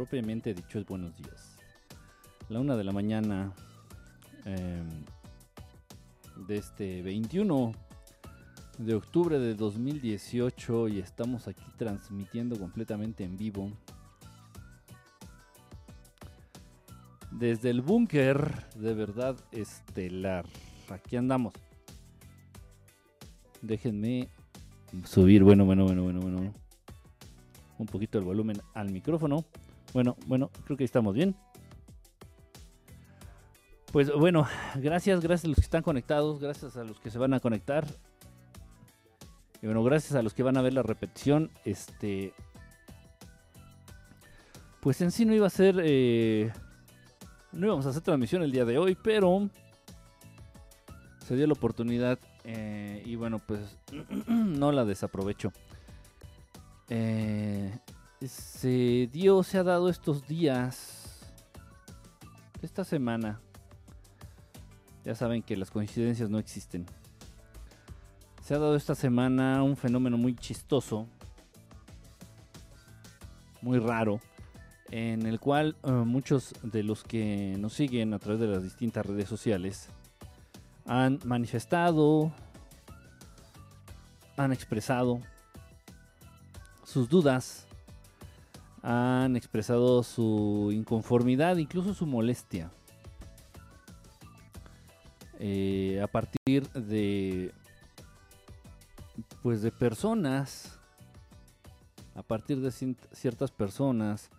propiamente dicho es buenos días. La una de la mañana em, de este 21 de octubre de 2018 y estamos aquí transmitiendo completamente en vivo desde el búnker de verdad estelar. Aquí andamos. Déjenme subir, bueno, bueno, bueno, bueno, bueno. Un poquito el volumen al micrófono. Bueno, bueno, creo que estamos bien. Pues bueno, gracias, gracias a los que están conectados, gracias a los que se van a conectar. Y bueno, gracias a los que van a ver la repetición. Este. Pues en sí no iba a ser. Eh, no íbamos a hacer transmisión el día de hoy, pero. Se dio la oportunidad. Eh, y bueno, pues. no la desaprovecho. Eh, se dio, se ha dado estos días. Esta semana ya saben que las coincidencias no existen. Se ha dado esta semana un fenómeno muy chistoso, muy raro, en el cual eh, muchos de los que nos siguen a través de las distintas redes sociales han manifestado, han expresado sus dudas, han expresado su inconformidad, incluso su molestia eh, a partir de pues de personas a partir de ciertas personas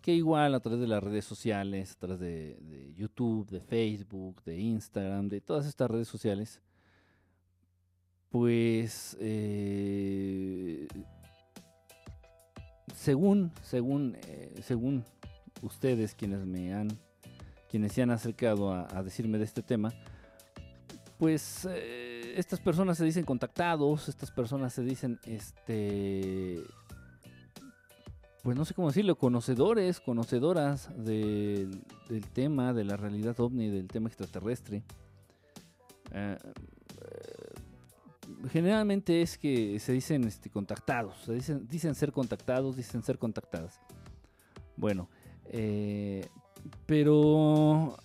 que igual a través de las redes sociales, a través de, YouTube, de Facebook, de Instagram, de todas estas redes sociales, pues eh, según, según, eh, según ustedes quienes me han, quienes se han acercado a decirme de este tema, pues eh, estas personas se dicen contactados, estas personas se dicen, este, pues no sé cómo decirlo, conocedores, conocedoras del tema, de la realidad ovni, del tema extraterrestre. Eh, generalmente es que se dicen este, contactados, dicen, ser contactados, dicen ser contactadas. Bueno, pero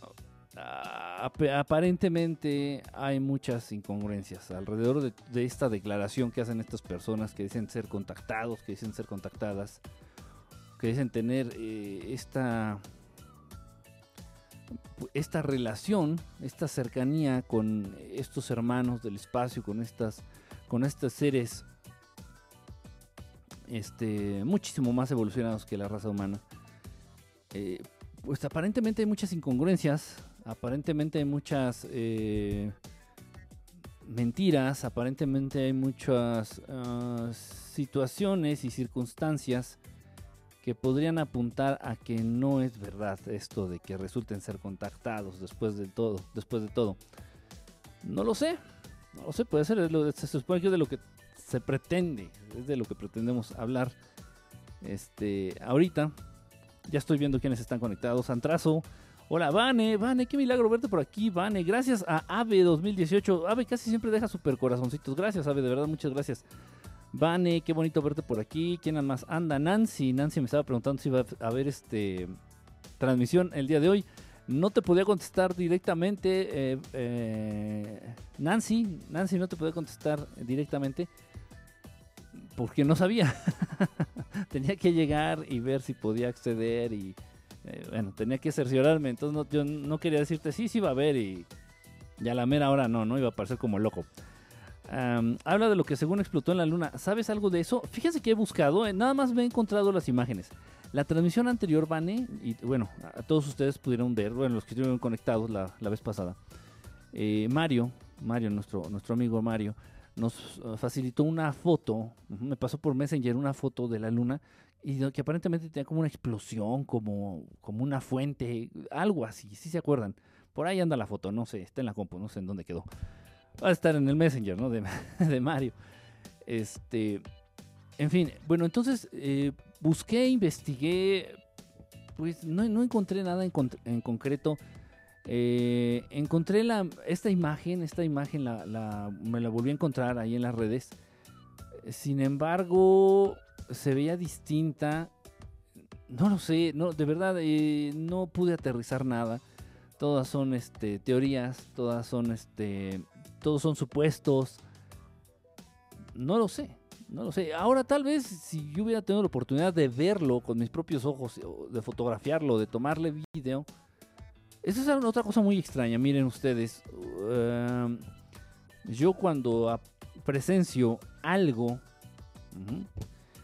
aparentemente hay muchas incongruencias alrededor de, esta declaración que hacen estas personas que dicen ser contactados, que dicen ser contactadas, que dicen tener eh, esta, esta relación, esta cercanía con estos hermanos del espacio, con estas, con estos seres este, muchísimo más evolucionados que la raza humana. Eh, pues aparentemente hay muchas incongruencias aparentemente hay muchas eh, mentiras, aparentemente hay muchas ah, situaciones y circunstancias que podrían apuntar a que no es verdad esto de que resulten ser contactados después de todo, después de todo. No lo sé, no lo sé, puede ser, se supone que es de lo que se pretende, es de lo que pretendemos hablar. Este, ahorita ya estoy viendo quiénes están conectados. Antrazo, Hola, Vane, Vane, qué milagro verte por aquí, Vane. Gracias a Ave 2018. Ave casi siempre deja super corazoncitos. Gracias, Ave, de verdad, muchas gracias. Vane, qué bonito verte por aquí. ¿Quién más anda? Nancy. Nancy me estaba preguntando si iba a haber este transmisión el día de hoy. No te podía contestar directamente. Eh, eh, Nancy, Nancy no te podía contestar directamente porque no sabía. Tenía que llegar y ver si podía acceder y eh, bueno, tenía que cerciorarme, entonces yo no quería decirte sí, sí va a haber y ya la mera hora no, no iba a parecer como loco. Habla de lo que según explotó en la luna. ¿Sabes algo de eso? Fíjense que he buscado, eh, nada más me he encontrado las imágenes. La transmisión anterior, Vane, y bueno, a todos ustedes pudieron ver, bueno, los que estuvieron conectados la, vez pasada. Eh, Mario, Mario, nuestro, nuestro amigo Mario, nos facilitó una foto, me pasó por Messenger una foto de la luna y que aparentemente tenía como una explosión, como, como una fuente, algo así, si se acuerdan. Por ahí anda la foto, no sé, está en la compu, no sé en dónde quedó. Va a estar en el Messenger, ¿no? De, Mario. Este, en fin, bueno, entonces eh, busqué, investigué, pues no, encontré nada en, concreto. Eh, encontré la, esta imagen, esta imagen la, me la volví a encontrar ahí en las redes. Sin embargo, se veía distinta. no lo sé, no, de verdad eh, no pude aterrizar nada. Todas son este, teorías, todas son este, todos son supuestos. No lo sé, no lo sé. Ahora tal vez si yo hubiera tenido la oportunidad de verlo con mis propios ojos, de fotografiarlo, de tomarle video. Esa es otra cosa muy extraña, miren ustedes. Em, yo cuando presencio algo,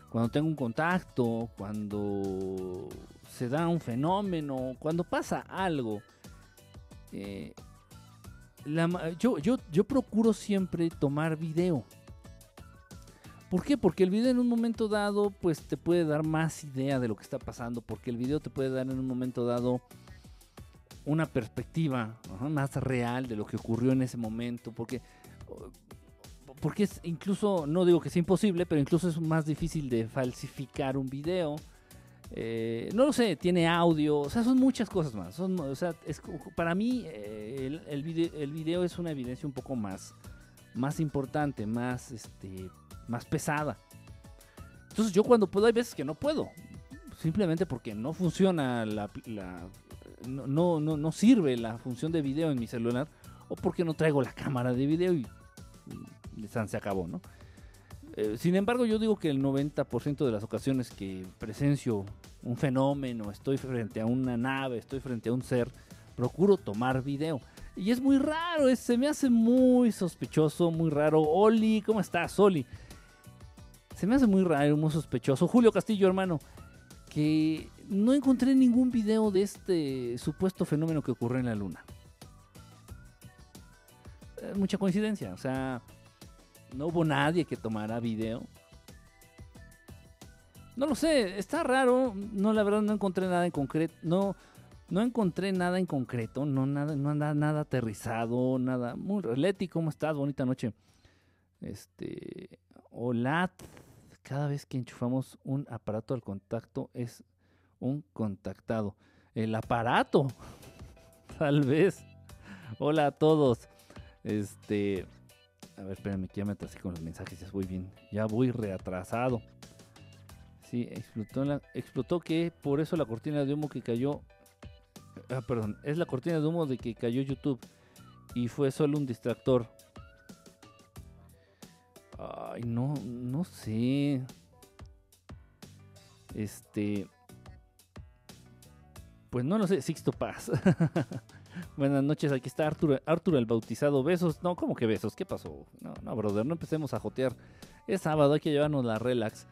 cuando tengo un contacto, cuando se da un fenómeno, cuando pasa algo, eh, yo, yo, yo procuro siempre tomar video. ¿Por qué? Porque el video en un momento dado, pues te puede dar más idea de lo que está pasando, porque el video te puede dar en un momento dado una perspectiva más real de lo que ocurrió en ese momento, porque porque es incluso, no digo que sea imposible, pero incluso es más difícil de falsificar un video. Eh, no lo sé, tiene audio, o sea, son muchas cosas más. o sea, para mí eh, el, video, es una evidencia un poco más, más importante, más, este, más pesada. Entonces yo cuando puedo hay veces que no puedo, simplemente porque no funciona la, no, no, no, sirve la función de video en mi celular o porque no traigo la cámara de video y se acabó, ¿no? Eh, sin embargo, yo digo que el 90% de las ocasiones que presencio un fenómeno, estoy frente a una nave, estoy frente a un ser, procuro tomar video. Y es muy raro, se me hace muy sospechoso, muy raro. Oli, ¿cómo estás, Oli? Se me hace muy raro, muy sospechoso. Julio Castillo, hermano, que no encontré ningún video de este supuesto fenómeno que ocurrió en la Luna. Eh, mucha coincidencia, o sea, no hubo nadie que tomara video. No lo sé, está raro. No, la verdad no encontré nada en concreto. No, no encontré nada en concreto. No nada, no nada, nada aterrizado, nada. Muy Leti, ¿cómo estás? Bonita noche. Este, hola. Cada vez que enchufamos un aparato al contacto es un contactado. El aparato. Tal vez. Hola a todos. Este, a ver, espérame, que ya me atrasé con los mensajes, ya voy bien, ya voy reatrasado. Sí, explotó, la, explotó que por eso la cortina de humo que cayó, ah, perdón, es la cortina de humo de que cayó YouTube y fue solo un distractor. Ay, no, no sé. Este, pues no lo sé, Sixto Paz. Buenas noches, aquí está Arturo, Arturo el bautizado. Besos. No, ¿cómo que besos? ¿Qué pasó? No, no, brother, no empecemos a jotear. Es sábado, hay que llevarnos la relax.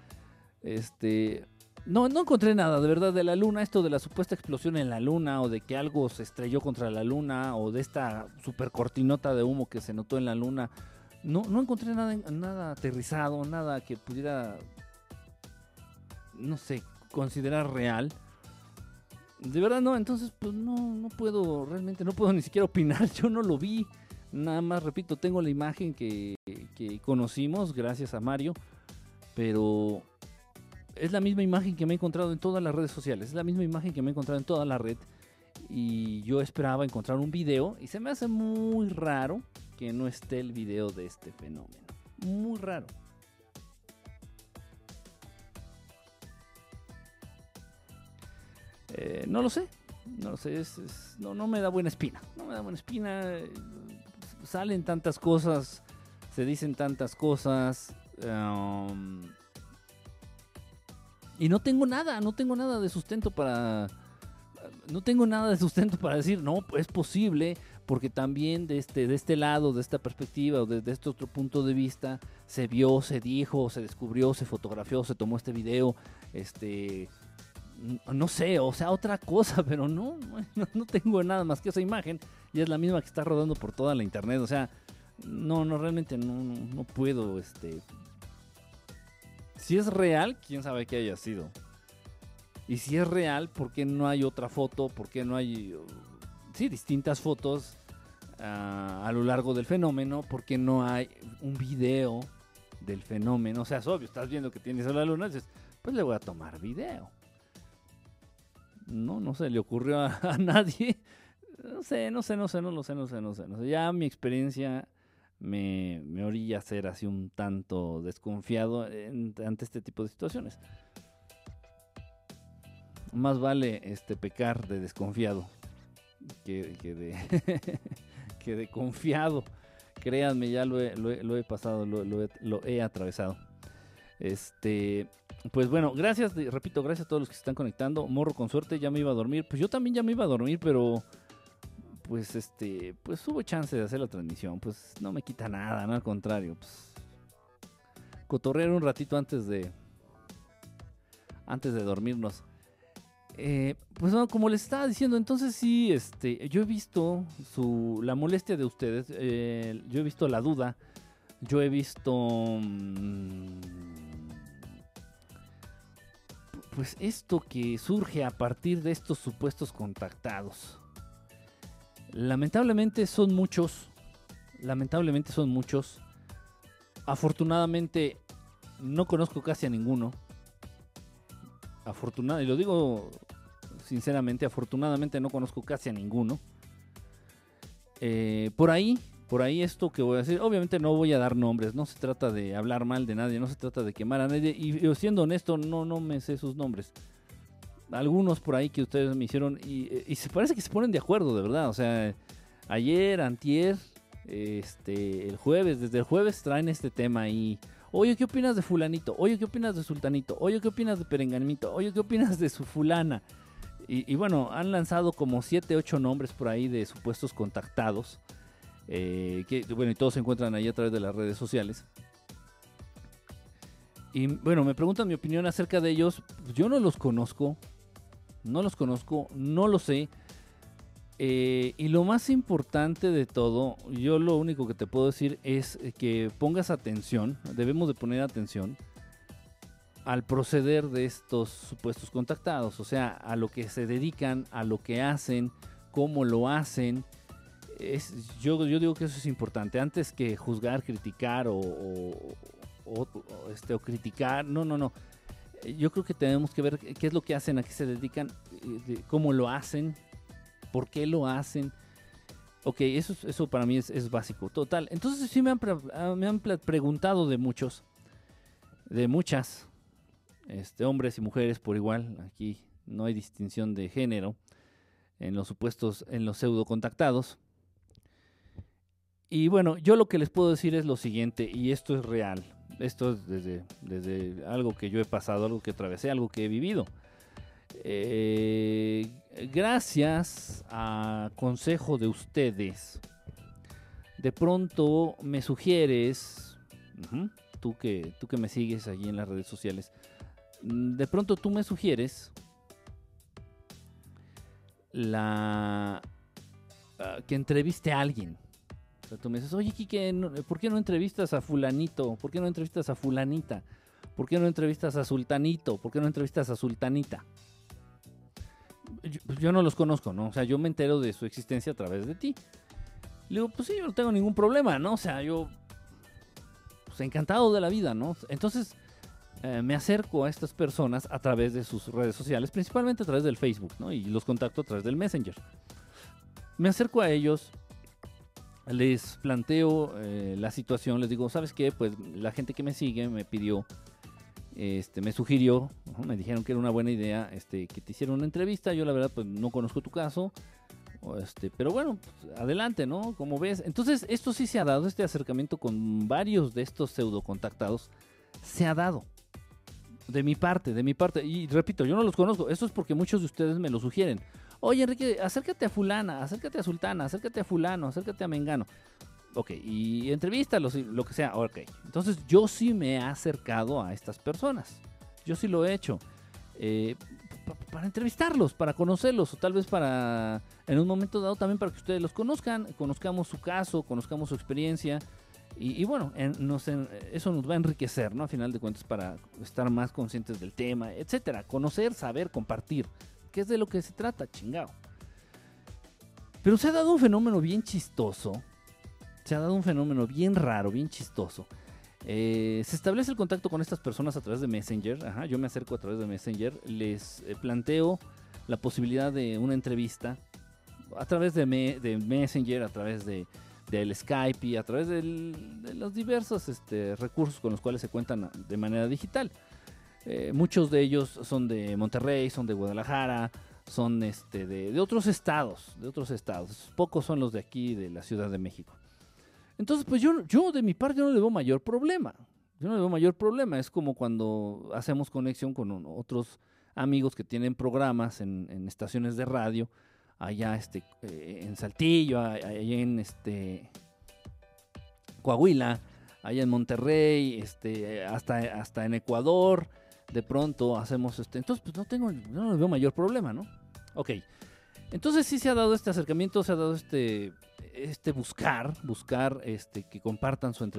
Este. No, no encontré nada, de verdad, de la luna. Esto de la supuesta explosión en la luna, o de que algo se estrelló contra la luna, o de esta super cortinota de humo que se notó en la luna. No, no encontré nada, nada aterrizado, nada que pudiera. No sé, considerar real. De verdad no, entonces pues no, no puedo, realmente no puedo ni siquiera opinar, yo no lo vi. Nada más, repito, tengo la imagen que, que conocimos gracias a Mario, pero es la misma imagen que me he encontrado en todas las redes sociales, es la misma imagen que me he encontrado en toda la red y yo esperaba encontrar un video y se me hace muy raro que no esté el video de este fenómeno. Muy raro. Eh, no lo sé, no lo sé, no, no me da buena espina, no me da buena espina. Eh, salen tantas cosas, se dicen tantas cosas. Um, y no tengo nada, no tengo nada de sustento para... No tengo nada de sustento para decir, no, es posible, porque también de este, de este lado, de esta perspectiva o desde este otro punto de vista, se vio, se dijo, se descubrió, se fotografió, se tomó este video, este, no sé, o sea, otra cosa, pero no, no, tengo nada más que esa imagen y es la misma que está rodando por toda la internet, o sea, no, no, realmente no, no, puedo, este... Si es real, quién sabe qué haya sido. Y si es real, ¿por qué no hay otra foto? ¿Por qué no hay, sí, distintas fotos ah, a lo largo del fenómeno? ¿Por qué no hay un video del fenómeno? O sea, es obvio, estás viendo que tienes a la luna, dices, pues le voy a tomar video no, no se le ocurrió a, nadie. No sé, no sé, no sé, no lo sé, no sé, no sé, no sé. Ya mi experiencia me, me orilla a ser así un tanto desconfiado ante este tipo de situaciones. más vale este pecar de desconfiado que, de, que de confiado. Créanme, ya lo he, pasado, lo, he, atravesado. Este, pues bueno, gracias, repito, gracias a todos los que se están conectando. Morro con suerte, ya me iba a dormir. Pues yo también ya me iba a dormir, pero pues este, pues hubo chance de hacer la transmisión. Pues no me quita nada, no al contrario. Pues cotorrear un ratito antes de antes de dormirnos. Eh, pues como les estaba diciendo, entonces sí, este, yo he visto su, la molestia de ustedes, eh, yo he visto la duda, yo he visto, mm, pues esto que surge a partir de estos supuestos contactados. Lamentablemente son muchos, lamentablemente son muchos. Afortunadamente no conozco casi a ninguno afortunado, y lo digo sinceramente, afortunadamente no conozco casi a ninguno. Eh, por ahí, por ahí esto que voy a decir, obviamente no voy a dar nombres, no se trata de hablar mal de nadie, no se trata de quemar a nadie, y, siendo honesto, no, no me sé sus nombres. Algunos por ahí que ustedes me hicieron, y, y se parece que se ponen de acuerdo, de verdad, o sea, ayer, antier, este, el jueves, desde el jueves traen este tema y Oye, ¿qué opinas de fulanito? Oye, ¿qué opinas de sultanito? Oye, ¿qué opinas de perenganito? Oye, ¿qué opinas de su fulana? Y, bueno, han lanzado como 7, 8 nombres por ahí de supuestos contactados. Eh, bueno, y todos se encuentran ahí a través de las redes sociales. Y bueno, me preguntan mi opinión acerca de ellos. Yo no los conozco. No los conozco, no lo sé. Eh, y lo más importante de todo, yo lo único que te puedo decir es que pongas atención, debemos de poner atención al proceder de estos supuestos contactados, o sea, a lo que se dedican, a lo que hacen, cómo lo hacen. Es, yo, digo que eso es importante, antes que juzgar, criticar o, este, o criticar, no, no, no. Yo creo que tenemos que ver qué es lo que hacen, a qué se dedican, cómo lo hacen, por qué lo hacen. Ok, eso, eso para mí es, básico. Total. Entonces sí me han, ah, me han preguntado de muchos, de muchas, este, hombres y mujeres por igual. Aquí no hay distinción de género en los supuestos, en los pseudo contactados. Y bueno, yo lo que les puedo decir es lo siguiente, y esto es real. Esto es desde, desde algo que yo he pasado, algo que atravesé, algo que he vivido. Eh, gracias a consejo de ustedes, de pronto me sugieres, tú, que, tú que me sigues allí en las redes sociales, mm, de pronto tú me sugieres la ah, que entreviste a alguien. Tú me dices, oye, Kike, ¿por qué no entrevistas a fulanito? ¿Por qué no entrevistas a fulanita? ¿Por qué no entrevistas a sultanito? ¿Por qué no entrevistas a sultanita? Pues, yo, no los conozco, ¿no? O sea, yo me entero de su existencia a través de ti. Le digo, pues sí, yo no tengo ningún problema, ¿no? O sea, yo, pues encantado de la vida, ¿no? Entonces, eh, me acerco a estas personas a través de sus redes sociales, principalmente a través del Facebook, ¿no? Y los contacto a través del Messenger. Me acerco a ellos, les planteo eh, la situación, les digo, ¿sabes qué? Pues la gente que me sigue me pidió este, me sugirió, me dijeron que era una buena idea este, que te hiciera una entrevista. Yo la verdad pues no conozco tu caso. Este, pero bueno, pues, adelante, ¿no? Como ves. Entonces, esto sí se ha dado, este acercamiento con varios de estos pseudo contactados, se ha dado. De mi parte, de mi parte. Y repito, yo no los conozco. Esto es porque muchos de ustedes me lo sugieren. Oye, Enrique, acércate a fulana, acércate a sultana, acércate a fulano, acércate a mengano. Ok, y entrevistas, lo que sea. Ok, entonces yo sí me he acercado a estas personas. Yo sí lo he hecho. Eh, para entrevistarlos, para conocerlos, o tal vez para, en un momento dado también para que ustedes los conozcan, conozcamos su caso, conozcamos su experiencia. Y, bueno, eso nos va a enriquecer, ¿no? A final de cuentas, para estar más conscientes del tema, etcétera. Conocer, saber, compartir. ¿Qué es de lo que se trata? Chingado. Pero se ha dado un fenómeno bien chistoso se ha dado un fenómeno bien raro, bien chistoso. Eh, se establece el contacto con estas personas a través de Messenger. Ajá, yo me acerco a través de Messenger. Les eh, planteo la posibilidad de una entrevista a través de, Messenger, a través de, del Skype y a través de los diversos este, recursos con los cuales se cuentan de manera digital. Eh, muchos de ellos son de Monterrey, son de Guadalajara, son este, de, otros estados, de otros estados. Pocos son los de aquí, de la Ciudad de México. Entonces, pues yo, yo de mi parte no le veo mayor problema. Yo no le veo mayor problema. Es como cuando hacemos conexión con otros amigos que tienen programas en, estaciones de radio, allá este, eh, en Saltillo, allá en este, Coahuila, allá en Monterrey, este, hasta, hasta en Ecuador de pronto hacemos este. Entonces, pues no tengo, no veo mayor problema, ¿no? Ok. Entonces sí se ha dado este acercamiento, se ha dado este, este buscar, buscar este, que compartan su,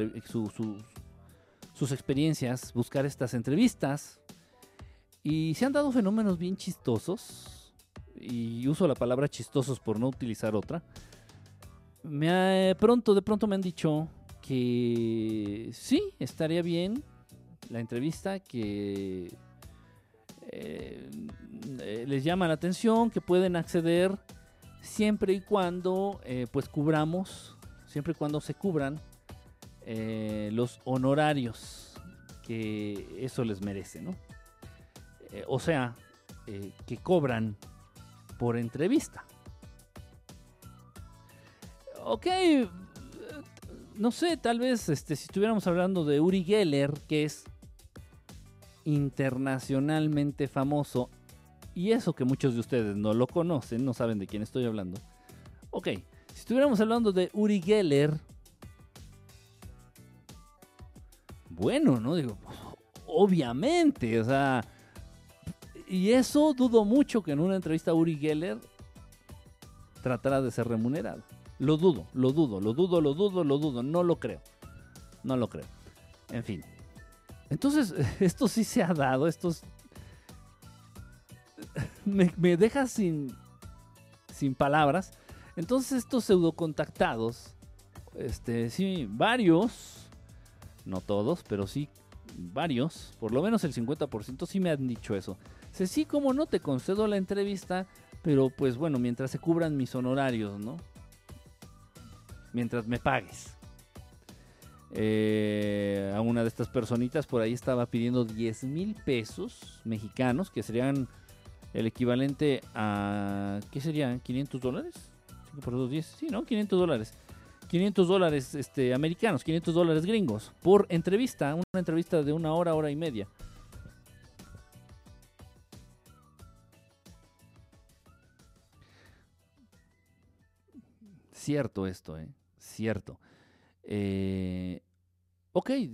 sus experiencias, buscar estas entrevistas. Y se han dado fenómenos bien chistosos, y uso la palabra chistosos por no utilizar otra. Me pronto, de pronto me han dicho que sí, estaría bien la entrevista que eh, les llama la atención, que pueden acceder siempre y cuando eh, pues cubramos, siempre y cuando se cubran eh, los honorarios que eso les merece, ¿no? o sea, que cobran por entrevista. Ok, no sé, tal vez este, si estuviéramos hablando de Uri Geller, que es internacionalmente famoso, y eso que muchos de ustedes no lo conocen, no saben de quién estoy hablando. Ok, si estuviéramos hablando de Uri Geller, bueno, ¿no? Digo, obviamente, o sea, y eso dudo mucho que en una entrevista a Uri Geller tratara de ser remunerado. Lo dudo, lo dudo, lo dudo, lo dudo, lo dudo, no lo creo. No lo creo. En fin. Entonces, esto sí se ha dado, estos... Me, me deja sin, sin palabras. Entonces estos pseudo contactados, este, sí, varios, no todos, pero sí varios, por lo menos el 50% sí me han dicho eso. Sé, sí, como no, te concedo la entrevista, pero pues bueno, mientras se cubran mis honorarios, ¿no? Mientras me pagues. Eh, a una de estas personitas por ahí estaba pidiendo 10 mil pesos mexicanos, que serían el equivalente a, ¿qué serían? ¿500 dólares? 5 por 2, 10, sí, ¿no? 500 dólares. 500 dólares este, americanos, 500 dólares gringos, por entrevista, una entrevista de una hora, hora y media. Cierto esto, ¿eh? Cierto. Eh, ok, eh,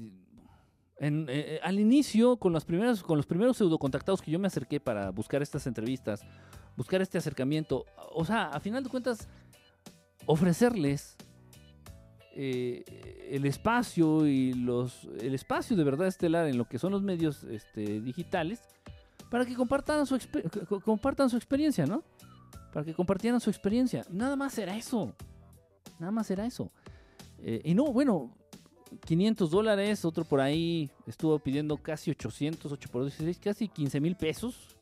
eh, al inicio, con, las primeras, con los primeros pseudocontactados que yo me acerqué para buscar estas entrevistas, buscar este acercamiento, o sea, a final de cuentas, ofrecerles el espacio y los el espacio de verdad estelar en lo que son los medios este, digitales para que compartan su compartan su experiencia, ¿no? Para que compartieran su experiencia. Nada más era eso. Nada más era eso. Eh, y no, bueno, 500 dólares, otro por ahí estuvo pidiendo casi 800, 8 por 16, casi 15 mil pesos.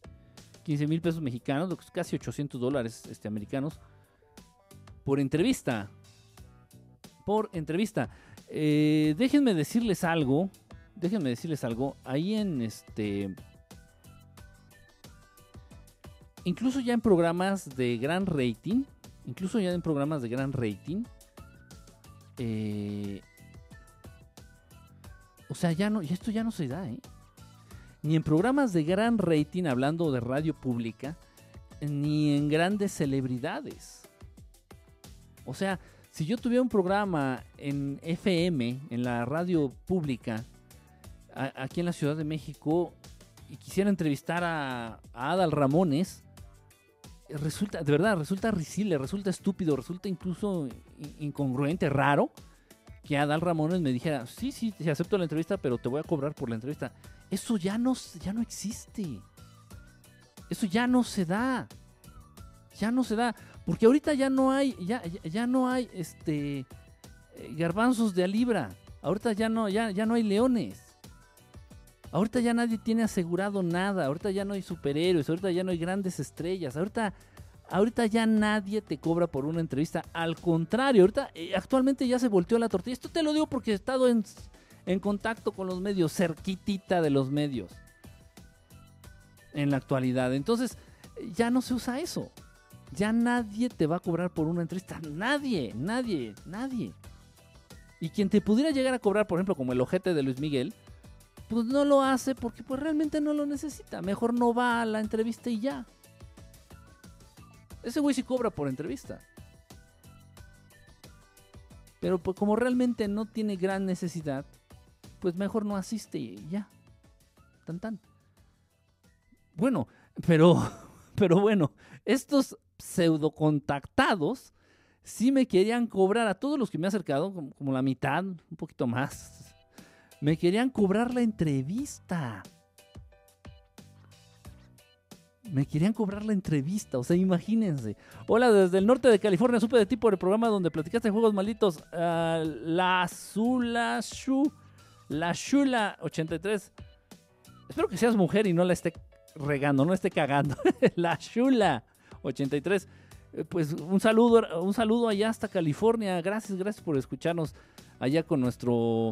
15 mil pesos mexicanos, casi 800 dólares este, americanos. Por entrevista. Por entrevista. Eh, déjenme decirles algo. Déjenme decirles algo. Ahí en este. Incluso ya en programas de gran rating. Incluso ya en programas de gran rating eh, o sea, ya no, y esto ya no se da, ¿eh? Ni en programas de gran rating, hablando de radio pública, ni en grandes celebridades. O sea, si yo tuviera un programa en FM, en la radio pública, aquí en la Ciudad de México, y quisiera entrevistar a, a Adal Ramones, resulta, de verdad, resulta risible, resulta estúpido, resulta incluso incongruente, raro, que Adal Ramones me dijera, sí, sí, te acepto la entrevista, pero te voy a cobrar por la entrevista. Eso ya no, ya no existe. Eso ya no se da. Ya no se da. Porque ahorita ya no hay, ya, ya no hay este eh, garbanzos de a. Ahorita ya no, ya, ya no hay leones. Ahorita ya nadie tiene asegurado nada, ahorita ya no hay superhéroes, ahorita ya no hay grandes estrellas, ahorita, ahorita ya nadie te cobra por una entrevista. Al contrario, ahorita eh, actualmente ya se volteó la tortilla. Esto te lo digo porque he estado en, contacto con los medios, cerquitita de los medios. en la actualidad. Entonces, ya no se usa eso. Ya nadie te va a cobrar por una entrevista. Nadie, nadie, nadie. Y quien te pudiera llegar a cobrar, por ejemplo, como el ojete de Luis Miguel, pues no lo hace porque pues realmente no lo necesita. Mejor no va a la entrevista y ya. Ese güey sí cobra por entrevista. Pero pues como realmente no tiene gran necesidad, pues mejor no asiste y ya. Tan tan. Bueno, pero, pero bueno, estos pseudo contactados sí me querían cobrar a todos los que me han acercado, como, la mitad, un poquito más. Me querían cobrar la entrevista. Me querían cobrar la entrevista, o sea, imagínense. Hola, desde el norte de California, supe de ti por el programa donde platicaste juegos malditos. Ah, la Zula Shu, la Shula 83. Espero que seas mujer y no la esté regando, no esté cagando. la Shula 83. Eh, pues un saludo, un saludo allá hasta California. Gracias, gracias por escucharnos allá con nuestro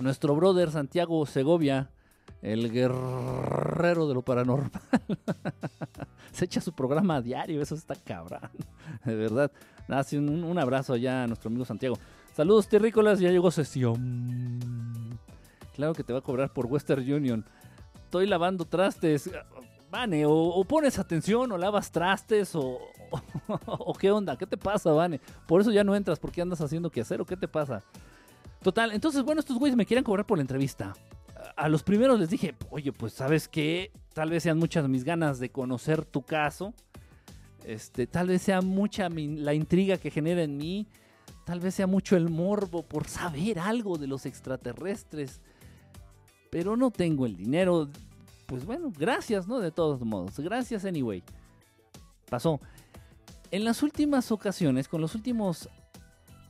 nuestro brother Santiago Segovia, el guerrero de lo paranormal. Se echa su programa a diario, eso está cabrón. De verdad. un, un, abrazo allá a nuestro amigo Santiago. Saludos, terrícolas, ya llegó sesión. Claro que te va a cobrar por Western Union. Estoy lavando trastes. Vane, o, pones atención, o lavas trastes, o, o, qué onda, ¿qué te pasa, Vane? Por eso ya no entras, porque andas haciendo qué hacer, o qué te pasa. Total, entonces, bueno, estos güeyes me quieren cobrar por la entrevista. A los primeros les dije, oye, pues sabes qué, tal vez sean muchas mis ganas de conocer tu caso. Este, tal vez sea mucha la intriga que genera en mí. Tal vez sea mucho el morbo por saber algo de los extraterrestres. Pero no tengo el dinero pues bueno, gracias, ¿no? De todos modos, gracias anyway. Pasó. En las últimas ocasiones, con los últimos,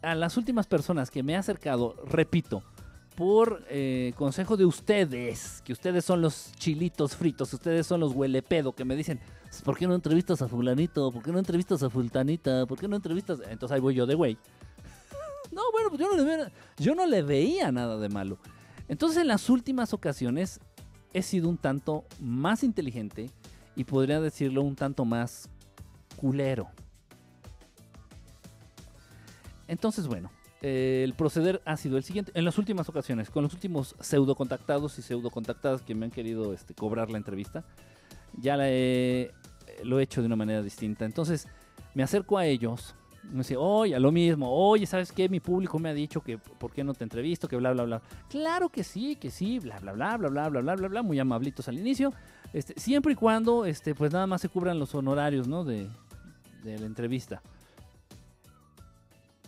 a las últimas personas que me he acercado, repito, por eh, consejo de ustedes, que ustedes son los chilitos fritos, ustedes son los huelepedo, que me dicen, pues, ¿por qué no entrevistas a fulanito? ¿Por qué no entrevistas a fultanita? ¿Por qué no entrevistas? Entonces ahí voy yo de güey. no, bueno, pues yo no, le yo no le veía nada de malo. Entonces en las últimas ocasiones he sido un tanto más inteligente y podría decirlo un tanto más culero. Entonces, bueno, el proceder ha sido el siguiente. En las últimas ocasiones, con los últimos pseudo contactados y pseudo contactadas que me han querido este, cobrar la entrevista, ya lo he hecho de una manera distinta. Entonces, me acerco a ellos me dice, oye, a lo mismo, oye, ¿sabes qué? Mi público me ha dicho que por qué no te entrevisto, que bla, bla, bla. Claro que sí, que sí, bla, bla, bla, bla, bla, bla, bla, bla, bla, muy amablitos al inicio. Este, siempre y cuando, este, pues nada más se cubran los honorarios, ¿no? De, de la entrevista.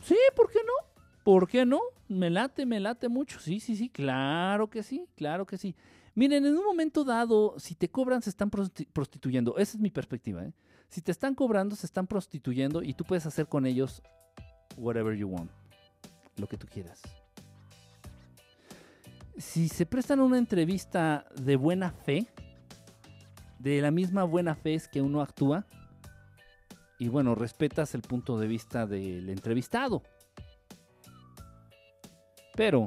Sí, ¿por qué no? ¿Por qué no? Me late, me late mucho. Sí, sí, sí, claro que sí, claro que sí. Miren, en un momento dado, si te cobran, se están prostituyendo. Esa es mi perspectiva, ¿eh? Si te están cobrando, se están prostituyendo y tú puedes hacer con ellos whatever you want. Lo que tú quieras. Si se prestan una entrevista de buena fe, de la misma buena fe es que uno actúa, y bueno, respetas el punto de vista del entrevistado. Pero,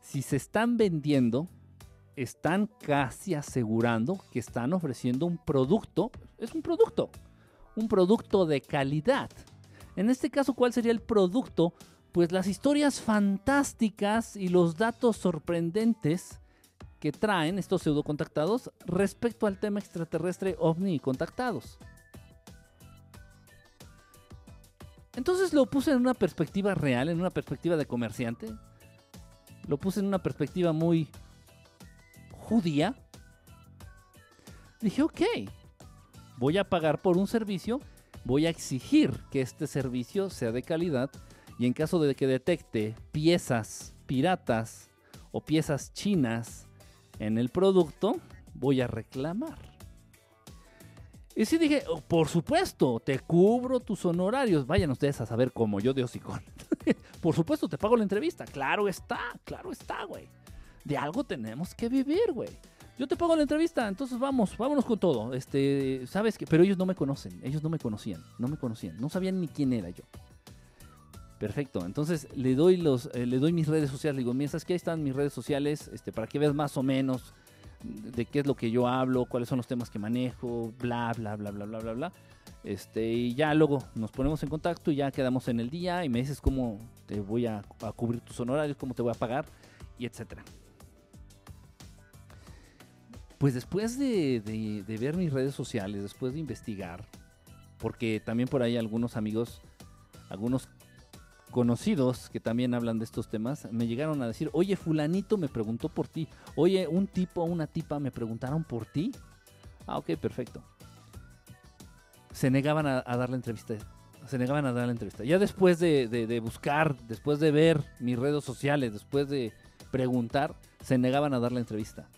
si se están vendiendo, están casi asegurando que están ofreciendo un producto, es un producto, un producto de calidad. En este caso, ¿cuál sería el producto? Pues las historias fantásticas y los datos sorprendentes que traen estos pseudo contactados respecto al tema extraterrestre ovni y contactados. Entonces lo puse en una perspectiva real, en una perspectiva de comerciante. Lo puse en una perspectiva muy judía, dije, ok, voy a pagar por un servicio, voy a exigir que este servicio sea de calidad y en caso de que detecte piezas piratas o piezas chinas en el producto, voy a reclamar. Y sí dije, oh, por supuesto, te cubro tus honorarios. Vayan ustedes a saber cómo, yo de hocicón. por supuesto, te pago la entrevista. Claro está, claro está, güey de algo tenemos que vivir, güey. Yo te pago la entrevista, entonces vamos, vámonos con todo. Este, sabes que, pero ellos no me conocen, ellos no me conocían, no me conocían, no sabían ni quién era yo. Perfecto, entonces le doy los, eh, le doy mis redes sociales, le digo, mira, ¿sabes qué? Ahí están mis redes sociales, este, para que veas más o menos de qué es lo que yo hablo, cuáles son los temas que manejo, bla, bla, bla, bla, bla, bla, bla. Este, y ya luego nos ponemos en contacto y ya quedamos en el día y me dices cómo te voy a, cubrir tus honorarios, cómo te voy a pagar y etcétera. Pues después de, de, ver mis redes sociales, después de investigar, porque también por ahí algunos amigos, algunos conocidos que también hablan de estos temas, me llegaron a decir, oye, fulanito me preguntó por ti, oye, un tipo o una tipa me preguntaron por ti. Ah, ok, perfecto se negaban a, dar la entrevista. Se negaban a dar la entrevista. Ya después de, buscar, después de ver mis redes sociales, después de preguntar, se negaban a dar la entrevista.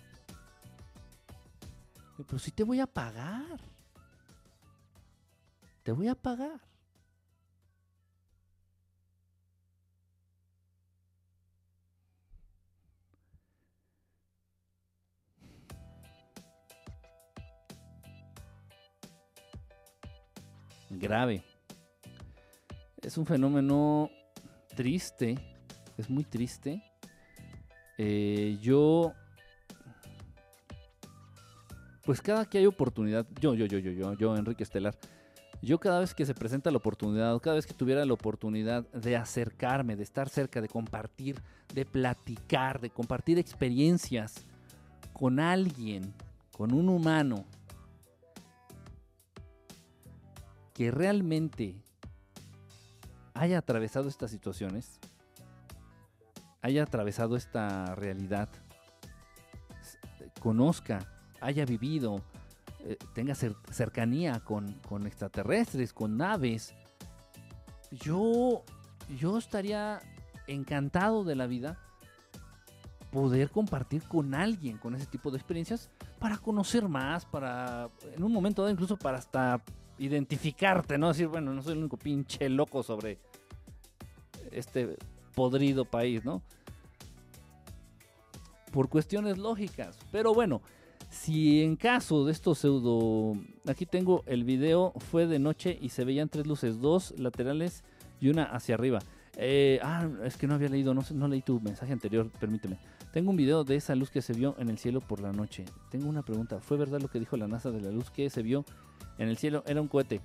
Pero si te voy a pagar. Te voy a pagar. Grave. Es un fenómeno triste, es muy triste. Eh, yo, pues cada que hay oportunidad, yo, yo, yo, yo, yo, yo, Enrique Estelar, yo cada vez que se presenta la oportunidad, cada vez que tuviera la oportunidad de acercarme, de estar cerca, de compartir, de platicar, de compartir experiencias con alguien, con un humano, que realmente haya atravesado estas situaciones, haya atravesado esta realidad, conozca, haya vivido, eh, tenga cercanía con, extraterrestres, con naves, yo, yo estaría encantado de la vida poder compartir con alguien con ese tipo de experiencias para conocer más, para en un momento dado incluso para hasta identificarte, ¿no? Decir, bueno, no soy el único pinche loco sobre este podrido país, ¿no? Por cuestiones lógicas. Pero bueno, si en caso de estos pseudo... Aquí tengo el video, fue de noche y se veían tres luces, dos laterales y una hacia arriba. Eh, ah, es que no había leído, no, no leí tu mensaje anterior, permíteme. Tengo un video de esa luz que se vio en el cielo por la noche. Tengo una pregunta, ¿fue verdad lo que dijo la NASA de la luz que se vio en el cielo era un cohete.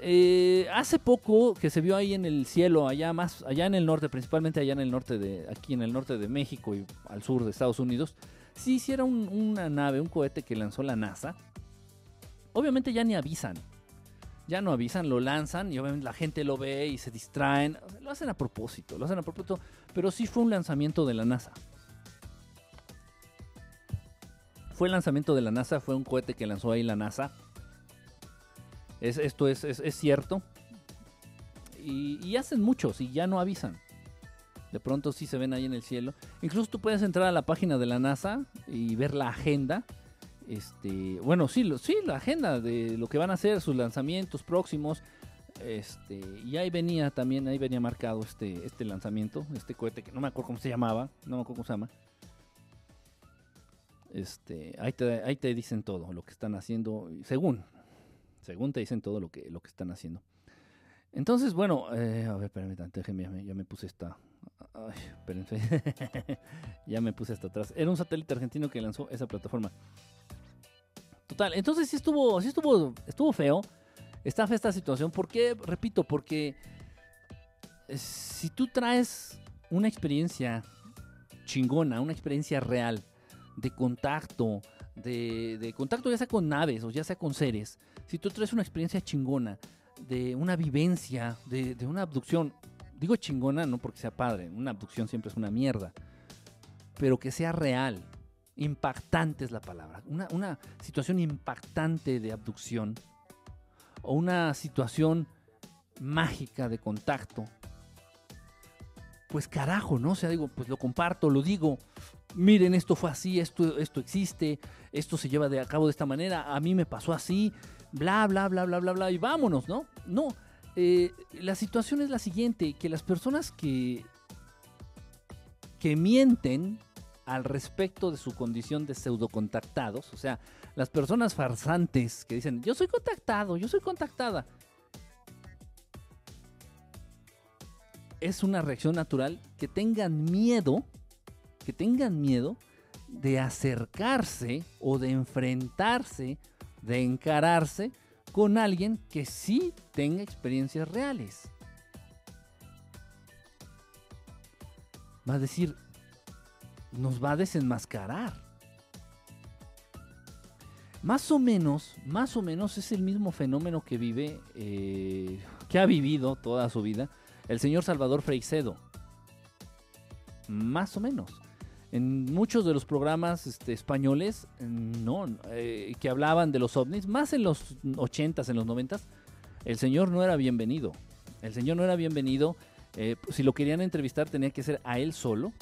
Eh, hace poco que se vio ahí en el cielo, allá más, allá en el norte, principalmente allá en el norte de, aquí en el norte de México y al sur de Estados Unidos, sí hiciera una nave, un cohete que lanzó la NASA. Obviamente ya ni avisan, ya no avisan, lo lanzan y obviamente la gente lo ve y se distraen. lo hacen a propósito, lo hacen a propósito, pero sí fue un lanzamiento de la NASA. Fue el lanzamiento de la NASA, fue un cohete que lanzó ahí la NASA esto es, cierto. Y, hacen muchos y ya no avisan. De pronto sí se ven ahí en el cielo. Incluso tú puedes entrar a la página de la NASA y ver la agenda. Este, bueno, sí, sí, la agenda de lo que van a hacer, sus lanzamientos próximos. Este, y ahí venía también, ahí venía marcado este, este lanzamiento, este cohete que no me acuerdo cómo se llamaba, no me acuerdo cómo se llama. Este, ahí te, ahí te dicen todo lo que están haciendo, según, según te dicen todo lo que, lo que están haciendo. Entonces, bueno, eh, a ver, espérame, déjeme, ya me puse esta. Ya me puse hasta atrás. Era un satélite argentino que lanzó esa plataforma. Total, entonces sí estuvo, sí estuvo, estuvo feo. Está fea esta situación. ¿Por qué? Repito, porque eh, si tú traes una experiencia chingona, una experiencia real de contacto, de contacto ya sea con naves o ya sea con seres, si tú traes una experiencia chingona, de una vivencia, de, una abducción, digo chingona no porque sea padre, una abducción siempre es una mierda, pero que sea real, impactante es la palabra, una, una situación impactante de abducción o una situación mágica de contacto, pues carajo, ¿no? O sea, digo, pues lo comparto, lo digo, miren, esto fue así, esto, esto existe, esto se lleva de a cabo de esta manera, a mí me pasó así, bla, bla, bla, bla, bla, bla, y vámonos, ¿no? No, eh, la situación es la siguiente, que las personas que, que mienten al respecto de su condición de pseudocontactados, o sea, las personas farsantes que dicen, yo soy contactado, yo soy contactada, es una reacción natural que tengan miedo, que tengan miedo de acercarse o de enfrentarse, de encararse con alguien que sí tenga experiencias reales. Va a decir, nos va a desenmascarar. Más o menos, más o menos es el mismo fenómeno que vive, eh, que ha vivido toda su vida el señor Salvador Freixedo. Más o menos. En muchos de los programas este, españoles, no, eh, que hablaban de los ovnis, más en los 80s, en los 90s, el señor no era bienvenido. El señor no era bienvenido. Eh, si lo querían entrevistar tenía que ser a él solo,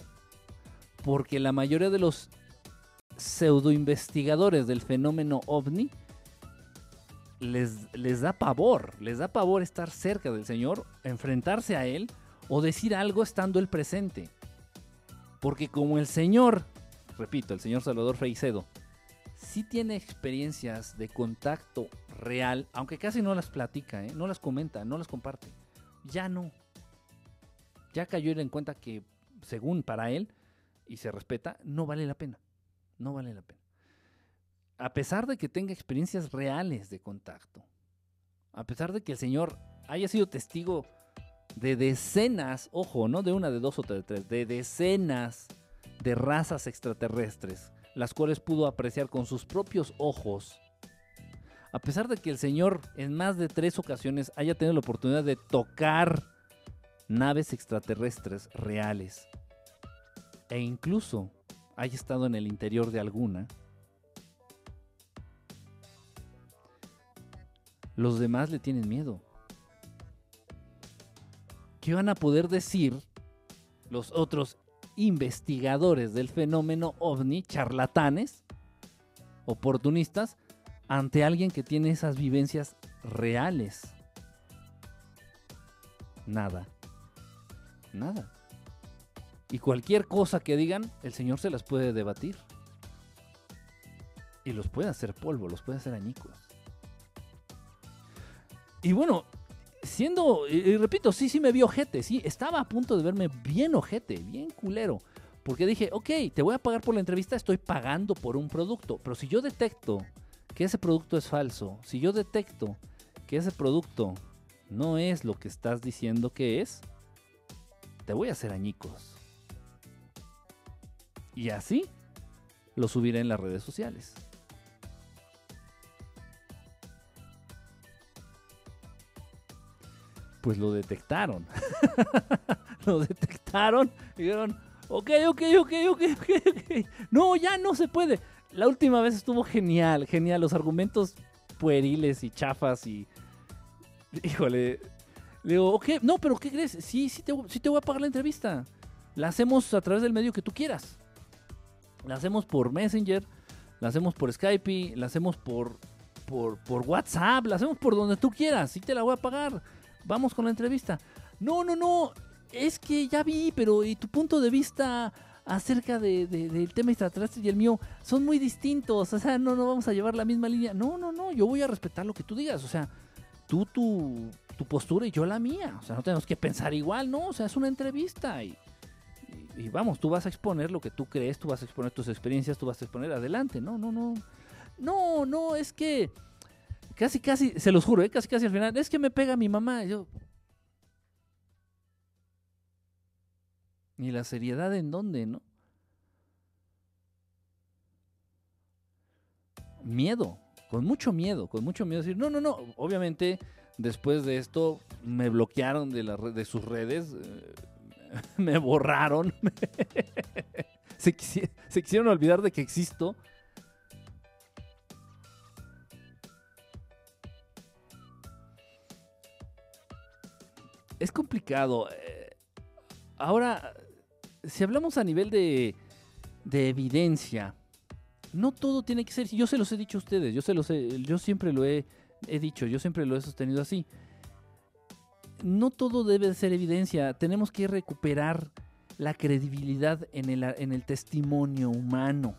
porque la mayoría de los pseudo investigadores del fenómeno ovni les, les da pavor, les da pavor estar cerca del Señor, enfrentarse a Él o decir algo estando Él presente. Porque como el Señor, repito, el Señor Salvador Freicedo, sí tiene experiencias de contacto real, aunque casi no las platica, ¿eh? no las comenta, no las comparte. Ya no. Ya cayó en cuenta que, según para él, y se respeta, no vale la pena. No vale la pena a pesar de que tenga experiencias reales de contacto, a pesar de que el Señor haya sido testigo de decenas, ojo, no de una, de dos o de tres, de decenas de razas extraterrestres, las cuales pudo apreciar con sus propios ojos, a pesar de que el Señor en más de tres ocasiones haya tenido la oportunidad de tocar naves extraterrestres reales, e incluso haya estado en el interior de alguna, los demás le tienen miedo. ¿Qué van a poder decir los otros investigadores del fenómeno ovni, charlatanes, oportunistas, ante alguien que tiene esas vivencias reales? Nada. Nada. Y cualquier cosa que digan, el Señor se las puede debatir. Y los puede hacer polvo, los puede hacer añicos. Y bueno, siendo, y, repito, sí, sí me vi ojete, sí, estaba a punto de verme bien ojete, bien culero. Porque dije, ok, te voy a pagar por la entrevista, estoy pagando por un producto. Pero si yo detecto que ese producto es falso, si yo detecto que ese producto no es lo que estás diciendo que es, te voy a hacer añicos. Y así lo subiré en las redes sociales. Pues lo detectaron. lo detectaron y dijeron, ok, ok, ok, ok, ok, No, ya no se puede. La última vez estuvo genial, genial. Los argumentos pueriles y chafas y... Híjole. Le digo, ok, no, pero ¿qué crees? Sí, sí te, sí te voy a pagar la entrevista. La hacemos a través del medio que tú quieras. La hacemos por Messenger, la hacemos por Skype, la hacemos por, por, por WhatsApp, la hacemos por donde tú quieras. Sí te la voy a pagar vamos con la entrevista. No, no, no, es que ya vi, pero ¿y tu punto de vista acerca de, del tema extraterrestre y el mío son muy distintos? O sea, no, no vamos a llevar la misma línea. No, no, no, yo voy a respetar lo que tú digas. O sea, tú tu, tu postura y yo la mía. O sea, no tenemos que pensar igual, ¿no? O sea, es una entrevista y, y, vamos, tú vas a exponer lo que tú crees, tú vas a exponer tus experiencias, tú vas a exponer adelante. No, no, no. No, no, es que Casi, casi, se los juro, ¿eh? casi, casi al final, es que me pega mi mamá. Yo... ¿Y la seriedad en dónde, no? Miedo, con mucho miedo, con mucho miedo. Decir, no, no, no. Obviamente, después de esto, me bloquearon de, de sus redes, eh, me borraron, se, se quisieron olvidar de que existo. Es complicado. Eh, ahora, si hablamos a nivel de, de evidencia, no todo tiene que ser. Yo se los he dicho a ustedes, yo se los he, yo siempre lo he, he dicho, yo siempre lo he sostenido así. No todo debe ser evidencia. Tenemos que recuperar la credibilidad en el, en el testimonio humano.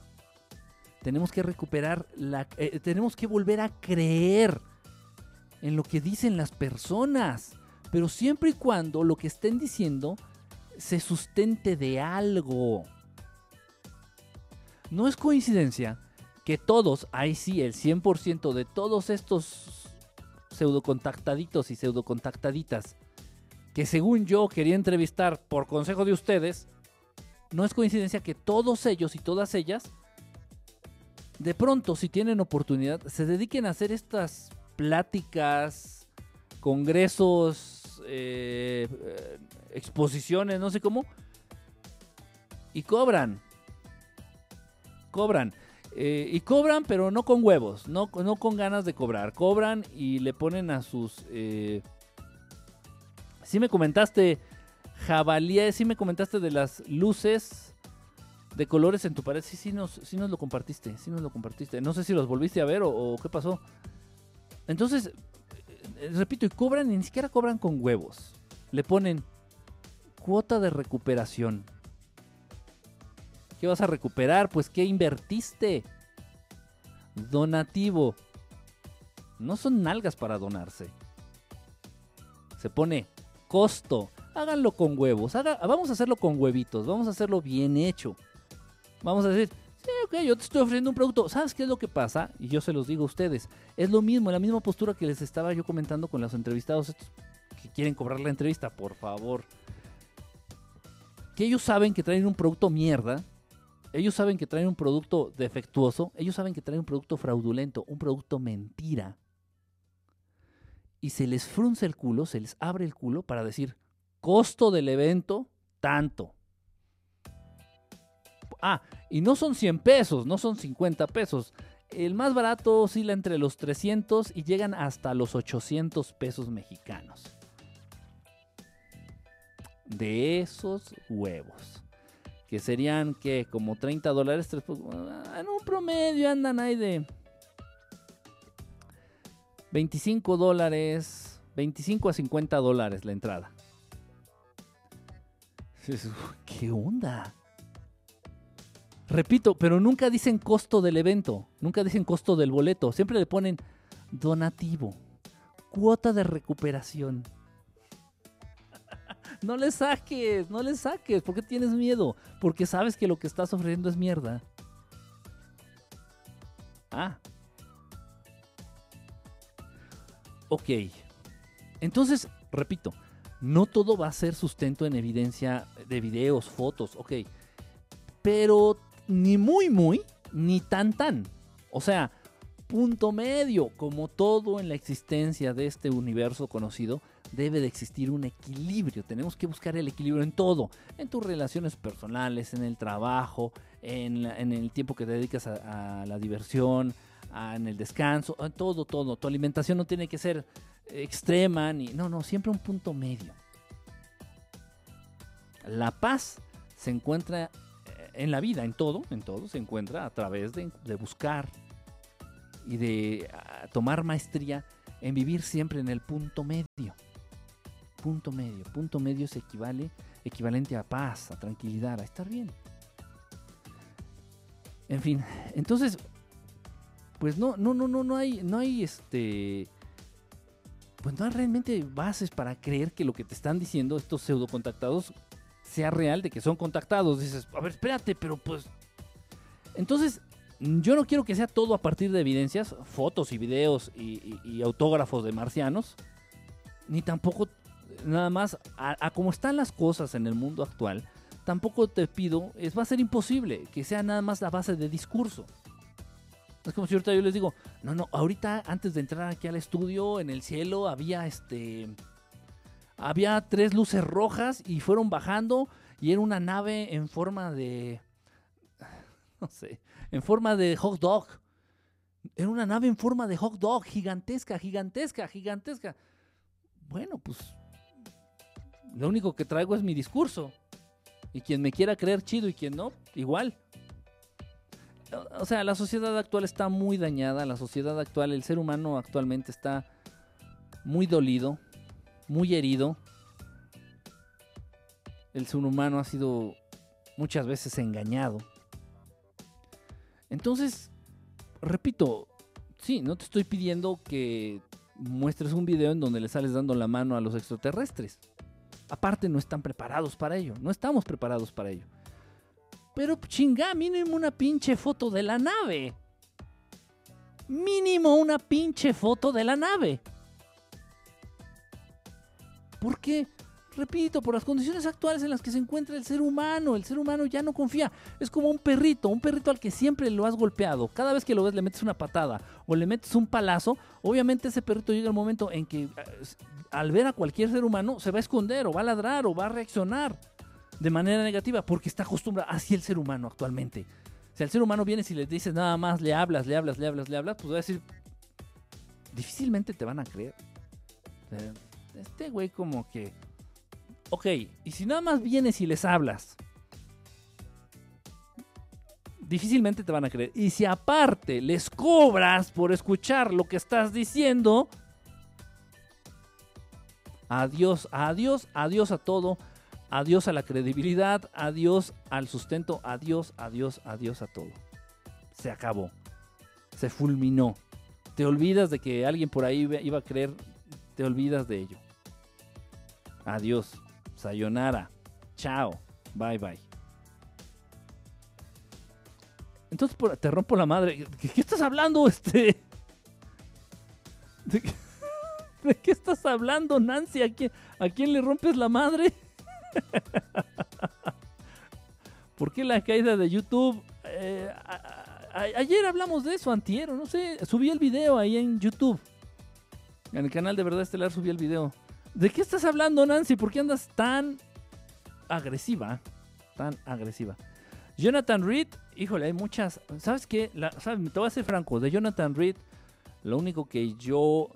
Tenemos que recuperar la. Eh, tenemos que volver a creer en lo que dicen las personas pero siempre y cuando lo que estén diciendo se sustente de algo. no es coincidencia que todos, ahí sí, el 100% de todos estos pseudocontactaditos y pseudocontactaditas que según yo quería entrevistar por consejo de ustedes, no es coincidencia que todos ellos y todas ellas, de pronto, si tienen oportunidad, se dediquen a hacer estas pláticas, congresos, eh, eh, exposiciones, no sé cómo, y cobran. Cobran. Eh, y cobran, pero no con huevos, no, no, con ganas de cobrar. Cobran y le ponen a sus... Eh... Sí me comentaste, jabalí, sí me comentaste de las luces de colores en tu pared. Sí, sí nos, sí nos lo compartiste, sí nos lo compartiste. No sé si los volviste a ver o, qué pasó. Entonces, repito, y cobran, ni siquiera cobran con huevos. Le ponen cuota de recuperación. ¿Qué vas a recuperar? Pues ¿qué invertiste? Donativo. No son nalgas para donarse. Se pone costo. Háganlo con huevos. vamos a hacerlo con huevitos. Vamos a hacerlo bien hecho. Vamos a decir, sí, ok, yo te estoy ofreciendo un producto. ¿Sabes qué es lo que pasa? Y yo se los digo a ustedes. Es lo mismo, la misma postura que les estaba yo comentando con los entrevistados estos que quieren cobrar la entrevista. Por favor. Que ellos saben que traen un producto mierda ellos saben que traen un producto defectuoso, ellos saben que traen un producto fraudulento, un producto mentira. Y se les frunce el culo, se les abre el culo para decir, costo del evento, tanto. Ah, y no son 100 pesos, no son 50 pesos. El más barato oscila entre los 300 y llegan hasta los 800 pesos mexicanos. De esos huevos que serían que como 30 dólares, pues, en un promedio andan ahí de 25 dólares, 25 a 50 dólares la entrada. ¿Qué onda? Repito, pero nunca dicen costo del evento, nunca dicen costo del boleto, siempre le ponen donativo, cuota de recuperación. No le saques, no le saques. ¿Por qué tienes miedo? Porque sabes que lo que estás ofreciendo es mierda. Ah. Ok. Entonces, repito, no todo va a ser sustento en evidencia de videos, fotos, ok. Pero ni muy, muy, ni tan, tan. O sea, punto medio, como todo en la existencia de este universo conocido, debe de existir un equilibrio. Tenemos que buscar el equilibrio en todo, en tus relaciones personales, en el trabajo, en, el tiempo que te dedicas a, la diversión, en el descanso, en todo, todo. Tu alimentación no tiene que ser extrema, ni no, no, siempre un punto medio. La paz se encuentra en la vida, en todo, en todo se encuentra a través de, buscar y de ah, tomar maestría en vivir siempre en el punto medio punto medio. Punto medio se equivale, equivalente a paz, a tranquilidad, a estar bien. En fin, entonces, pues no, no, no, no, no hay, no hay este, pues no hay realmente bases para creer que lo que te están diciendo estos pseudo contactados sea real, de que son contactados. Dices, a ver, espérate, pero pues, entonces, yo no quiero que sea todo a partir de evidencias, fotos y videos y autógrafos de marcianos, ni tampoco nada más a, como están las cosas en el mundo actual, tampoco te pido, es, va a ser imposible que sea nada más la base de discurso. Es como si ahorita yo les digo, no, no, ahorita antes de entrar aquí al estudio, en el cielo había este. Había tres luces rojas y fueron bajando y era una nave en forma de. No sé, en forma de hot dog. Era una nave en forma de hot dog, gigantesca, gigantesca, gigantesca. Bueno, pues lo único que traigo es mi discurso. Y quien me quiera creer chido y quien no, igual. O sea, la sociedad actual está muy dañada, la sociedad actual, el ser humano actualmente está muy dolido, muy herido. El ser humano ha sido muchas veces engañado. Entonces, repito, sí, no te estoy pidiendo que muestres un video en donde le sales dando la mano a los extraterrestres. Aparte no están preparados para ello, no estamos preparados para ello. Pero chinga, mínimo una pinche foto de la nave. Mínimo una pinche foto de la nave. ¿Por qué? Repito, por las condiciones actuales en las que se encuentra el ser humano, el ser humano ya no confía. Es como un perrito, un perrito al que siempre lo has golpeado. Cada vez que lo ves le metes una patada o le metes un palazo, obviamente ese perrito llega el momento en que eh, al ver a cualquier ser humano se va a esconder o va a ladrar o va a reaccionar de manera negativa porque está acostumbrado así el ser humano actualmente. Si el ser humano viene y le dices nada más, le hablas, le hablas, le hablas, le hablas, pues va a decir, difícilmente te van a creer. Este güey como que Ok, y si nada más vienes y les hablas, difícilmente te van a creer. Y si aparte les cobras por escuchar lo que estás diciendo, adiós, adiós, adiós a todo, adiós a la credibilidad, adiós al sustento, adiós, adiós, adiós a todo. Se acabó, se fulminó. Te olvidas de que alguien por ahí iba a creer, te olvidas de ello. Adiós. Sayonara. Chao. Bye bye. Entonces te rompo la madre. ¿De qué estás hablando, este? ¿De qué, estás hablando, Nancy? ¿A quién, ¿A quién le rompes la madre? ¿Por qué la caída de YouTube? Eh, ayer hablamos de eso, antiero, no sé. Subí el video ahí en YouTube. En el canal de Verdad Estelar subí el video. ¿De qué estás hablando, Nancy? ¿Por qué andas tan agresiva? Tan agresiva. Jonathan Reed, híjole, hay muchas. ¿Sabes qué? ¿sabes? Te voy a ser franco. De Jonathan Reed, lo único que yo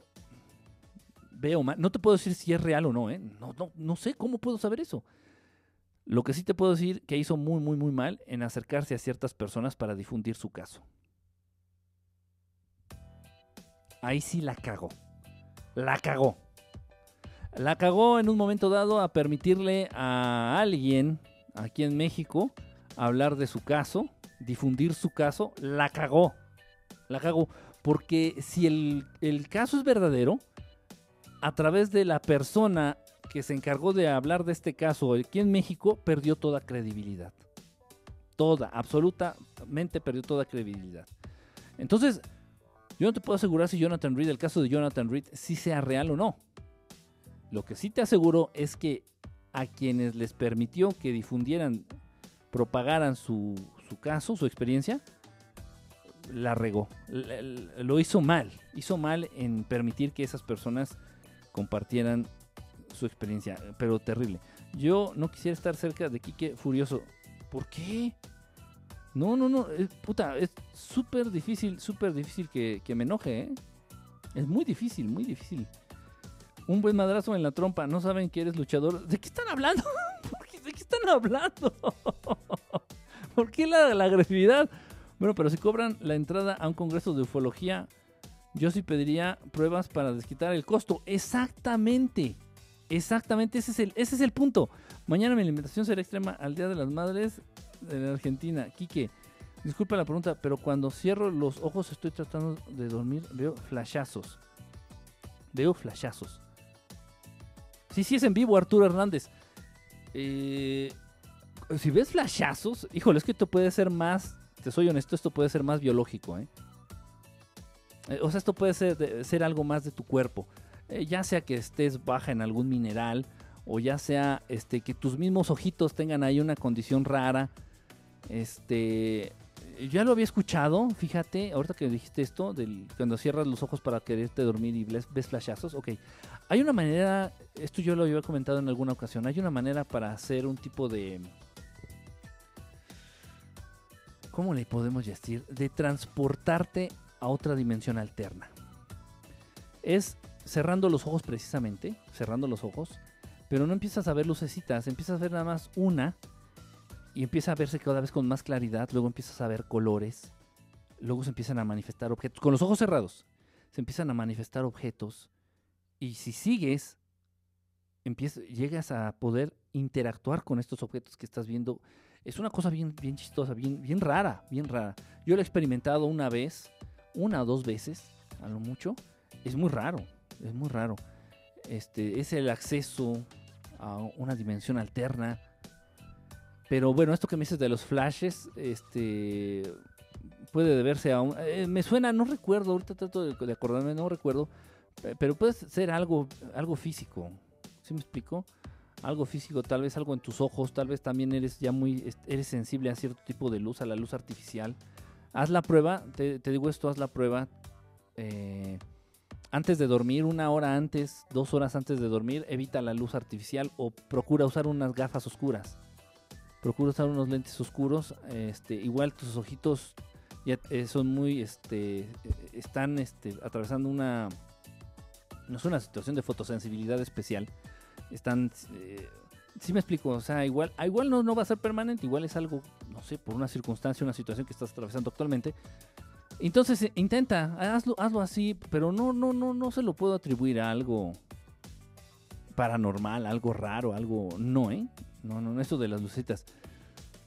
veo mal. No te puedo decir si es real o no, ¿eh? No, no, no sé cómo puedo saber eso. Lo que sí te puedo decir que hizo muy, muy, muy mal en acercarse a ciertas personas para difundir su caso. Ahí sí la cagó. La cagó la cagó en un momento dado a permitirle a alguien aquí en México hablar de su caso, difundir su caso, la cagó. La cagó. Porque si el, caso es verdadero, a través de la persona que se encargó de hablar de este caso aquí en México, perdió toda credibilidad. Toda, absolutamente perdió toda credibilidad. Entonces, yo no te puedo asegurar si Jonathan Reed, el caso de Jonathan Reed, sí sea real o no. Lo que sí te aseguro es que a quienes les permitió que difundieran, propagaran su, caso, su experiencia, la regó. Lo hizo mal. Hizo mal en permitir que esas personas compartieran su experiencia. Pero terrible. Yo no quisiera estar cerca de Quique Furioso. ¿Por qué? No, no, no. Es, puta, es súper difícil, súper difícil que, que me enoje. ¿eh? Es muy difícil, muy difícil un buen madrazo en la trompa. No saben que eres luchador. ¿De qué están hablando? ¿De qué están hablando? ¿Por qué la, agresividad? Bueno, pero si cobran la entrada a un congreso de ufología, yo sí pediría pruebas para desquitar el costo. Exactamente. Exactamente, ese es el, ese es el punto. Mañana mi alimentación será extrema al Día de las Madres de la Argentina. Quique, disculpa la pregunta, pero cuando cierro los ojos estoy tratando de dormir, veo flashazos. Veo flashazos. Sí, sí es en vivo, Arturo Hernández. Eh, si ves flashazos, híjole, es que esto puede ser más, te soy honesto, esto puede ser más biológico, ¿eh? eh o sea, esto puede ser, algo más de tu cuerpo. Ya sea que estés baja en algún mineral, o ya sea este, que tus mismos ojitos tengan ahí una condición rara. Este, ya lo había escuchado, fíjate, ahorita que dijiste esto, cuando cierras los ojos para quererte dormir y ves, ves flashazos, ok. Hay una manera, esto yo lo había comentado en alguna ocasión, hay una manera para hacer un tipo de... ¿Cómo le podemos decir? De transportarte a otra dimensión alterna. Es cerrando los ojos precisamente, cerrando los ojos, pero no empiezas a ver lucecitas, empiezas a ver nada más una y empieza a verse cada vez con más claridad, luego empiezas a ver colores, luego se empiezan a manifestar objetos, con los ojos cerrados, se empiezan a manifestar objetos y si sigues, llegas a poder interactuar con estos objetos que estás viendo. Es una cosa bien, bien chistosa, bien, bien rara, bien rara. Yo lo he experimentado una vez, una o dos veces, a lo mucho. Es muy raro, es muy raro. Este, es el acceso a una dimensión alterna Pero bueno, esto que me dices de los flashes, este puede deberse a un... eh, me suena, no recuerdo, ahorita trato de, acordarme, no recuerdo, pero puede ser algo, algo físico. ¿Sí me explico? Algo físico, tal vez algo en tus ojos, tal vez también eres ya muy, es- eres sensible a cierto tipo de luz, a la luz artificial. Haz la prueba, te, te digo esto, haz la prueba. eh, antes de dormir, una hora antes, dos horas antes de dormir, evita la luz artificial o procura usar unas gafas oscuras. Procura usar unos lentes oscuros. Este, igual tus ojitos ya eh, son muy, este, eh, están este, atravesando una, no es una situación de fotosensibilidad especial. Están, eh, sí me explico, o sea, igual, ah, igual no, no va a ser permanente, igual es algo, no sé, por una circunstancia, una situación que estás atravesando actualmente. Entonces eh, intenta, hazlo, hazlo así, pero no, no, no, no se lo puedo atribuir a algo paranormal, algo raro, algo, no, ¿eh? No, no, no, eso de las lucecitas.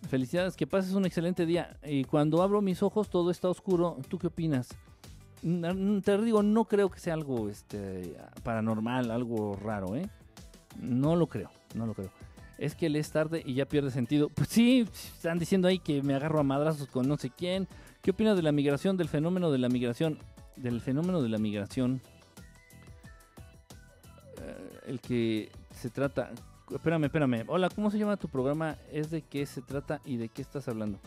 Felicidades, que pases un excelente día. Y cuando abro mis ojos todo está oscuro. ¿Tú qué opinas? Te digo, no creo que sea algo este, paranormal, algo raro, ¿eh? No lo creo, no lo creo. Es que lees tarde y ya pierde sentido. Pues sí, están diciendo ahí que me agarro a madrazos con no sé quién. ¿Qué opinas de la migración, del fenómeno de la migración? Del fenómeno de la migración. Eh, el que se trata... Espérame, espérame. Hola, ¿cómo se llama tu programa? ¿Es de qué se trata y de qué estás hablando?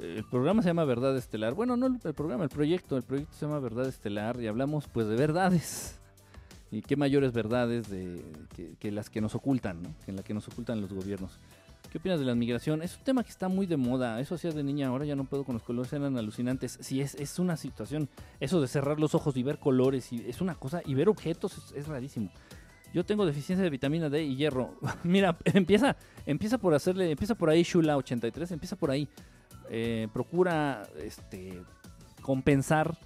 Eh, El programa se llama Verdad Estelar. Bueno, no el programa, el proyecto. El proyecto se llama Verdad Estelar y hablamos pues de verdades. Y qué mayores verdades de, que, que las que nos ocultan, ¿no? Que las que nos ocultan los gobiernos. ¿Qué opinas de la migración? Es un tema que está muy de moda. Eso hacía de niña, ahora ya no puedo con los colores, eran alucinantes. Sí, es, es una situación. Eso de cerrar los ojos y ver colores, y es una cosa. Y ver objetos es, es rarísimo. Yo tengo deficiencia de vitamina D y hierro. Mira, empieza, empieza por hacerle, empieza por ahí Shula83, empieza por ahí. Eh, procura este, compensar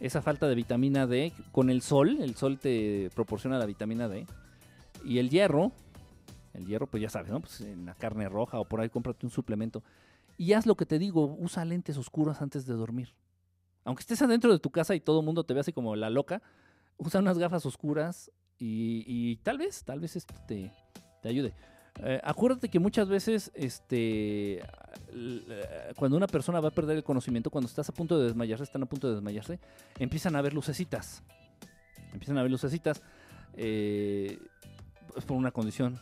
esa falta de vitamina D con el sol. El sol te proporciona la vitamina D. Y el hierro, el hierro, pues ya sabes, ¿no? Pues en la carne roja o por ahí cómprate un suplemento. Y haz lo que te digo, usa lentes oscuros antes de dormir. Aunque estés adentro de tu casa y todo el mundo te ve así como la loca, usa unas gafas oscuras y, y tal vez, tal vez esto te, te ayude. Eh, acuérdate que muchas veces, este, eh, cuando una persona va a perder el conocimiento, cuando estás a punto de desmayarse, están a punto de desmayarse, empiezan a ver lucecitas. Empiezan a ver lucecitas eh, pues por una condición,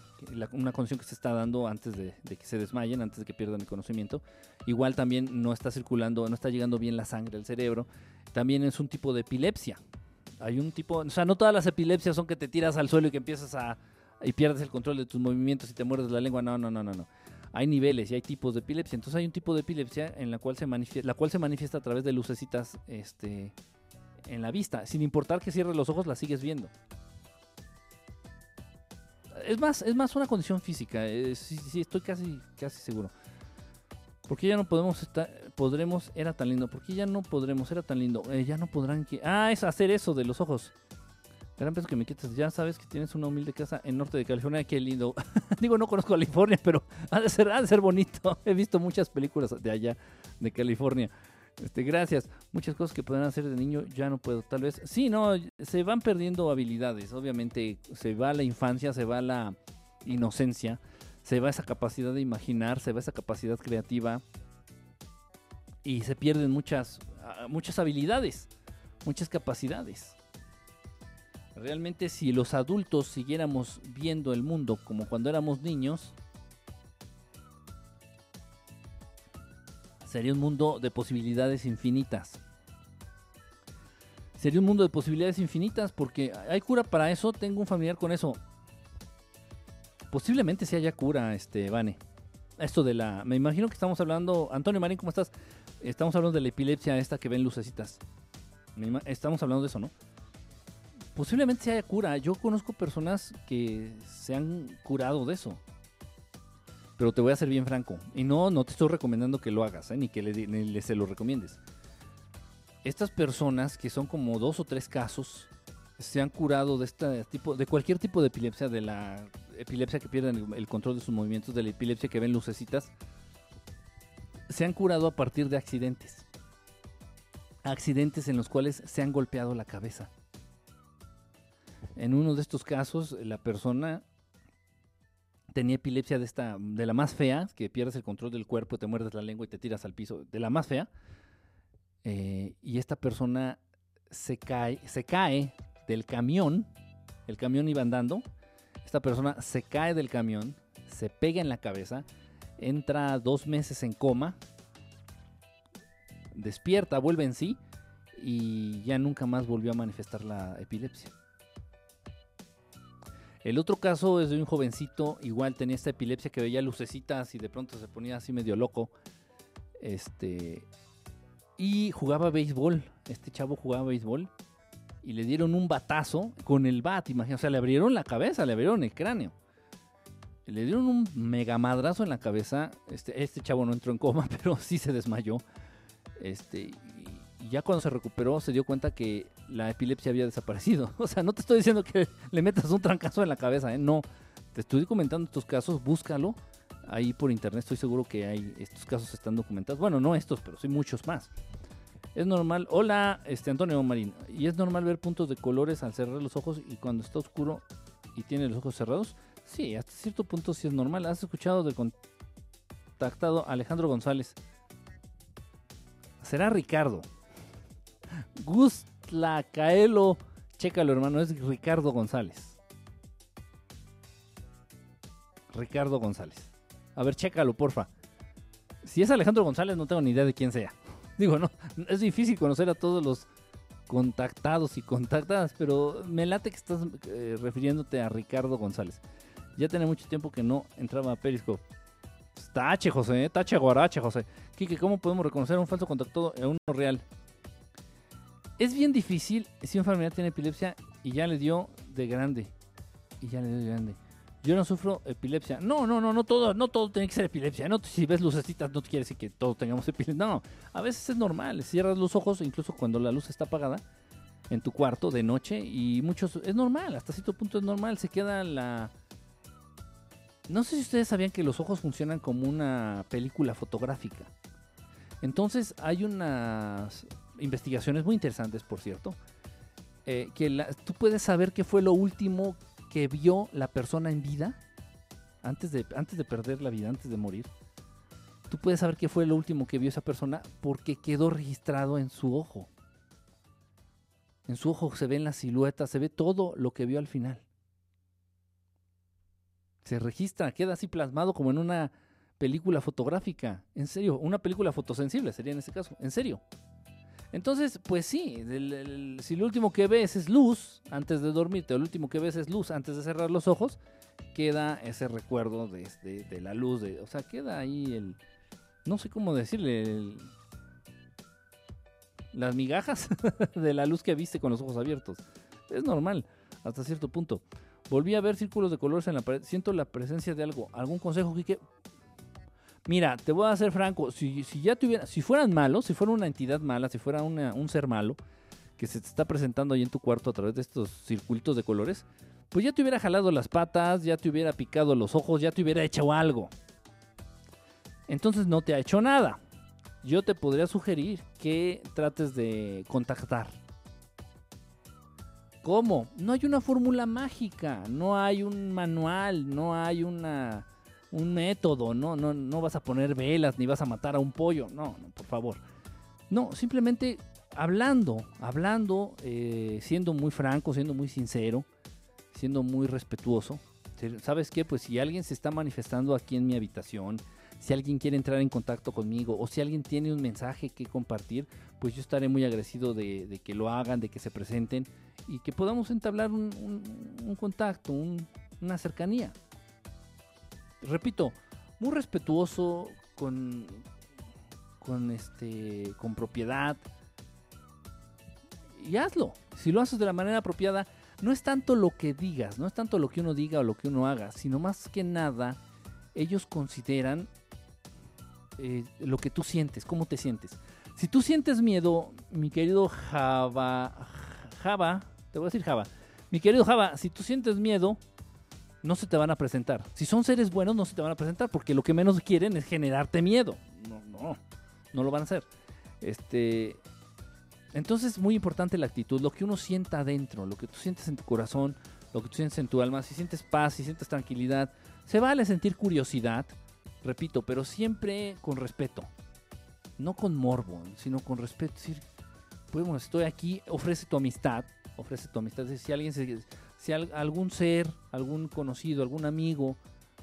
una condición que se está dando antes de que se desmayen, antes de que pierdan el conocimiento. Igual también no está circulando, no está llegando bien la sangre al cerebro. También es un tipo de epilepsia. Hay un tipo, o sea, no todas las epilepsias son que te tiras al suelo y que empiezas a y pierdes el control de tus movimientos y te muerdes la lengua. No, no, no, no, no. Hay niveles y hay tipos de epilepsia. Entonces hay un tipo de epilepsia en la cual se manifiesta, la cual se manifiesta a través de lucecitas, este, en la vista. Sin importar que cierres los ojos, la sigues viendo. Es más, es más una condición física. eh, sí, sí, estoy casi, casi seguro. Porque ya no podemos estar, podremos, era tan lindo. Porque ya no podremos, era tan lindo. Eh, ya no podrán que, ah, es hacer eso de los ojos. Gran peso que me quitas. Ya sabes que tienes una humilde casa en norte de California. Qué lindo. Digo, no conozco California, pero ha de ser, ha de ser bonito. He visto muchas películas de allá, de California. Este, gracias. Muchas cosas que podrán hacer de niño ya no puedo. Tal vez. Sí, no, se van perdiendo habilidades. Obviamente se va la infancia, se va la inocencia, se va esa capacidad de imaginar, se va esa capacidad creativa y se pierden muchas, ah, muchas habilidades, muchas capacidades. Realmente si los adultos siguiéramos viendo el mundo como cuando éramos niños, sería un mundo de posibilidades infinitas. Sería un mundo de posibilidades infinitas porque hay cura para eso. Tengo un familiar con eso. Posiblemente si haya cura, este, Vane. Esto de la. Me imagino que estamos hablando. Antonio Marín, ¿cómo estás? Estamos hablando de la epilepsia esta que ven lucecitas. Estamos hablando de eso, ¿no? Posiblemente si haya cura. Yo conozco personas que se han curado de eso. Pero te voy a ser bien franco. Y no, no te estoy recomendando que lo hagas, ¿eh? ni que le, ni le- se lo recomiendes. Estas personas, que son como dos o tres casos, se han curado de este tipo, de cualquier tipo de epilepsia, de la epilepsia que pierden el, control de sus movimientos, de la epilepsia que ven lucecitas, se han curado a partir de accidentes. Accidentes en los cuales se han golpeado la cabeza. En uno de estos casos, la persona tenía epilepsia de esta, de la más fea, que pierdes el control del cuerpo, te muerdes la lengua y te tiras al piso, de la más fea. Eh, y esta persona se cae, se cae del camión, el camión iba andando, esta persona se cae del camión, se pega en la cabeza, entra dos meses en coma, despierta, vuelve en sí y ya nunca más volvió a manifestar la epilepsia. El otro caso es de un jovencito, igual tenía esta epilepsia que veía lucecitas y de pronto se ponía así medio loco. Este. Y jugaba béisbol. Este chavo jugaba béisbol. Y le dieron un batazo con el bat, imagínate. O sea, le abrieron la cabeza, le abrieron el cráneo. Le dieron un mega madrazo en la cabeza. Este, este chavo no entró en coma, pero sí se desmayó. Este, y ya cuando se recuperó se dio cuenta que la epilepsia había desaparecido. O sea, no te estoy diciendo que le metas un trancazo en la cabeza, ¿eh? no. Te estoy comentando estos casos, búscalo. Ahí por internet estoy seguro que hay estos casos están documentados. Bueno, no estos, pero sí muchos más. Es normal, hola, este Antonio Marín, y es normal ver puntos de colores al cerrar los ojos y cuando está oscuro y tiene los ojos cerrados. Sí, hasta cierto punto sí es normal. ¿Has escuchado del contactado Alejandro González? Será Ricardo. Gustlacaelo. Chécalo, hermano, es Ricardo González. Ricardo González. A ver, chécalo, porfa. Si es Alejandro González, no tengo ni idea de quién sea. Digo, no, es difícil conocer a todos los contactados y contactadas, pero me late que estás eh, refiriéndote a Ricardo González. Ya tiene mucho tiempo que no entraba a Periscope. Tache, José, tache guarache, José. Kike, ¿cómo podemos reconocer un falso contactado en uno real? Es bien difícil si un familiar tiene epilepsia y ya le dio de grande. Y ya le dio de grande. Yo no sufro epilepsia. No, no, no, no todo, no todo tiene que ser epilepsia. No, si ves lucecitas no quiere decir que todos tengamos epilepsia. No, a veces es normal. Cierras los ojos, incluso cuando la luz está apagada en tu cuarto de noche y muchos es normal, hasta cierto punto es normal. Se queda la no sé si ustedes sabían que los ojos funcionan como una película fotográfica. Entonces hay unas investigaciones muy interesantes, por cierto, eh, que tú puedes saber qué fue lo último que vio la persona en vida antes de, antes de perder la vida, antes de morir. Tú puedes saber qué fue lo último que vio esa persona porque quedó registrado en su ojo. En su ojo se ven las siluetas, se ve todo lo que vio al final se registra, queda así plasmado como en una película fotográfica. En serio, una película fotosensible sería en ese caso. En serio. Entonces, pues sí, si lo último que ves es luz antes de dormirte, o lo último que ves es luz antes de cerrar los ojos, queda ese recuerdo de, la luz. De, o sea, queda ahí el. No sé cómo decirle. las migajas de la luz que viste con los ojos abiertos. Es normal, hasta cierto punto. Volví a ver círculos de colores en la pared. Siento la presencia de algo. ¿Algún consejo, Kike? Mira, te voy a ser franco. Si, ya tuviera, si fueran malos, si fuera una entidad mala, si fuera un ser malo que se te está presentando ahí en tu cuarto a través de estos circulitos de colores, pues ya te hubiera jalado las patas, ya te hubiera picado los ojos, ya te hubiera hecho algo. Entonces no te ha hecho nada. Yo te podría sugerir que trates de contactar ¿Cómo? No hay una fórmula mágica, no hay un manual, no hay una, un método, no, no, no vas a poner velas ni vas a matar a un pollo, no, por favor. No, simplemente hablando, hablando, eh, siendo muy franco, siendo muy sincero, siendo muy respetuoso. ¿Sabes qué? Pues si alguien se está manifestando aquí en mi habitación, si alguien quiere entrar en contacto conmigo o si alguien tiene un mensaje que compartir, pues yo estaré muy agradecido de, de que lo hagan, de que se presenten y que podamos entablar un, contacto, una cercanía. Repito, muy respetuoso, con, con, este, con propiedad. Y hazlo. Si lo haces de la manera apropiada, no es tanto lo que digas, no es tanto lo que uno diga o lo que uno haga, sino más que nada, ellos consideran eh, lo que tú sientes, cómo te sientes. Si tú sientes miedo, mi querido Java, Java, te voy a decir Java. Mi querido Java, si tú sientes miedo, no se te van a presentar. Si son seres buenos, no se te van a presentar, porque lo que menos quieren es generarte miedo. No, no, no lo van a hacer. Este, entonces es muy importante la actitud, lo que uno sienta adentro, lo que tú sientes en tu corazón, lo que tú sientes en tu alma, si sientes paz, si sientes tranquilidad, se vale sentir curiosidad, repito, pero siempre con respeto. No con morbo, sino con respeto. decir, pues bueno, estoy aquí, ofrece tu amistad, ofrece tu amistad. Si alguien, si algún ser, algún conocido, algún amigo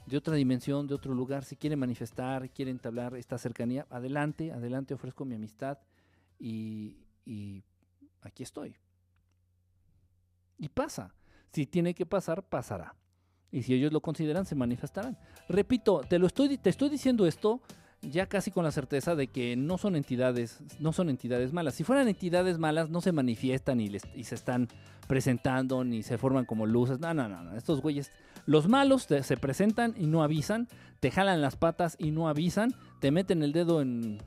de otra dimensión, de otro lugar, si quiere manifestar, quiere entablar esta cercanía, adelante, adelante, ofrezco mi amistad y, aquí estoy. Y pasa. Si tiene que pasar, pasará. Y si ellos lo consideran, se manifestarán. Repito, te lo estoy, te estoy diciendo esto ya casi con la certeza de que no son entidades, no son entidades malas. Si fueran entidades malas, no se manifiestan y, y se están presentando, ni se forman como luces. No, no, no, no. Estos güeyes, los malos se presentan y no avisan, te jalan las patas y no avisan, te meten el dedo en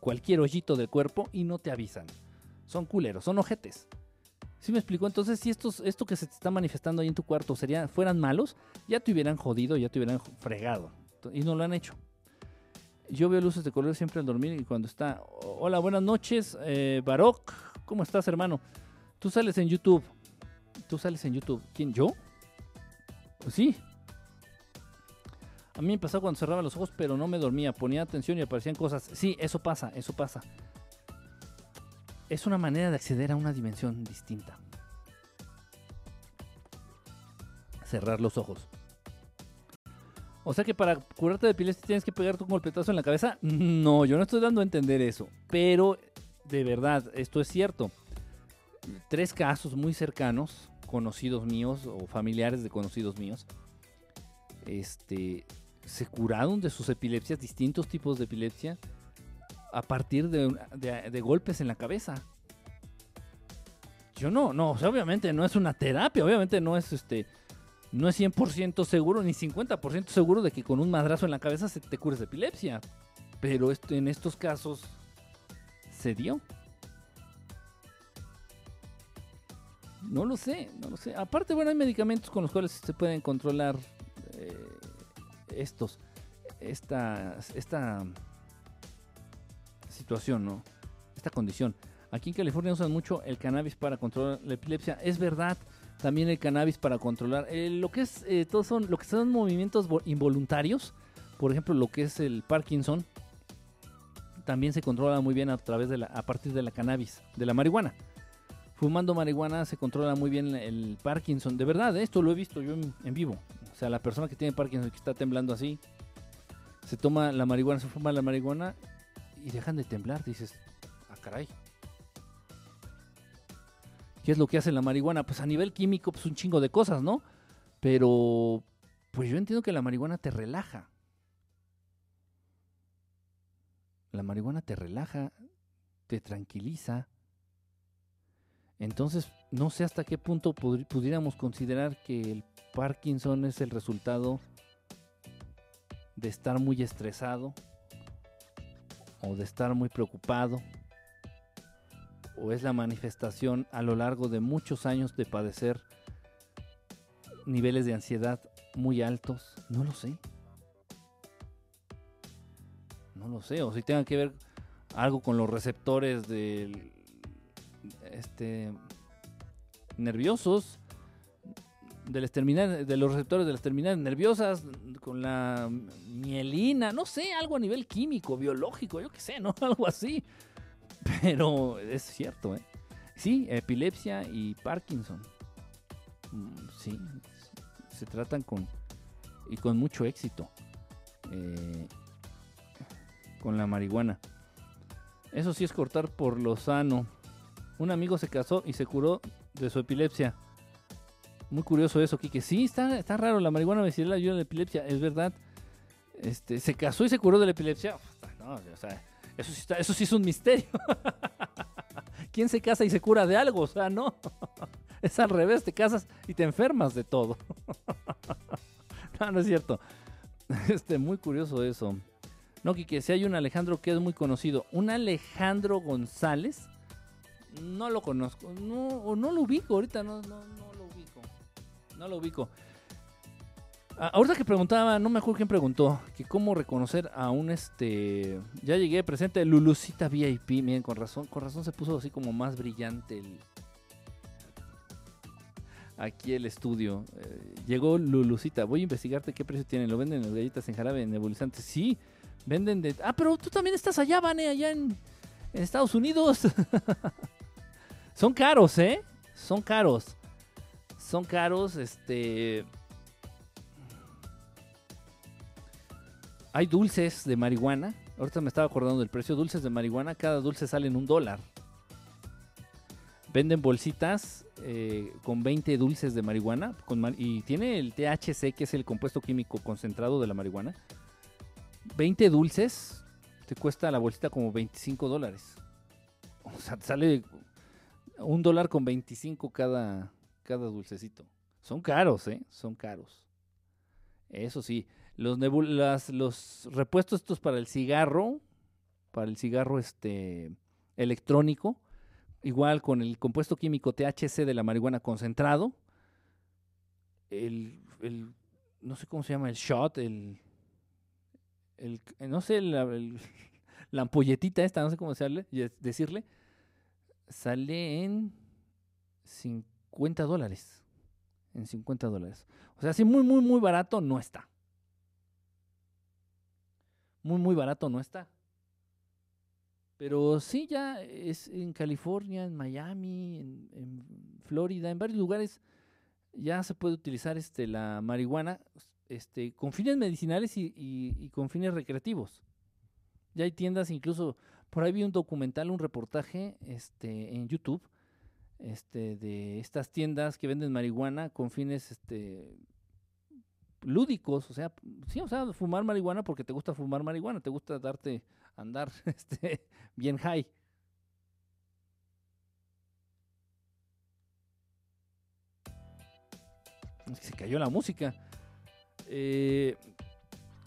cualquier hoyito del cuerpo y no te avisan. Son culeros, son ojetes. ¿Sí me explico? Entonces, si estos, esto que se te está manifestando ahí en tu cuarto sería, fueran malos, ya te hubieran jodido, ya te hubieran fregado. Y no lo han hecho. Yo veo luces de color siempre al dormir y cuando está. Hola, buenas noches, eh, Barok. ¿Cómo estás, hermano? Tú sales en YouTube. Tú sales en YouTube. ¿Quién? ¿Yo? Pues sí. A mí me pasaba cuando cerraba los ojos, pero no me dormía. Ponía atención y aparecían cosas. Sí, eso pasa, eso pasa es una manera de acceder a una dimensión distinta. Cerrar los ojos. O sea que para curarte de epilepsia tienes que pegarte un golpetazo en la cabeza. No, yo no estoy dando a entender eso. Pero de verdad, esto es cierto. Tres casos muy cercanos, conocidos míos o familiares de conocidos míos, este, se curaron de sus epilepsias, distintos tipos de epilepsia, a partir de, golpes en la cabeza. Yo no, no, obviamente no es una terapia, obviamente no es este, no es 100% seguro ni 50% seguro de que con un madrazo en la cabeza se te cures epilepsia. Pero esto, en estos casos se dio. No lo sé, no lo sé. Aparte, bueno, hay medicamentos con los cuales se pueden controlar eh, estos, esta, esta situación, ¿no? Esta condición. Aquí en California usan mucho el cannabis para controlar la epilepsia. Es verdad, también el cannabis para controlar eh, lo que es eh, todos son lo que son movimientos involuntarios. Por ejemplo, lo que es el Parkinson también se controla muy bien a través de la a partir de la cannabis, de la marihuana. Fumando marihuana se controla muy bien el Parkinson. De verdad, esto lo he visto yo en, en vivo. O sea, la persona que tiene Parkinson que está temblando así, se toma la marihuana, se fuma la marihuana y dejan de temblar. Dices, ah, caray. ¿Qué es lo que hace la marihuana? Pues a nivel químico, pues un chingo de cosas, ¿no? Pero, pues yo entiendo que la marihuana te relaja. La marihuana te relaja, te tranquiliza. Entonces, no sé hasta qué punto pudiéramos considerar que el Parkinson es el resultado de estar muy estresado, o de estar muy preocupado o es la manifestación a lo largo de muchos años de padecer niveles de ansiedad muy altos, no lo sé. No lo sé, o si tenga que ver algo con los receptores del este nerviosos de, de los receptores de las terminales nerviosas, con la mielina, no sé, algo a nivel químico, biológico, yo qué sé, ¿no? Algo así. Pero es cierto, ¿eh? Sí, epilepsia y Parkinson. Mm, sí, se tratan con y con mucho éxito eh, con la marihuana. Eso sí es cortar por lo sano. Un amigo se casó y se curó de su epilepsia. Muy curioso eso, Kike. Sí, está, está raro. La marihuana medicinal ayuda a la epilepsia, es verdad. Este, se casó y se curó de la epilepsia. No, o sea, eso sí, eso sí es un misterio. ¿Quién se casa y se cura de algo? O sea, no. Es al revés, te casas y te enfermas de todo. No, no es cierto. Este, muy curioso eso. No, Kike, si hay un Alejandro que es muy conocido. Un Alejandro González. No lo conozco. No, no lo ubico ahorita. No, no, no no lo ubico. Ah, ahorita que preguntaba, no me acuerdo quién preguntó, que cómo reconocer a un este. Ya llegué presente, Lulucita VIP. Miren, con razón, con razón se puso así como más brillante el. aquí el estudio. Eh, llegó Lulucita. Voy a investigarte qué precio tienen. ¿Lo venden en galletas en jarabe nebulizantes? Sí, venden de. Ah, pero tú también estás allá, Vane, allá en, en Estados Unidos. Son caros, ¿eh? Son caros. Son caros, este. Hay dulces de marihuana. Ahorita me estaba acordando del precio. Dulces de marihuana. Cada dulce sale en un dólar. Venden bolsitas eh, con 20 dulces de marihuana. y tiene el THC, que es el compuesto químico concentrado de la marihuana. 20 dulces. Te cuesta la bolsita como 25 dólares. O sea, te sale un dólar con 25 cada, cada dulcecito. Son caros, ¿eh? Son caros. Eso sí. Los, los repuestos estos para el cigarro, para el cigarro este electrónico, igual con el compuesto químico THC de la marihuana concentrado, el, no sé cómo se llama, el shot, el, el no sé, la, ampolletita esta, no sé cómo decirle, sale en 50 dólares. En 50 dólares. O sea, si muy, muy, muy barato no está muy, muy barato no está. Pero sí, ya es en California, en Miami, en, Florida, en varios lugares ya se puede utilizar este, la marihuana este, con fines medicinales y, con fines recreativos. Ya hay tiendas, incluso por ahí vi un documental, un reportaje este, en YouTube este, de estas tiendas que venden marihuana con fines este, lúdicos, o sea, sí, o sea, fumar marihuana porque te gusta fumar marihuana, te gusta darte andar este bien high. Se cayó la música. Eh,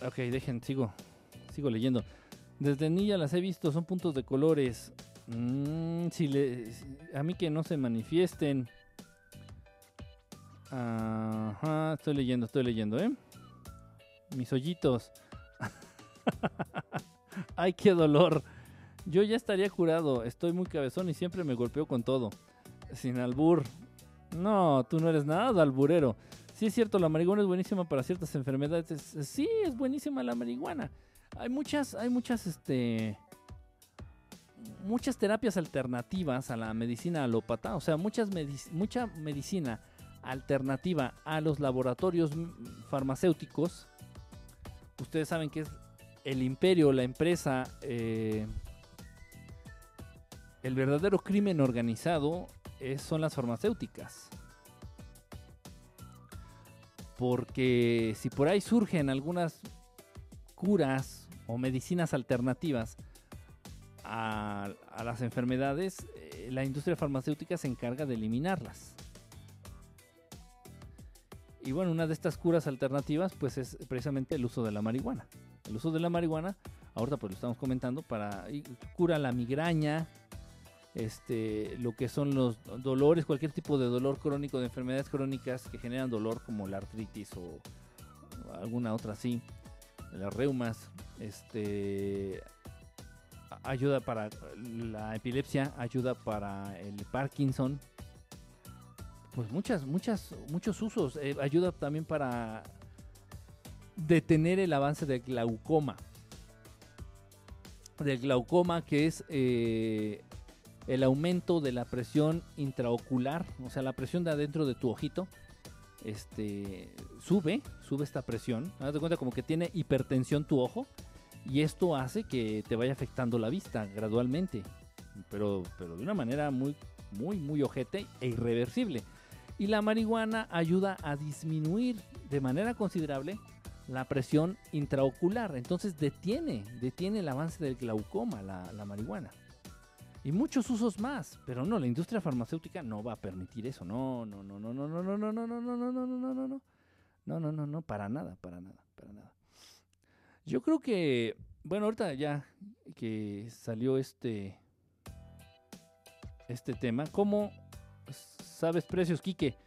ok, dejen, sigo, sigo leyendo. Desde niña las he visto, son puntos de colores. Mm, si a mí que no se manifiesten. Ajá, estoy leyendo, estoy leyendo, ¿eh? Mis hoyitos. Ay, qué dolor. Yo ya estaría curado, estoy muy cabezón y siempre me golpeo con todo. Sin albur. No, tú no eres nada alburero. Sí es cierto, la marihuana es buenísima para ciertas enfermedades. Sí, es buenísima la marihuana. Hay muchas, hay muchas, este, muchas terapias alternativas a la medicina alópata. O sea, muchas mucha medicina alternativa a los laboratorios farmacéuticos. Ustedes saben que es el imperio, la empresa, eh, el verdadero crimen organizado son las farmacéuticas. Porque si por ahí surgen algunas curas o medicinas alternativas a, las enfermedades, eh, la industria farmacéutica se encarga de eliminarlas. Y bueno, una de estas curas alternativas pues es precisamente el uso de la marihuana. El uso de la marihuana, ahorita pues lo estamos comentando, para cura la migraña, este, lo que son los dolores, cualquier tipo de dolor crónico, de enfermedades crónicas que generan dolor como la artritis o alguna otra así, las reumas, este, ayuda para la epilepsia, ayuda para el Parkinson, pues muchas, muchas, muchos usos. Eh, ayuda también para detener el avance del glaucoma. Del glaucoma que es eh, el aumento de la presión intraocular, o sea, la presión de adentro de tu ojito. Este sube, sube esta presión. Haz cuenta como que tiene hipertensión tu ojo. Y esto hace que te vaya afectando la vista gradualmente. Pero, pero de una manera muy, muy, muy ojete e irreversible. Y la marihuana ayuda a disminuir de manera considerable la presión intraocular. Entonces detiene, detiene el avance del glaucoma la, marihuana. Y muchos usos más. Pero no, la industria farmacéutica no va a permitir eso. No, no, no, no, no, no, no, no, no, no, no, no, no, no, no, no. No, no, no, no, para nada, para nada, para nada. Yo creo que, bueno, ahorita ya que salió este, este tema, ¿cómo ¿Sabes precios, Quique?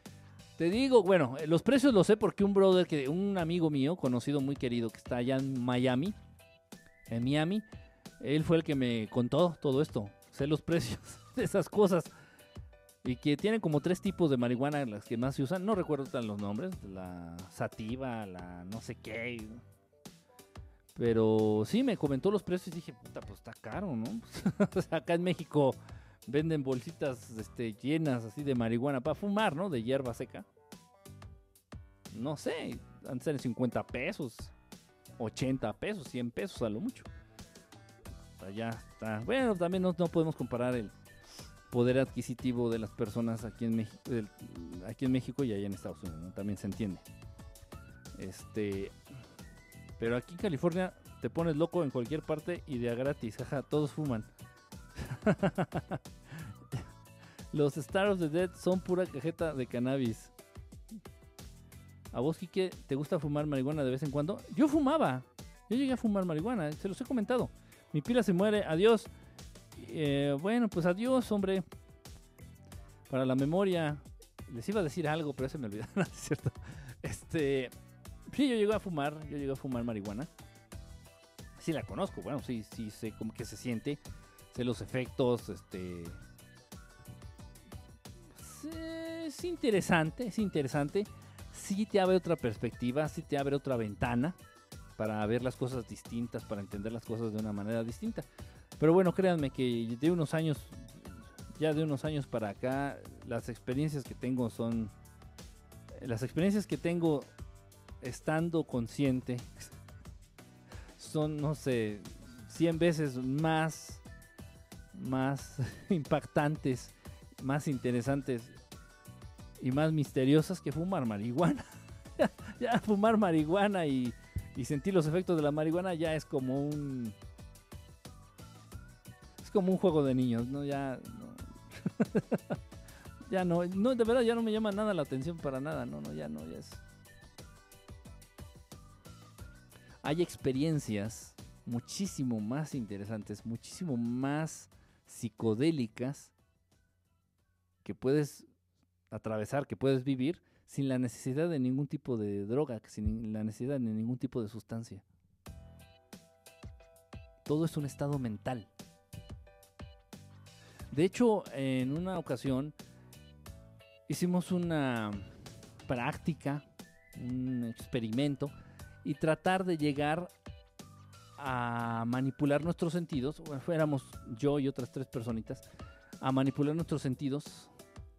Te digo, bueno, los precios los sé porque un brother, que un amigo mío, conocido muy querido, que está allá en Miami, en Miami, él fue el que me contó todo esto. Sé los precios de esas cosas. y que tienen como tres tipos de marihuana las que más se usan. No recuerdo tan los nombres, la sativa, la no sé qué. Pero sí me comentó los precios y dije, puta, pues está caro, ¿no? acá en México venden bolsitas este, llenas así de marihuana para fumar, ¿no? De hierba seca. No sé, han ser 50 pesos, 80 pesos, 100 pesos a lo mucho. Ya está. Bueno, también no, podemos comparar el poder adquisitivo de las personas aquí en México, aquí en México y allá en Estados Unidos, también se entiende. Este, pero aquí en California te pones loco en cualquier parte y de a gratis, jaja, todos fuman. Los Stars of the Dead son pura cajeta de cannabis. ¿A vos, Kike, te gusta fumar marihuana de vez en cuando? Yo fumaba. Yo llegué a fumar marihuana, se los he comentado. Mi pila se muere, adiós. Eh, bueno, pues adiós, hombre. Para la memoria. Les iba a decir algo, pero se me olvidó, ¿no es cierto? Este. Sí, yo llegué a fumar, yo llegué a fumar marihuana. Sí la conozco, bueno, sí, sí sé cómo que se siente. Sé los efectos, este. Es interesante, es interesante sí te abre otra perspectiva, sí te abre otra ventana para ver las cosas distintas, para entender las cosas de una manera distinta. Pero bueno, créanme que de unos años, ya de unos años para acá, las experiencias que tengo son, las experiencias que tengo estando consciente son, no sé, 100 veces más, más impactantes, más interesantes y más misteriosas que fumar marihuana. ya fumar marihuana y, sentir los efectos de la marihuana ya es como un... Es como un juego de niños, ¿no? Ya... Ya no, no, de verdad ya no me llama nada la atención para nada, no, no, ya no, ya es... Hay experiencias muchísimo más interesantes, muchísimo más psicodélicas que puedes atravesar, que puedes vivir sin la necesidad de ningún tipo de droga, sin la necesidad de ningún tipo de sustancia. Todo es un estado mental. De hecho, en una ocasión hicimos una práctica, un experimento, y tratar de llegar a manipular nuestros sentidos, fuéramos yo y otras tres personitas, a manipular nuestros sentidos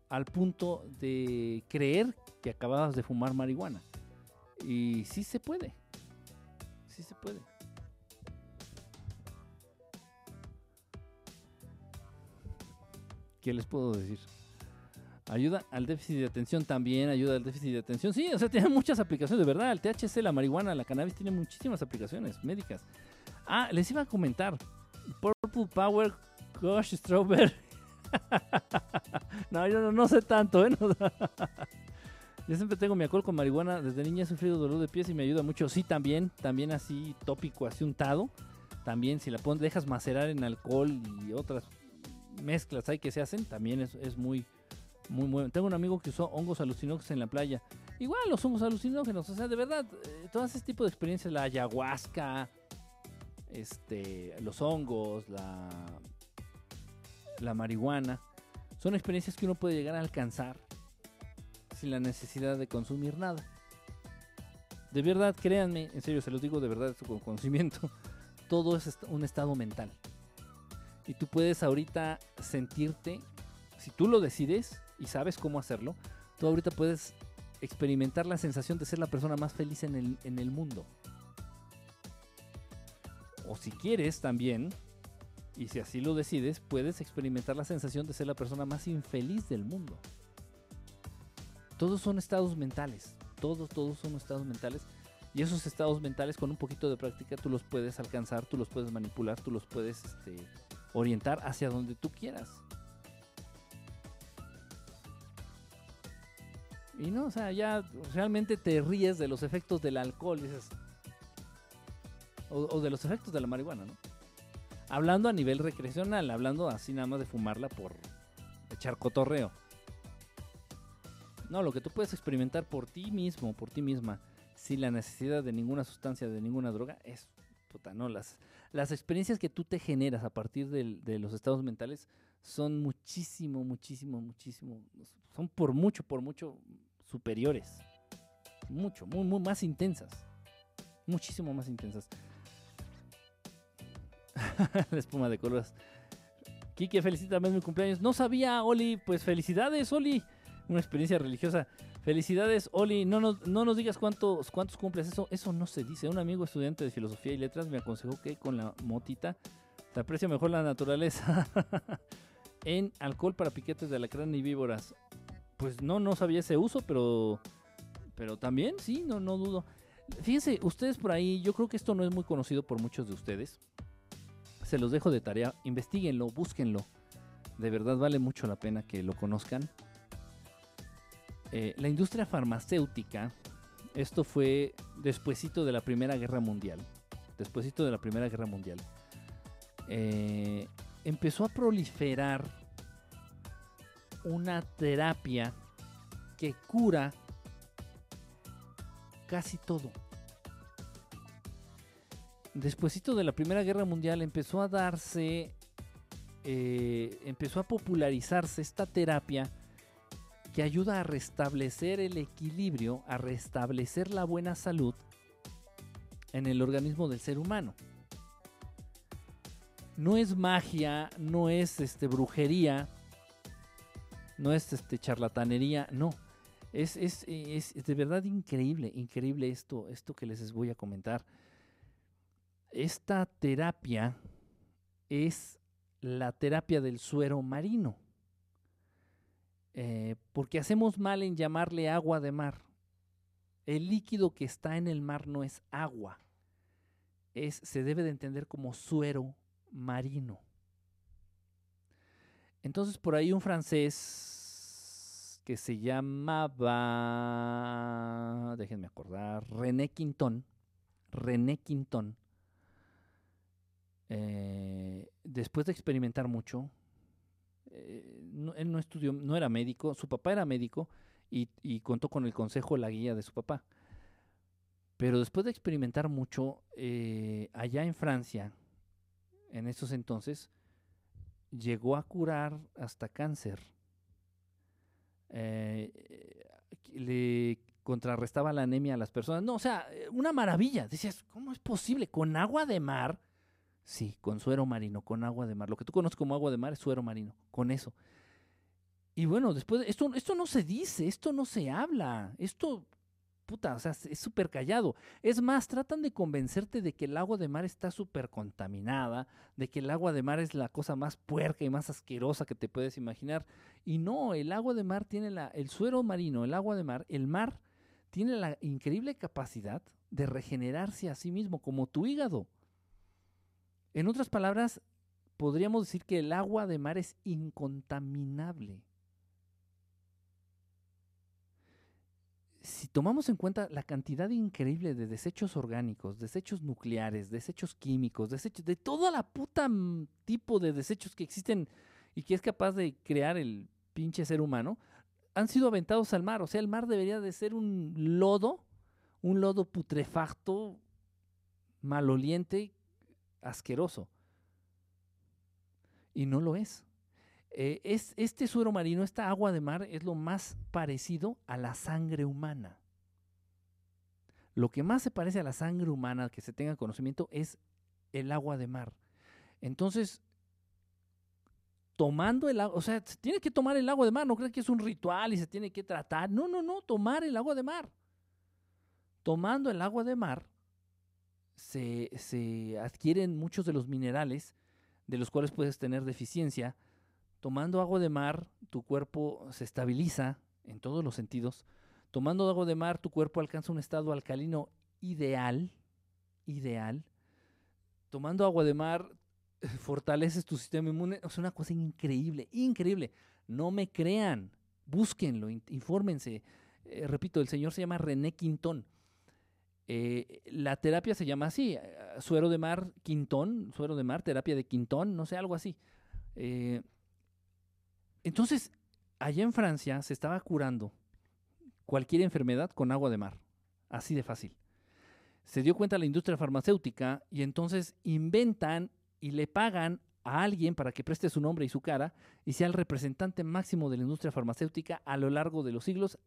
al punto de creer que acababas de fumar marihuana. Y sí se puede. Sí se puede. ¿Qué les puedo decir? Ayuda al déficit de atención también, ayuda al déficit de atención. Sí, o sea, tiene muchas aplicaciones, de verdad. El THC, la marihuana, la cannabis tiene muchísimas aplicaciones médicas. Ah, les iba a comentar. Purple Power Gosh Strawberry no, yo no, sé tanto, ¿eh? yo siempre tengo mi alcohol con marihuana. Desde niña he sufrido dolor de pies y me ayuda mucho. Sí, también, también así tópico, así untado. También si la pones, dejas macerar en alcohol y otras mezclas hay que se hacen, también es, muy, muy bueno. Tengo un amigo que usó hongos alucinógenos en la playa. Igual los hongos alucinógenos, o sea, de verdad, eh, todo ese tipo de experiencias, la ayahuasca, este, los hongos, la la marihuana, son experiencias que uno puede llegar a alcanzar sin la necesidad de consumir nada. De verdad, créanme, en serio, se los digo de verdad con conocimiento, todo es un estado mental. Y tú puedes ahorita sentirte, si tú lo decides y sabes cómo hacerlo, tú ahorita puedes experimentar la sensación de ser la persona más feliz en el, en el mundo. O si quieres también, y si así lo decides, puedes experimentar la sensación de ser la persona más infeliz del mundo. Todos son estados mentales. Todos, todos son estados mentales. Y esos estados mentales con un poquito de práctica tú los puedes alcanzar, tú los puedes manipular, tú los puedes este, orientar hacia donde tú quieras. Y no, o sea, ya realmente te ríes de los efectos del alcohol, dices, o, o de los efectos de la marihuana, ¿no? Hablando a nivel recreacional, hablando así nada más de fumarla por echar cotorreo. No, lo que tú puedes experimentar por ti mismo, por ti misma, sin la necesidad de ninguna sustancia, de ninguna droga, es puta, no. Las, las experiencias que tú te generas a partir de los estados mentales son muchísimo, muchísimo, muchísimo, son por mucho, por mucho superiores. Mucho, muy, muy más intensas. Muchísimo más intensas. la espuma de colores. Kike, felicítame mi cumpleaños. No sabía, Oli. Pues felicidades, Oli. Una experiencia religiosa. Felicidades, Oli. No nos, no nos digas cuántos, cuántos cumples. Eso, eso no se dice. Un amigo estudiante de filosofía y letras me aconsejó que con la motita se aprecia mejor la naturaleza. en alcohol para piquetes de alacrán y víboras. Pues no, no sabía ese uso, pero, pero también sí, no, no dudo. Fíjense, ustedes por ahí, yo creo que esto no es muy conocido por muchos de ustedes. Se los dejo de tarea, investiguenlo, búsquenlo. De verdad vale mucho la pena que lo conozcan. Eh, la industria farmacéutica, esto fue despuesito de la Primera Guerra Mundial. Despuesito de la Primera Guerra Mundial. Eh, empezó a proliferar una terapia que cura casi todo. Despuésito de la Primera Guerra Mundial empezó a darse, eh, empezó a popularizarse esta terapia que ayuda a restablecer el equilibrio, a restablecer la buena salud en el organismo del ser humano no es magia, no es este, brujería, no es este, charlatanería, no. Es, es, de verdad increíble, increíble esto, esto que les voy a comentar. Esta terapia es la terapia del suero marino. Eh, porque hacemos mal en llamarle agua de mar. El líquido que está en el mar no es agua. Es, se debe de entender como suero marino. Entonces por ahí un francés que se llamaba, déjenme acordar, René Quinton, René Quinton, eh, después de experimentar mucho, eh, él no estudió, no era médico, su papá era médico y, contó con el consejo, la guía de su papá. Pero después de experimentar mucho, eh, allá en Francia, en esos entonces, llegó a curar hasta cáncer. Le contrarrestaba la anemia a las personas. No, o sea, una maravilla. Decías, ¿cómo es posible? ¿Con agua de mar? Sí, con suero marino, con agua de mar. Lo que tú conoces como agua de mar es suero marino, con eso. Y bueno, después, esto, esto no se dice, esto no se habla, esto puta, o sea, es súper callado. Es más, tratan de convencerte de que el agua de mar está súper contaminada, de que el agua de mar es la cosa más puerca y más asquerosa que te puedes imaginar. Y no, el agua de mar tiene la, el suero marino, el agua de mar, el mar tiene la increíble capacidad de regenerarse a sí mismo, como tu hígado. En otras palabras, podríamos decir que el agua de mar es incontaminable. si tomamos en cuenta la cantidad increíble de desechos orgánicos, desechos nucleares, desechos químicos, desechos de toda la puta tipo de desechos que existen y que es capaz de crear el pinche ser humano, han sido aventados al mar. O sea, el mar debería de ser un lodo, un lodo putrefacto, maloliente, asqueroso. Y no lo es. Eh, es, este suero marino, esta agua de mar, es lo más parecido a la sangre humana. Lo que más se parece a la sangre humana, que se tenga conocimiento, es el agua de mar. Entonces, tomando el agua, o sea, se tiene que tomar el agua de mar, no crees que es un ritual y se tiene que tratar. No, no, no, tomar el agua de mar. Tomando el agua de mar, se, se adquieren muchos de los minerales de los cuales puedes tener deficiencia Tomando agua de mar, tu cuerpo se estabiliza en todos los sentidos. Tomando agua de mar, tu cuerpo alcanza un estado alcalino ideal, ideal. Tomando agua de mar, fortaleces tu sistema inmune. Es una cosa increíble, increíble. No me crean, búsquenlo, infórmense. Eh, repito, el señor se llama René Quintón. Eh, la terapia se llama así, eh, suero de mar Quintón, suero de mar, terapia de Quintón, no sé, algo así. Entonces, allá en Francia se estaba curando cualquier enfermedad con agua de mar, así de fácil. Se dio cuenta la industria farmacéutica y entonces inventan y le pagan a alguien para que preste su nombre y su cara y sea el representante máximo de la industria farmacéutica a lo largo de los siglos,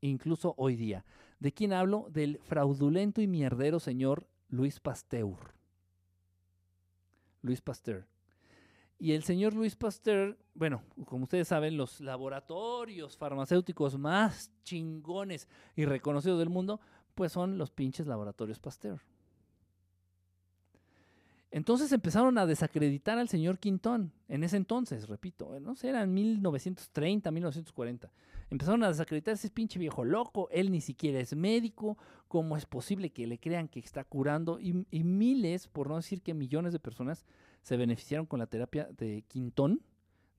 incluso hoy día. ¿De quién hablo? Del fraudulento y mierdero señor Luis Pasteur. Luis Pasteur. Y el señor Luis Pasteur, bueno, como ustedes saben, los laboratorios farmacéuticos más chingones y reconocidos del mundo, pues son los pinches laboratorios Pasteur. Entonces empezaron a desacreditar al señor Quintón, en ese entonces, repito, no sé, eran 1930, 1940. Empezaron a desacreditar a ese pinche viejo loco, él ni siquiera es médico, ¿cómo es posible que le crean que está curando? Y, y miles, por no decir que millones de personas, se beneficiaron con la terapia de Quintón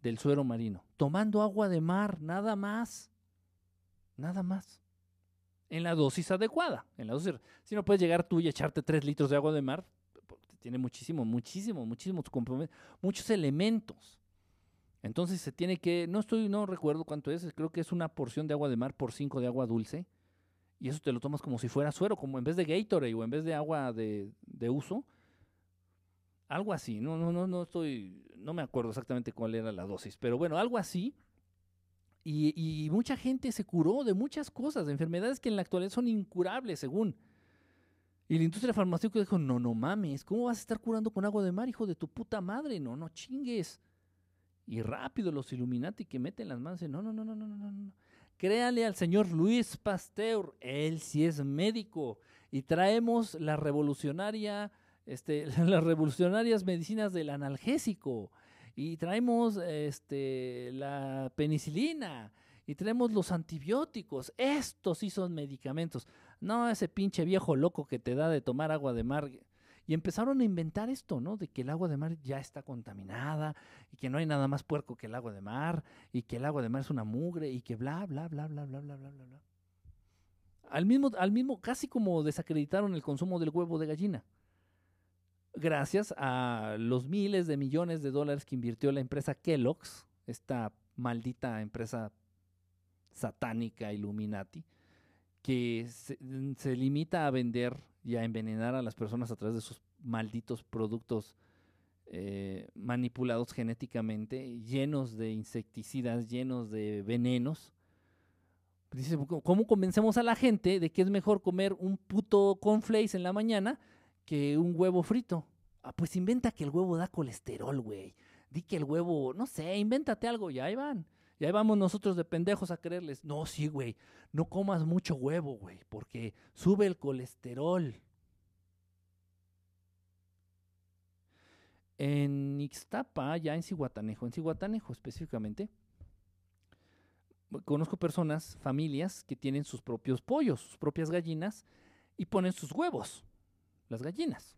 del suero marino, tomando agua de mar, nada más, nada más en la dosis adecuada. En la dosis, si no puedes llegar tú y echarte tres litros de agua de mar, tiene muchísimo, muchísimo, muchísimos muchos elementos. Entonces se tiene que, no estoy, no recuerdo cuánto es, creo que es una porción de agua de mar por cinco de agua dulce. Y eso te lo tomas como si fuera suero, como en vez de Gatorade o en vez de agua de, de uso. Algo así, no, no, no, no estoy, no me acuerdo exactamente cuál era la dosis, pero bueno, algo así y, mucha gente se curó de muchas cosas, de enfermedades que en la actualidad son incurables, según. Y la industria farmacéutica dijo, no, no mames, ¿cómo vas a estar curando con agua de mar, hijo de tu puta madre? No, no chingues. Y rápido los Illuminati que meten las manos, no, no, no, no, no, no, no. Créale al señor Luis Pasteur, él sí es médico. Y traemos la revolucionaria, este, las revolucionarias medicinas del analgésico y traemos este, la penicilina y traemos los antibióticos. Estos sí son medicamentos. No ese pinche viejo loco que te da de tomar agua de mar. Y empezaron a inventar esto, ¿no? De que el agua de mar ya está contaminada y que no hay nada más puerco que el agua de mar y que el agua de mar es una mugre y que bla, bla, bla, bla, bla, bla, bla, bla, bla. Al mismo, al mismo, casi como desacreditaron el consumo del huevo de gallina gracias a los miles de millones de dólares que invirtió la empresa Kellogg's, esta maldita empresa satánica Illuminati, que se, limita a vender y a envenenar a las personas a través de sus malditos productos eh, manipulados genéticamente, llenos de insecticidas, llenos de venenos. Dice, ¿cómo convencemos a la gente de que es mejor comer un puto cornflakes en la mañana que un huevo frito. Ah, pues inventa que el huevo da colesterol, güey. Di que el huevo, no sé, invéntate algo, y ahí van. Y ahí vamos nosotros de pendejos a creerles. No, sí, güey, no comas mucho huevo, güey, porque sube el colesterol. En Ixtapa, ya en Cihuatanejo, en Cihuatanejo específicamente, conozco personas, familias que tienen sus propios pollos, sus propias gallinas y ponen sus huevos las gallinas.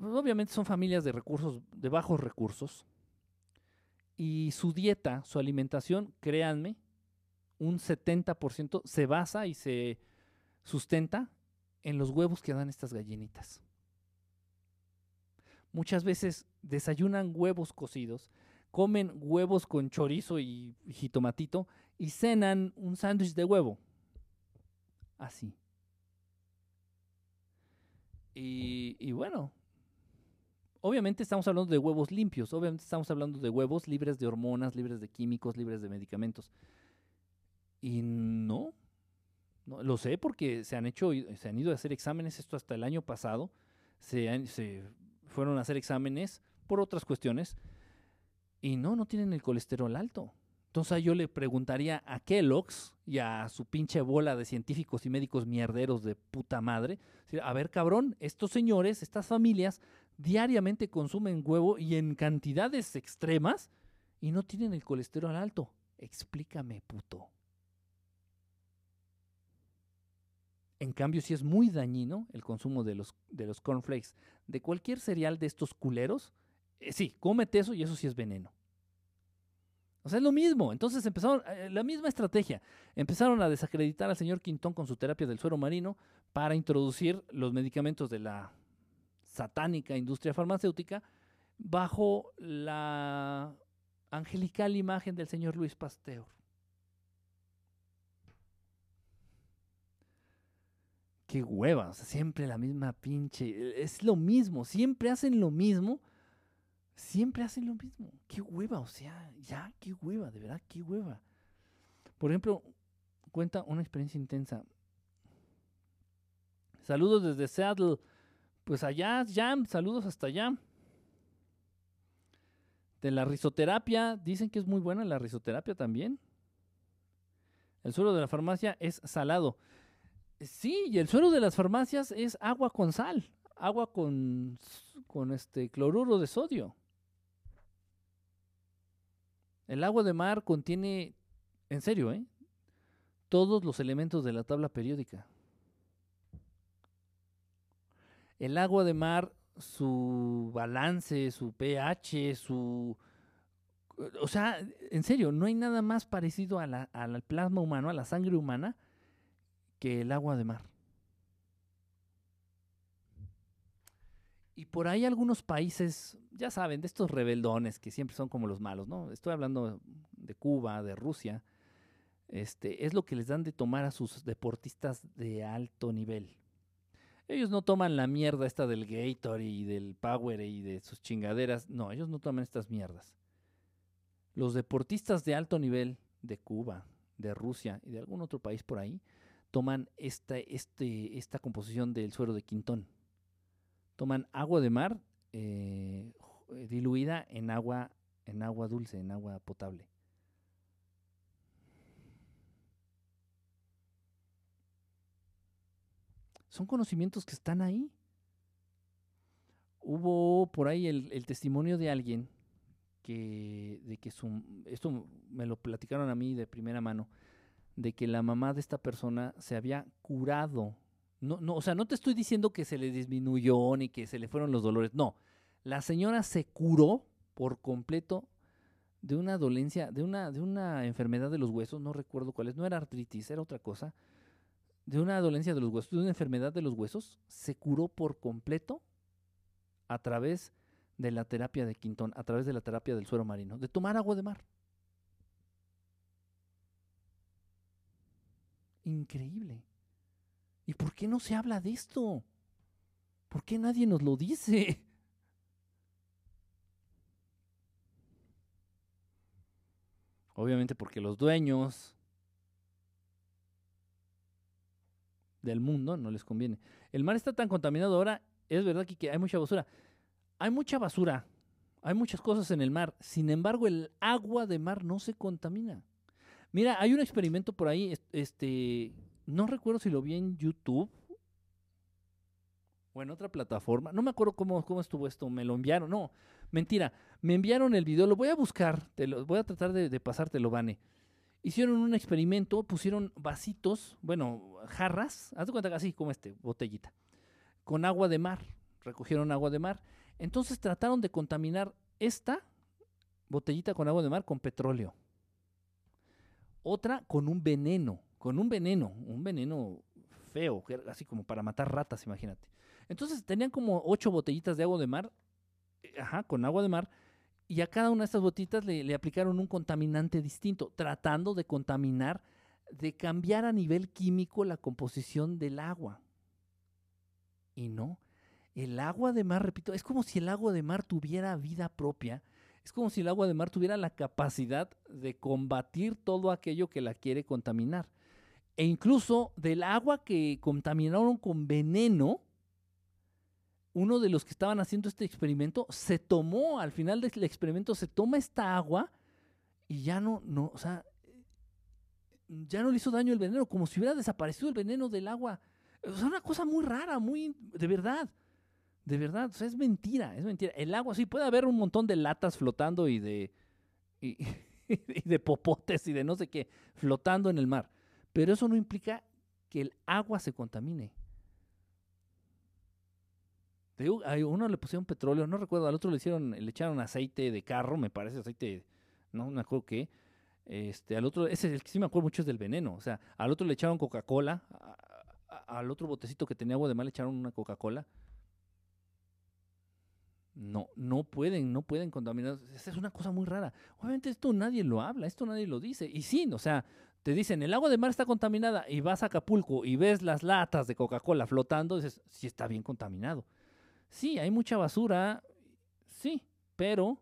Obviamente son familias de recursos, de bajos recursos. Y su dieta, su alimentación, créanme, un 70% se basa y se sustenta en los huevos que dan estas gallinitas. Muchas veces desayunan huevos cocidos, comen huevos con chorizo y jitomatito y cenan un sándwich de huevo. Así. Y, bueno, obviamente estamos hablando de huevos limpios, obviamente estamos hablando de huevos libres de hormonas, libres de químicos, libres de medicamentos. Y no, no lo sé porque se han hecho, se han ido a hacer exámenes, esto hasta el año pasado, se, se fueron a hacer exámenes por otras cuestiones y no, no tienen el colesterol alto. Entonces yo le preguntaría a Kellogg's y a su pinche bola de científicos y médicos mierderos de puta madre, a ver cabrón, estos señores, estas familias, diariamente consumen huevo y en cantidades extremas y no tienen el colesterol alto. Explícame, puto. En cambio, si es muy dañino el consumo de los, de los cornflakes, de cualquier cereal de estos culeros, eh, sí, cómete eso y eso sí es veneno. O sea, es lo mismo. Entonces empezaron, eh, la misma estrategia. Empezaron a desacreditar al señor Quintón con su terapia del suero marino para introducir los medicamentos de la satánica industria farmacéutica bajo la angelical imagen del señor Luis Pasteur. Qué hueva, siempre la misma pinche, es lo mismo, siempre hacen lo mismo Siempre hacen lo mismo. Qué hueva, o sea, ya, qué hueva, de verdad, qué hueva. Por ejemplo, cuenta una experiencia intensa. Saludos desde Seattle. Pues allá, Jam, saludos hasta allá. De la risoterapia, dicen que es muy buena la risoterapia también. El suelo de la farmacia es salado. Sí, y el suelo de las farmacias es agua con sal, agua con, con este cloruro de sodio. El agua de mar contiene, en serio, ¿eh? todos los elementos de la tabla periódica. El agua de mar, su balance, su pH, su... O sea, en serio, no hay nada más parecido al plasma humano, a la sangre humana, que el agua de mar. Y por ahí algunos países, ya saben, de estos rebeldones que siempre son como los malos, ¿no? Estoy hablando de Cuba, de Rusia. Este, es lo que les dan de tomar a sus deportistas de alto nivel. Ellos no toman la mierda esta del Gator y del Power y de sus chingaderas. No, ellos no toman estas mierdas. Los deportistas de alto nivel de Cuba, de Rusia y de algún otro país por ahí toman esta, este, esta composición del suero de Quintón. Toman agua de mar eh, diluida en agua, en agua dulce, en agua potable. Son conocimientos que están ahí. Hubo por ahí el, testimonio de alguien que, de que su, esto me lo platicaron a mí de primera mano, de que la mamá de esta persona se había curado. No, no, o sea, no te estoy diciendo que se le disminuyó ni que se le fueron los dolores. No, la señora se curó por completo de una dolencia, de una, de una enfermedad de los huesos, no recuerdo cuál es, no era artritis, era otra cosa, de una dolencia de los huesos, de una enfermedad de los huesos, se curó por completo a través de la terapia de Quintón, a través de la terapia del suero marino, de tomar agua de mar. increíble. ¿Y por qué no se habla de esto? ¿Por qué nadie nos lo dice? Obviamente porque los dueños del mundo no les conviene. El mar está tan contaminado ahora, es verdad que hay mucha basura. Hay mucha basura, hay muchas cosas en el mar. Sin embargo, el agua de mar no se contamina. Mira, hay un experimento por ahí, este, no recuerdo si lo vi en YouTube o en otra plataforma, no me acuerdo cómo, cómo estuvo esto, me lo enviaron, no, mentira, me enviaron el video, lo voy a buscar, te lo, voy a tratar de, pasártelo, Vane. Hicieron un experimento, pusieron vasitos, bueno, jarras, haz de cuenta que así como este, botellita, con agua de mar, recogieron agua de mar, entonces trataron de contaminar esta botellita con agua de mar con petróleo otra con un veneno, con un veneno, un veneno feo, así como para matar ratas, imagínate. Entonces tenían como ocho botellitas de agua de mar, eh, ajá, con agua de mar, y a cada una de estas botellitas le, le aplicaron un contaminante distinto, tratando de contaminar, de cambiar a nivel químico la composición del agua. Y no, el agua de mar, repito, es como si el agua de mar tuviera vida propia es como si el agua de mar tuviera la capacidad de combatir todo aquello que la quiere contaminar. E incluso del agua que contaminaron con veneno, uno de los que estaban haciendo este experimento se tomó, al final del experimento, se toma esta agua y ya no, no, o sea, ya no le hizo daño el veneno, como si hubiera desaparecido el veneno del agua. Es una cosa muy rara, muy, de verdad. De verdad, o sea, es mentira, es mentira. El agua, sí, puede haber un montón de latas flotando y de, y, de popotes y de no sé qué, flotando en el mar. Pero eso no implica que el agua se contamine. A uno le pusieron petróleo, no recuerdo, al otro le hicieron, le echaron aceite de carro, me parece, aceite, no me acuerdo qué. Este, al otro, ese el que sí me acuerdo mucho es del veneno. O sea, al otro le echaron Coca-Cola, al otro botecito que tenía agua de mar le echaron una Coca-Cola no, no pueden, no pueden contaminar. Esa es una cosa muy rara. Obviamente esto nadie lo habla, esto nadie lo dice. Y sí, o sea, te dicen, el agua de mar está contaminada y vas a Acapulco y ves las latas de Coca-Cola flotando, dices, sí está bien contaminado. Sí, hay mucha basura, sí, pero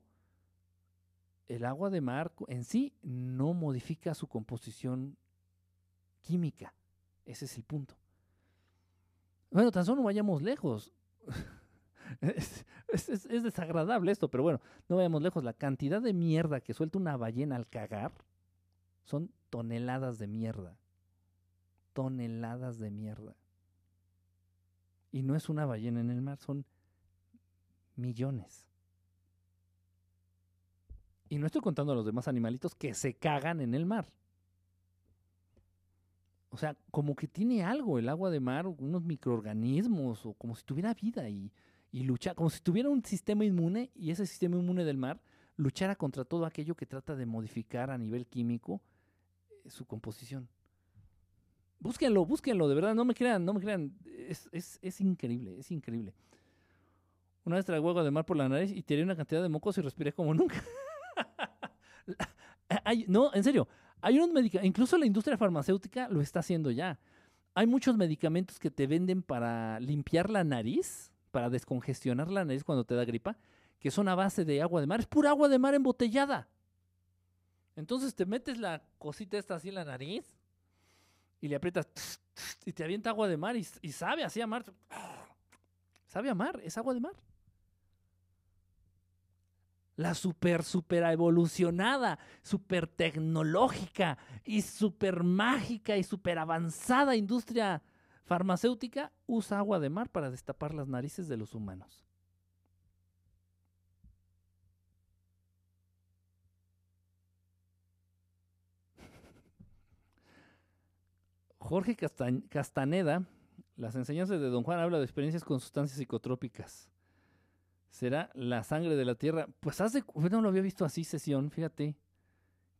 el agua de mar en sí no modifica su composición química. Ese es el punto. Bueno, tan solo vayamos lejos. es, desagradable esto, pero bueno, no vayamos lejos. La cantidad de mierda que suelta una ballena al cagar son toneladas de mierda. Toneladas de mierda. Y no es una ballena en el mar, son millones. Y no estoy contando a los demás animalitos que se cagan en el mar. O sea, como que tiene algo el agua de mar, unos microorganismos, o como si tuviera vida y, y luchar, como si tuviera un sistema inmune y ese sistema inmune del mar luchara contra todo aquello que trata de modificar a nivel químico eh, su composición. Búsquenlo, búsquenlo, de verdad, no me crean, no me crean. Es, es, es increíble, es increíble. Una vez tragué agua de mar por la nariz y tiré una cantidad de mocos y respiré como nunca. no, en serio, hay unos medicamentos, incluso la industria farmacéutica lo está haciendo ya. Hay muchos medicamentos que te venden para limpiar la nariz, para descongestionar la nariz cuando te da gripa, que son a base de agua de mar. Es pura agua de mar embotellada. Entonces te metes la cosita esta así en la nariz y le aprietas y te avienta agua de mar y, y sabe así a mar. Sabe a mar, es agua de mar la super, super evolucionada, super tecnológica y super mágica y super avanzada industria farmacéutica usa agua de mar para destapar las narices de los humanos. Jorge Castaneda, las enseñanzas de Don Juan habla de experiencias con sustancias psicotrópicas será la sangre de la tierra. Pues hace, no lo había visto así, sesión, fíjate.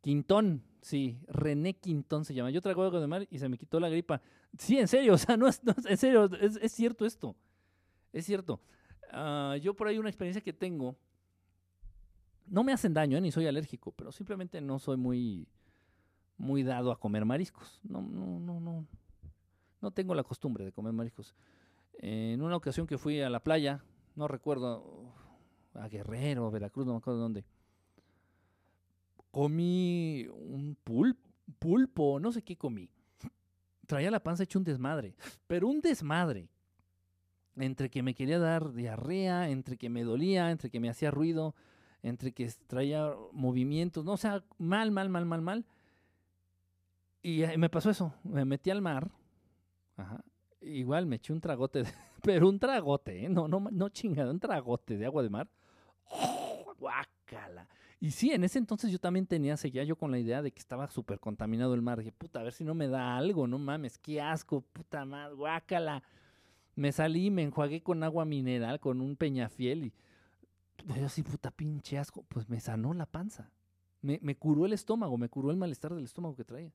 Quintón, sí, René Quintón se llama. Yo traigo algo de mar y se me quitó la gripa. Sí, en serio, o sea, no es, en serio, es, cierto esto. Es cierto. Ah, yo por ahí una experiencia que tengo, no me hacen daño, ¿eh? ni soy alérgico, pero simplemente no soy muy, muy dado a comer mariscos. No, no, no, no. No tengo la costumbre de comer mariscos. en una ocasión que fui a la playa, no recuerdo, a Guerrero, Veracruz, no me acuerdo dónde. Comí un pulpo, no sé qué comí. Traía la panza hecho un desmadre, pero un desmadre. Entre que me quería dar diarrea, entre que me dolía, entre que me hacía ruido, entre que traía movimientos, no, o sea, mal, mal, mal, mal, mal. Y me pasó eso, me metí al mar, ajá, igual me eché un tragote, pero un tragote, ¿eh? no, no, no chingada, un tragote de agua de mar. ¡Oh, guácala. Y sí, en ese entonces yo también tenía, seguía yo con la idea de que estaba súper contaminado el mar. Dije, puta, a ver si no me da algo, no mames, qué asco, puta madre, guácala. Me salí, me enjuagué con agua mineral, con un peñafiel y yo así, puta pinche asco, pues me sanó la panza. Me, me curó el estómago, me curó el malestar del estómago que traía.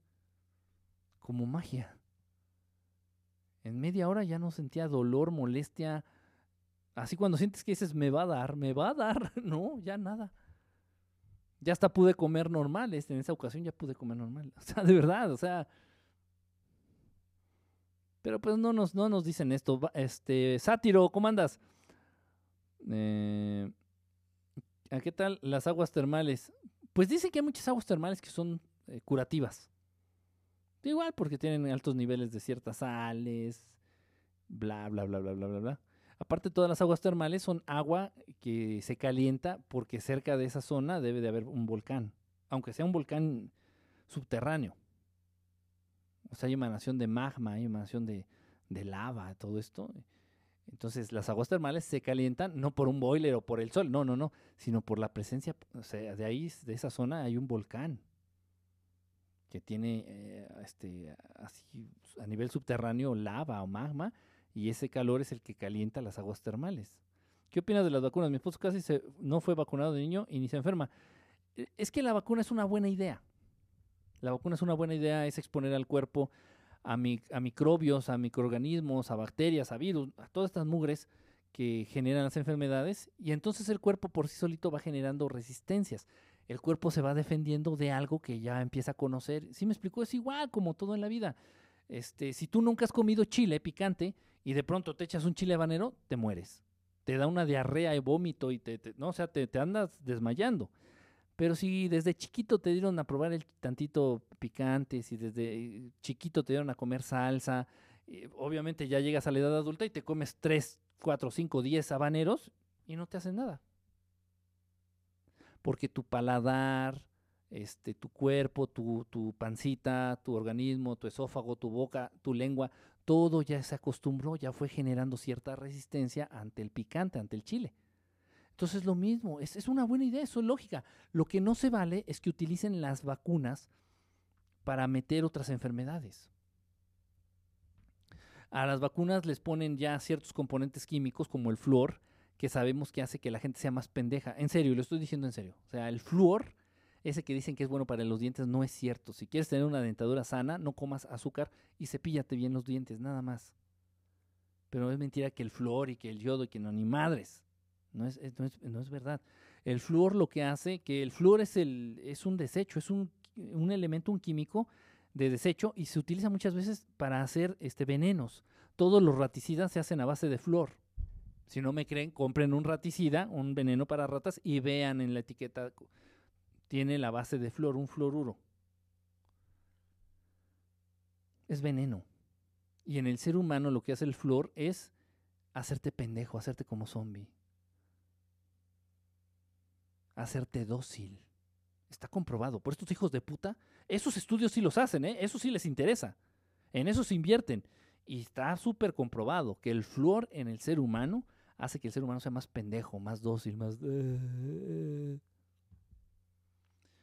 Como magia. En media hora ya no sentía dolor, molestia. Así cuando sientes que dices, me va a dar, me va a dar. No, ya nada. Ya hasta pude comer normal. Este, en esa ocasión ya pude comer normal. O sea, de verdad, o sea. Pero pues no nos, no nos dicen esto. Este, Sátiro, ¿cómo andas? Eh, ¿A qué tal las aguas termales? Pues dice que hay muchas aguas termales que son eh, curativas. Igual porque tienen altos niveles de ciertas sales, bla, bla, bla, bla, bla, bla, bla. Aparte, todas las aguas termales son agua que se calienta porque cerca de esa zona debe de haber un volcán, aunque sea un volcán subterráneo. O sea, hay emanación de magma, hay emanación de, de lava, todo esto. Entonces, las aguas termales se calientan no por un boiler o por el sol, no, no, no, sino por la presencia, o sea, de ahí, de esa zona hay un volcán que tiene eh, este, así a nivel subterráneo lava o magma y ese calor es el que calienta las aguas termales. ¿Qué opinas de las vacunas? Mi esposo casi se, no fue vacunado de niño y ni se enferma. E, es que la vacuna es una buena idea. La vacuna es una buena idea, es exponer al cuerpo a, a microbios, a microorganismos, a bacterias, a virus, a todas estas mugres que generan las enfermedades y entonces el cuerpo por sí solito va generando resistencias el cuerpo se va defendiendo de algo que ya empieza a conocer. ¿Sí me explico? Es igual como todo en la vida. Este, si tú nunca has comido chile picante y de pronto te echas un chile habanero, te mueres. te da una diarrea y vómito y te, no, o sea, te, te, andas desmayando. Pero si desde chiquito te dieron a probar el tantito picante, si desde chiquito te dieron a comer salsa, obviamente ya llegas a la edad adulta y te comes 3, 4, 5, 10 habaneros y no te hacen nada. Porque tu paladar, este, tu cuerpo, tu, tu pancita, tu organismo, tu esófago, tu boca, tu lengua, todo ya se acostumbró, ya fue generando cierta resistencia ante el picante, ante el chile. Entonces lo mismo, es, es, una buena idea, eso es lógica. Lo que no se vale es que utilicen las vacunas para meter otras enfermedades. A las vacunas les ponen ya ciertos componentes químicos como el flúor, que sabemos que hace que la gente sea más pendeja. En serio, lo estoy diciendo en serio. O sea, el flúor ese que dicen que es bueno para los dientes no es cierto. Si quieres tener una dentadura sana, no comas azúcar y cepíllate bien los dientes, nada más. Pero es mentira que el flúor y que el yodo y que no, ni madres. No es, no es, no es verdad. El flúor lo que hace, que el flúor es, el, es un desecho, es un, un elemento, un químico de desecho y se utiliza muchas veces para hacer este, venenos. Todos los raticidas se hacen a base de flúor. Si no me creen, compren un raticida, un veneno para ratas y vean en la etiqueta tiene la base de flor, un fluoruro. Es veneno. Y en el ser humano lo que hace el flor es hacerte pendejo, hacerte como zombie. Hacerte dócil. Está comprobado. Por estos hijos de puta, esos estudios sí los hacen, ¿eh? Eso sí les interesa. En eso se invierten. Y está súper comprobado que el flor en el ser humano hace que el ser humano sea más pendejo, más dócil, más...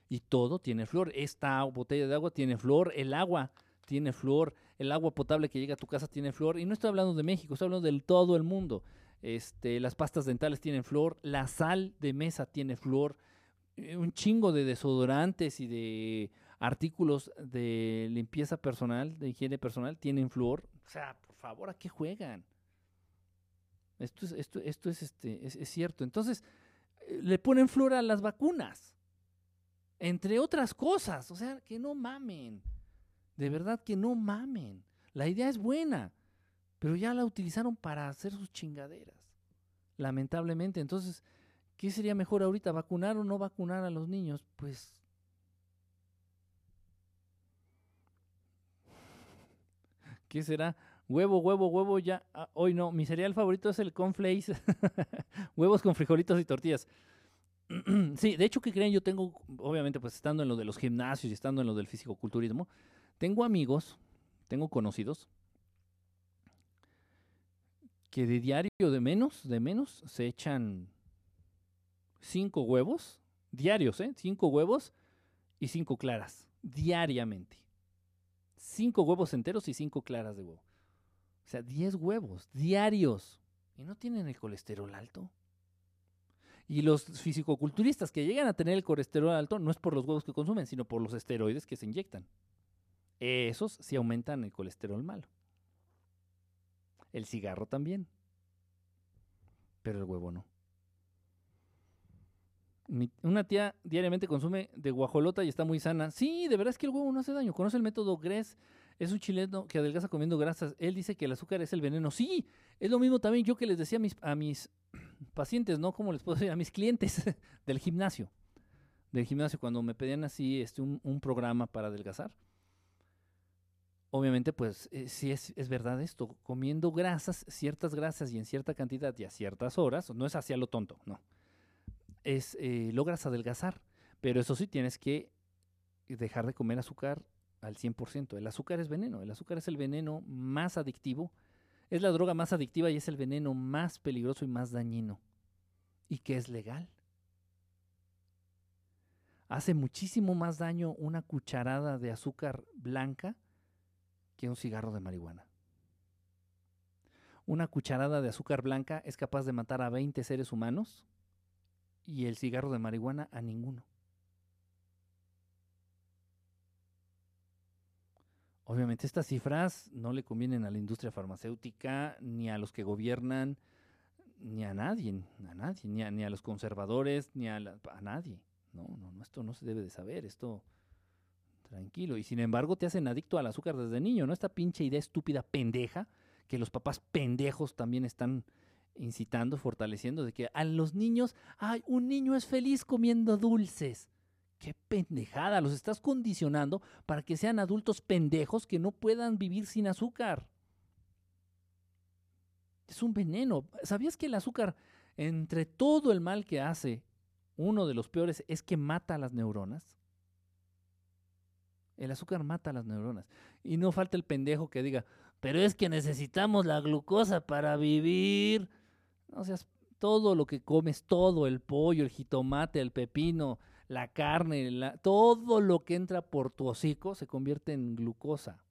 Y todo tiene flor. Esta botella de agua tiene flor, el agua tiene flor, el agua potable que llega a tu casa tiene flor. Y no estoy hablando de México, estoy hablando de todo el mundo. Este, las pastas dentales tienen flor, la sal de mesa tiene flor, eh, un chingo de desodorantes y de artículos de limpieza personal, de higiene personal, tienen flor. O sea, por favor, ¿a qué juegan? Esto es, esto, esto es, este, es, es cierto. Entonces, eh, le ponen flor a las vacunas entre otras cosas. O sea, que no mamen. De verdad que no mamen. La idea es buena, pero ya la utilizaron para hacer sus chingaderas. Lamentablemente. Entonces, ¿qué sería mejor ahorita? ¿Vacunar o no vacunar a los niños? Pues... ¿Qué será? Huevo, huevo, huevo, ya. Ah, hoy no, mi cereal favorito es el cornflakes. Huevos con frijolitos y tortillas. sí, de hecho, que creen? Yo tengo, obviamente, pues estando en lo de los gimnasios y estando en lo del fisicoculturismo, tengo amigos, tengo conocidos, que de diario de menos, de menos, se echan cinco huevos, diarios, ¿eh? Cinco huevos y cinco claras, diariamente. Cinco huevos enteros y cinco claras de huevo. O sea, diez huevos diarios. ¿Y no tienen el colesterol alto? Y los fisicoculturistas que llegan a tener el colesterol alto no es por los huevos que consumen, sino por los esteroides que se inyectan. Esos sí aumentan el colesterol malo. El cigarro también. Pero el huevo no. una tía diariamente consume de guajolota y está muy sana. Sí, de verdad es que el huevo no hace daño. Conoce el método Gress. Es un chileno que adelgaza comiendo grasas. Él dice que el azúcar es el veneno. Sí, es lo mismo también yo que les decía a mis pacientes, ¿no? Como les puedo decir a mis clientes del gimnasio. Del gimnasio, cuando me pedían así este, un, programa para adelgazar. Obviamente, pues eh, sí es, es, verdad esto. Comiendo grasas, ciertas grasas y en cierta cantidad y a ciertas horas, no es hacia lo tonto, no. Es, eh, logras adelgazar. Pero eso sí, tienes que dejar de comer azúcar al 100%. El azúcar es veneno. El azúcar es el veneno más adictivo es la droga más adictiva y es el veneno más peligroso y más dañino. Y que es legal. Hace muchísimo más daño una cucharada de azúcar blanca que un cigarro de marihuana. Una cucharada de azúcar blanca es capaz de matar a 20 seres humanos y el cigarro de marihuana a ninguno. Obviamente estas cifras no le convienen a la industria farmacéutica, ni a los que gobiernan, ni a nadie, a nadie, ni a, ni a los conservadores, ni a, a nadie. No, no, no, esto no se debe de saber, esto tranquilo. Y sin embargo te hacen adicto al azúcar desde niño, ¿no? Esta pinche idea estúpida, pendeja, que los papás pendejos también están incitando, fortaleciendo de que a los niños, ay, un niño es feliz comiendo dulces. Qué pendejada, los estás condicionando para que sean adultos pendejos que no puedan vivir sin azúcar. Es un veneno. ¿Sabías que el azúcar, entre todo el mal que hace, uno de los peores es que mata las neuronas? El azúcar mata las neuronas. Y no falta el pendejo que diga, pero es que necesitamos la glucosa para vivir. O sea, todo lo que comes, todo, el pollo, el jitomate, el pepino, la carne, todo lo que entra por tu hocico se convierte en glucosa.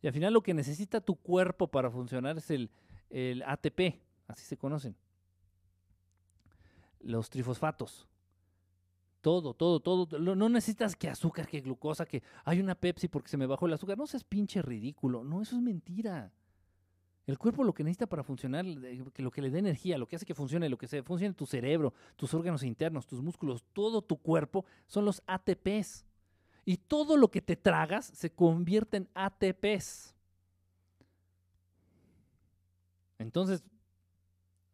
Y al final lo que necesita tu cuerpo para funcionar es el, el ATP, así se conocen. Los trifosfatos. Todo, todo, todo. No necesitas que azúcar, que glucosa, que hay una Pepsi porque se me bajó el azúcar. No seas pinche ridículo. No, eso es mentira. El cuerpo lo que necesita para funcionar, lo que le dé energía, lo que hace que funcione, lo que se funcione tu cerebro, tus órganos internos, tus músculos, todo tu cuerpo, son los ATPs. Y todo lo que te tragas se convierte en ATPs. Entonces,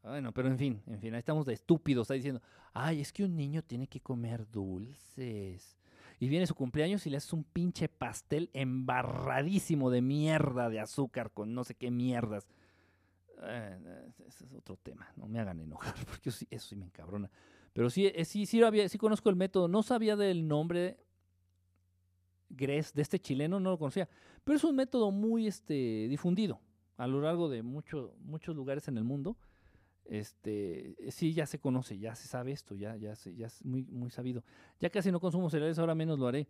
bueno, pero en fin, en fin, ahí estamos de estúpidos, está diciendo, ay, es que un niño tiene que comer dulces y viene su cumpleaños y le haces un pinche pastel embarradísimo de mierda de azúcar con no sé qué mierdas. Eh, ese es otro tema, no me hagan enojar, porque eso sí, me encabrona. Pero sí, eh, sí, sí, había, sí conozco el método, no sabía del nombre Gres, de este chileno, no lo conocía, pero es un método muy este, difundido a lo largo de muchos lugares en el mundo este, sí, ya se conoce, ya se sabe esto, ya, ya, ya es muy, muy sabido. Ya casi no consumo cereales, ahora menos lo haré.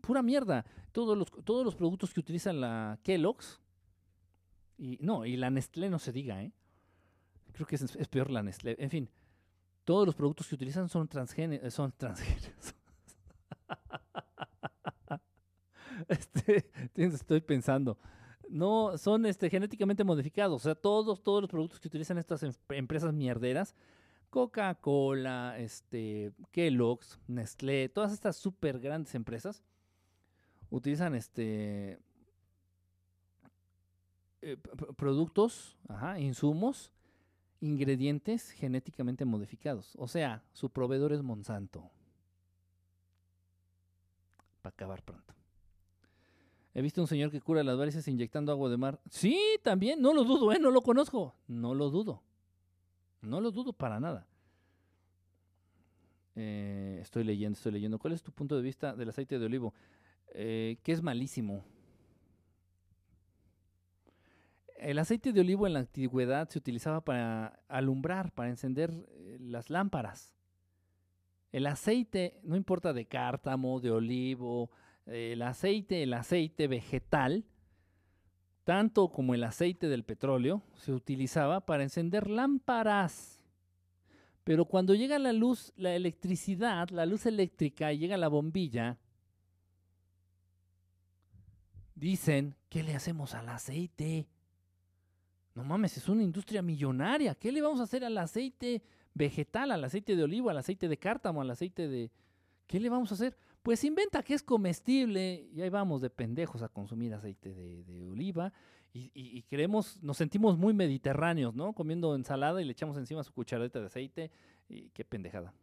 Pura mierda. Todos los, todos los productos que utilizan la Kellogg's, y no, y la Nestlé no se diga, ¿eh? Creo que es, peor la Nestlé. En fin, todos los productos que utilizan son transgénicos. Son transgénicos. este, estoy pensando no son este, genéticamente modificados. O sea, todos, todos los productos que utilizan estas em, empresas mierderas, Coca-Cola, este, Kellogg's, Nestlé, todas estas súper grandes empresas, utilizan este eh, productos, insumos, ingredientes genéticamente modificados. O sea, su proveedor es Monsanto. Para acabar pronto. He visto un señor que cura las varices inyectando agua de mar. Sí, también, no lo dudo, ¿eh? No lo conozco. No lo dudo. No lo dudo para nada. Eh, estoy leyendo, estoy leyendo. ¿Cuál es tu punto de vista del aceite de olivo? Eh, que es malísimo. El aceite de olivo en la antigüedad se utilizaba para alumbrar, para encender eh, las lámparas. El aceite, no importa de cártamo, de olivo, el aceite, el aceite vegetal, tanto como el aceite del petróleo, se utilizaba para encender lámparas. Pero cuando llega la luz, la electricidad, la luz eléctrica y llega la bombilla, dicen, ¿qué le hacemos al aceite? No mames, es una industria millonaria. ¿Qué le vamos a hacer al aceite vegetal, al aceite de olivo, al aceite de cártamo, al aceite de... ¿Qué le vamos a hacer? Pues inventa que es comestible y ahí vamos de pendejos a consumir aceite de, oliva y, creemos, nos sentimos muy mediterráneos, ¿no? Comiendo ensalada y le echamos encima su cucharadita de aceite y qué pendejada.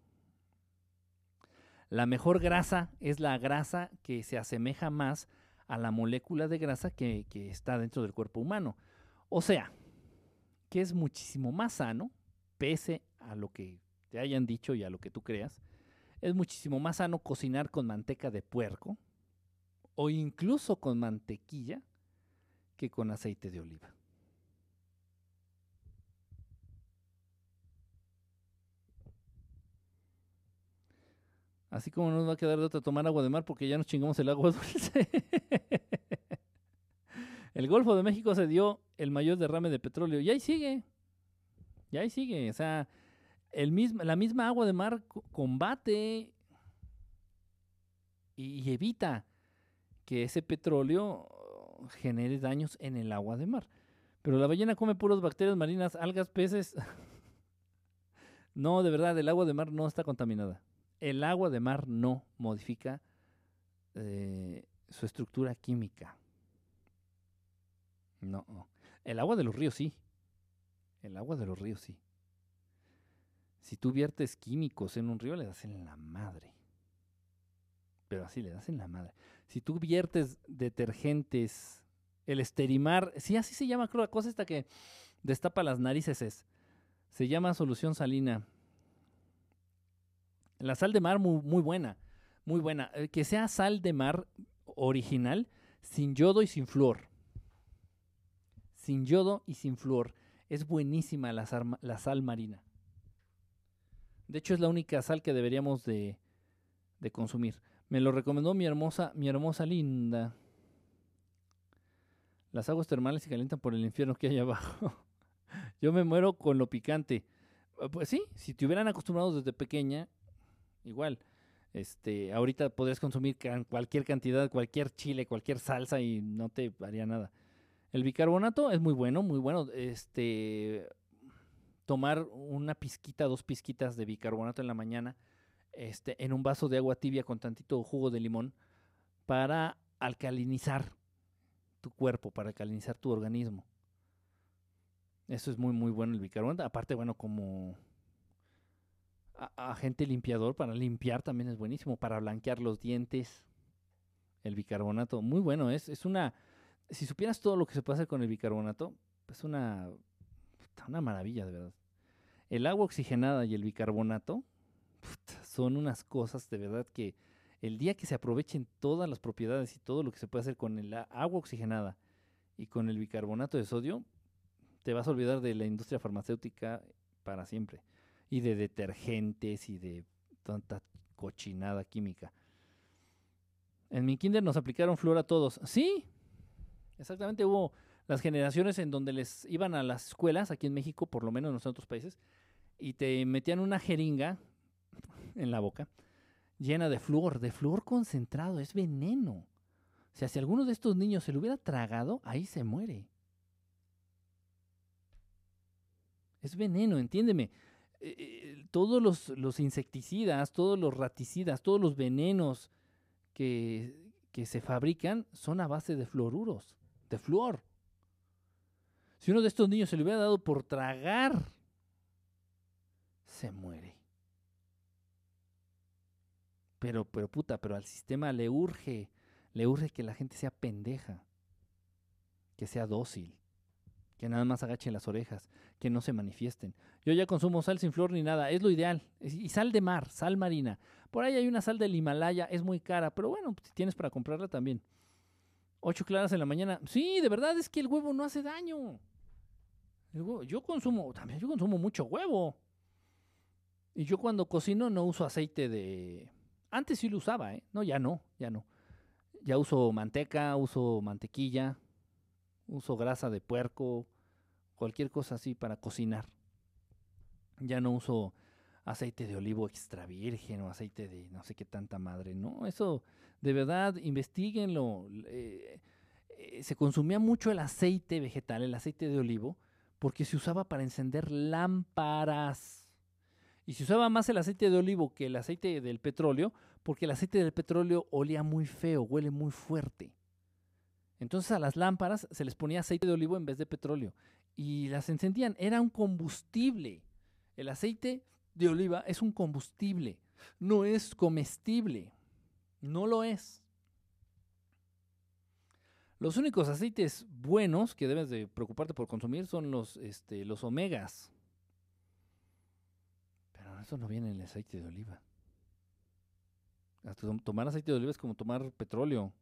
La mejor grasa es la grasa que se asemeja más a la molécula de grasa que, que está dentro del cuerpo humano. O sea, que es muchísimo más sano, pese a lo que te hayan dicho y a lo que tú creas, es muchísimo más sano cocinar con manteca de puerco o incluso con mantequilla que con aceite de oliva. Así como nos va a quedar de otra tomar agua de mar porque ya nos chingamos el agua dulce. el Golfo de México se dio el mayor derrame de petróleo y ahí sigue. Y ahí sigue. O sea, el la misma agua de mar combate y, evita que ese petróleo genere daños en el agua de mar. Pero la ballena come puros bacterias marinas, algas, peces. no, de verdad, el agua de mar no está contaminada. El agua de mar no modifica eh, su estructura química. No. El agua de los ríos sí. El agua de los ríos sí. Si tú viertes químicos en un río, le das en la madre. Pero así le das en la madre. Si tú viertes detergentes, el esterimar, sí, así se llama, creo, la cosa esta que destapa las narices es. Se llama solución salina. La sal de mar muy, buena, muy buena. Eh, que sea sal de mar original, sin yodo y sin flúor. Sin yodo y sin flúor. Es buenísima la sal, marina. De hecho, es la única sal que deberíamos de, consumir. Me lo recomendó mi hermosa, mi hermosa linda. Las aguas termales se calientan por el infierno que hay abajo. Yo me muero con lo picante. Pues sí, si te hubieran acostumbrado desde pequeña, igual. Este, ahorita podrías consumir cualquier cantidad, cualquier chile, cualquier salsa y no te haría nada. El bicarbonato es muy bueno, muy bueno. Este, tomar una pizquita, dos pizquitas de bicarbonato en la mañana, este, en un vaso de agua tibia con tantito jugo de limón para alcalinizar tu cuerpo, para alcalinizar tu organismo. Eso es muy, muy bueno el bicarbonato. Aparte, bueno, como agente limpiador para limpiar también es buenísimo, para blanquear los dientes. El bicarbonato, muy bueno, es, es una, si supieras todo lo que se puede hacer con el bicarbonato, es una, una maravilla, de verdad. El agua oxigenada y el bicarbonato son unas cosas de verdad que el día que se aprovechen todas las propiedades y todo lo que se puede hacer con el agua oxigenada y con el bicarbonato de sodio, te vas a olvidar de la industria farmacéutica para siempre y de detergentes y de tanta cochinada química. En mi kinder nos aplicaron flor a todos. Sí, exactamente hubo las generaciones en donde les iban a las escuelas, aquí en México, por lo menos en los otros países, y te metían una jeringa en la boca llena de flúor, de flúor concentrado, es veneno. O sea, si alguno de estos niños se lo hubiera tragado, ahí se muere. Es veneno, entiéndeme. Eh, eh, todos los, insecticidas, todos los raticidas, todos los venenos que, que se fabrican son a base de fluoruros, de flúor. Si uno de estos niños se le hubiera dado por tragar, se muere. Pero, pero puta, pero al sistema le urge, le urge que la gente sea pendeja, que sea dócil que nada más agachen las orejas, que no se manifiesten. Yo ya consumo sal sin flor ni nada, es lo ideal. Y sal de mar, sal marina. Por ahí hay una sal del Himalaya, es muy cara, pero bueno, si tienes para comprarla también. Ocho claras en la mañana. Sí, de verdad es que el huevo no hace daño. Yo consumo, también yo consumo mucho huevo. Y yo cuando cocino no uso aceite de... Antes sí lo usaba, ¿eh? No, ya no, ya no. Ya uso manteca, uso mantequilla, uso grasa de puerco, cualquier cosa así para cocinar. Ya no uso aceite de olivo extra virgen o aceite de no sé qué tanta madre, ¿no? Eso, de verdad, investiguenlo. Eh, se consumía mucho el aceite vegetal, el aceite de olivo, porque se usaba para encender lámparas. Y se usaba más el aceite de olivo que el aceite del petróleo, porque el aceite del petróleo olía muy feo, huele muy fuerte. Entonces a las lámparas se les ponía aceite de olivo en vez de petróleo y las encendían. Era un combustible. El aceite de oliva es un combustible, no es comestible. No lo es. Los únicos aceites buenos que debes de preocuparte por consumir son los, este, los omegas. Pero eso no viene en el aceite de oliva. Tomar aceite de oliva es como tomar petróleo.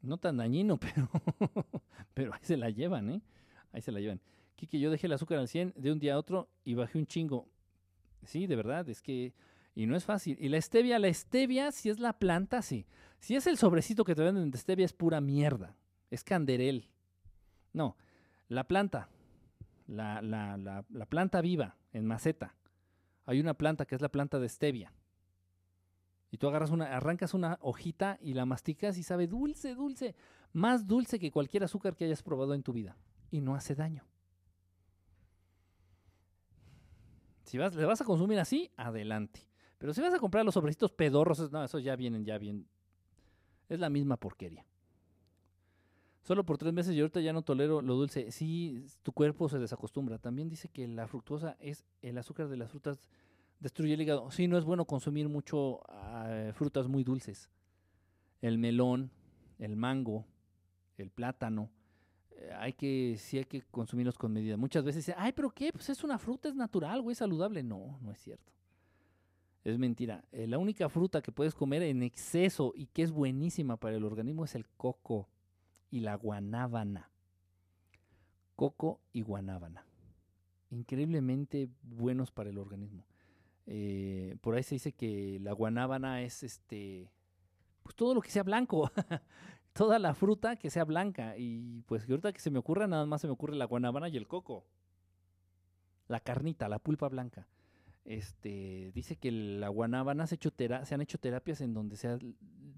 no tan dañino, pero, pero ahí se la llevan, ¿eh? Ahí se la llevan. Kike, yo dejé el azúcar al 100 de un día a otro y bajé un chingo. Sí, de verdad, es que... Y no es fácil. Y la stevia, la stevia, si es la planta, sí. Si es el sobrecito que te venden de stevia, es pura mierda. Es canderel. No, la planta, la, la, la, la planta viva en maceta. Hay una planta que es la planta de stevia. Y tú agarras una, arrancas una hojita y la masticas y sabe dulce, dulce, más dulce que cualquier azúcar que hayas probado en tu vida. Y no hace daño. Si vas, le vas a consumir así, adelante. Pero si vas a comprar los sobrecitos pedorros, no, esos ya vienen ya bien. Es la misma porquería. Solo por tres meses y ahorita ya no tolero lo dulce. Sí, tu cuerpo se desacostumbra. También dice que la fructuosa es el azúcar de las frutas destruye el hígado. Sí, no es bueno consumir mucho ah, frutas muy dulces. El melón, el mango, el plátano. Eh, hay que, sí hay que consumirlos con medida. Muchas veces dicen, ay, pero ¿qué? Pues es una fruta, es natural, güey, saludable. No, no es cierto. Es mentira. Eh, la única fruta que puedes comer en exceso y que es buenísima para el organismo es el coco y la guanábana. Coco y guanábana. Increíblemente buenos para el organismo. Eh, por ahí se dice que la guanábana es este, pues todo lo que sea blanco, toda la fruta que sea blanca. Y pues ahorita que se me ocurra, nada más se me ocurre la guanábana y el coco. La carnita, la pulpa blanca. Este, dice que la guanábana se, han hecho terapias en donde se ha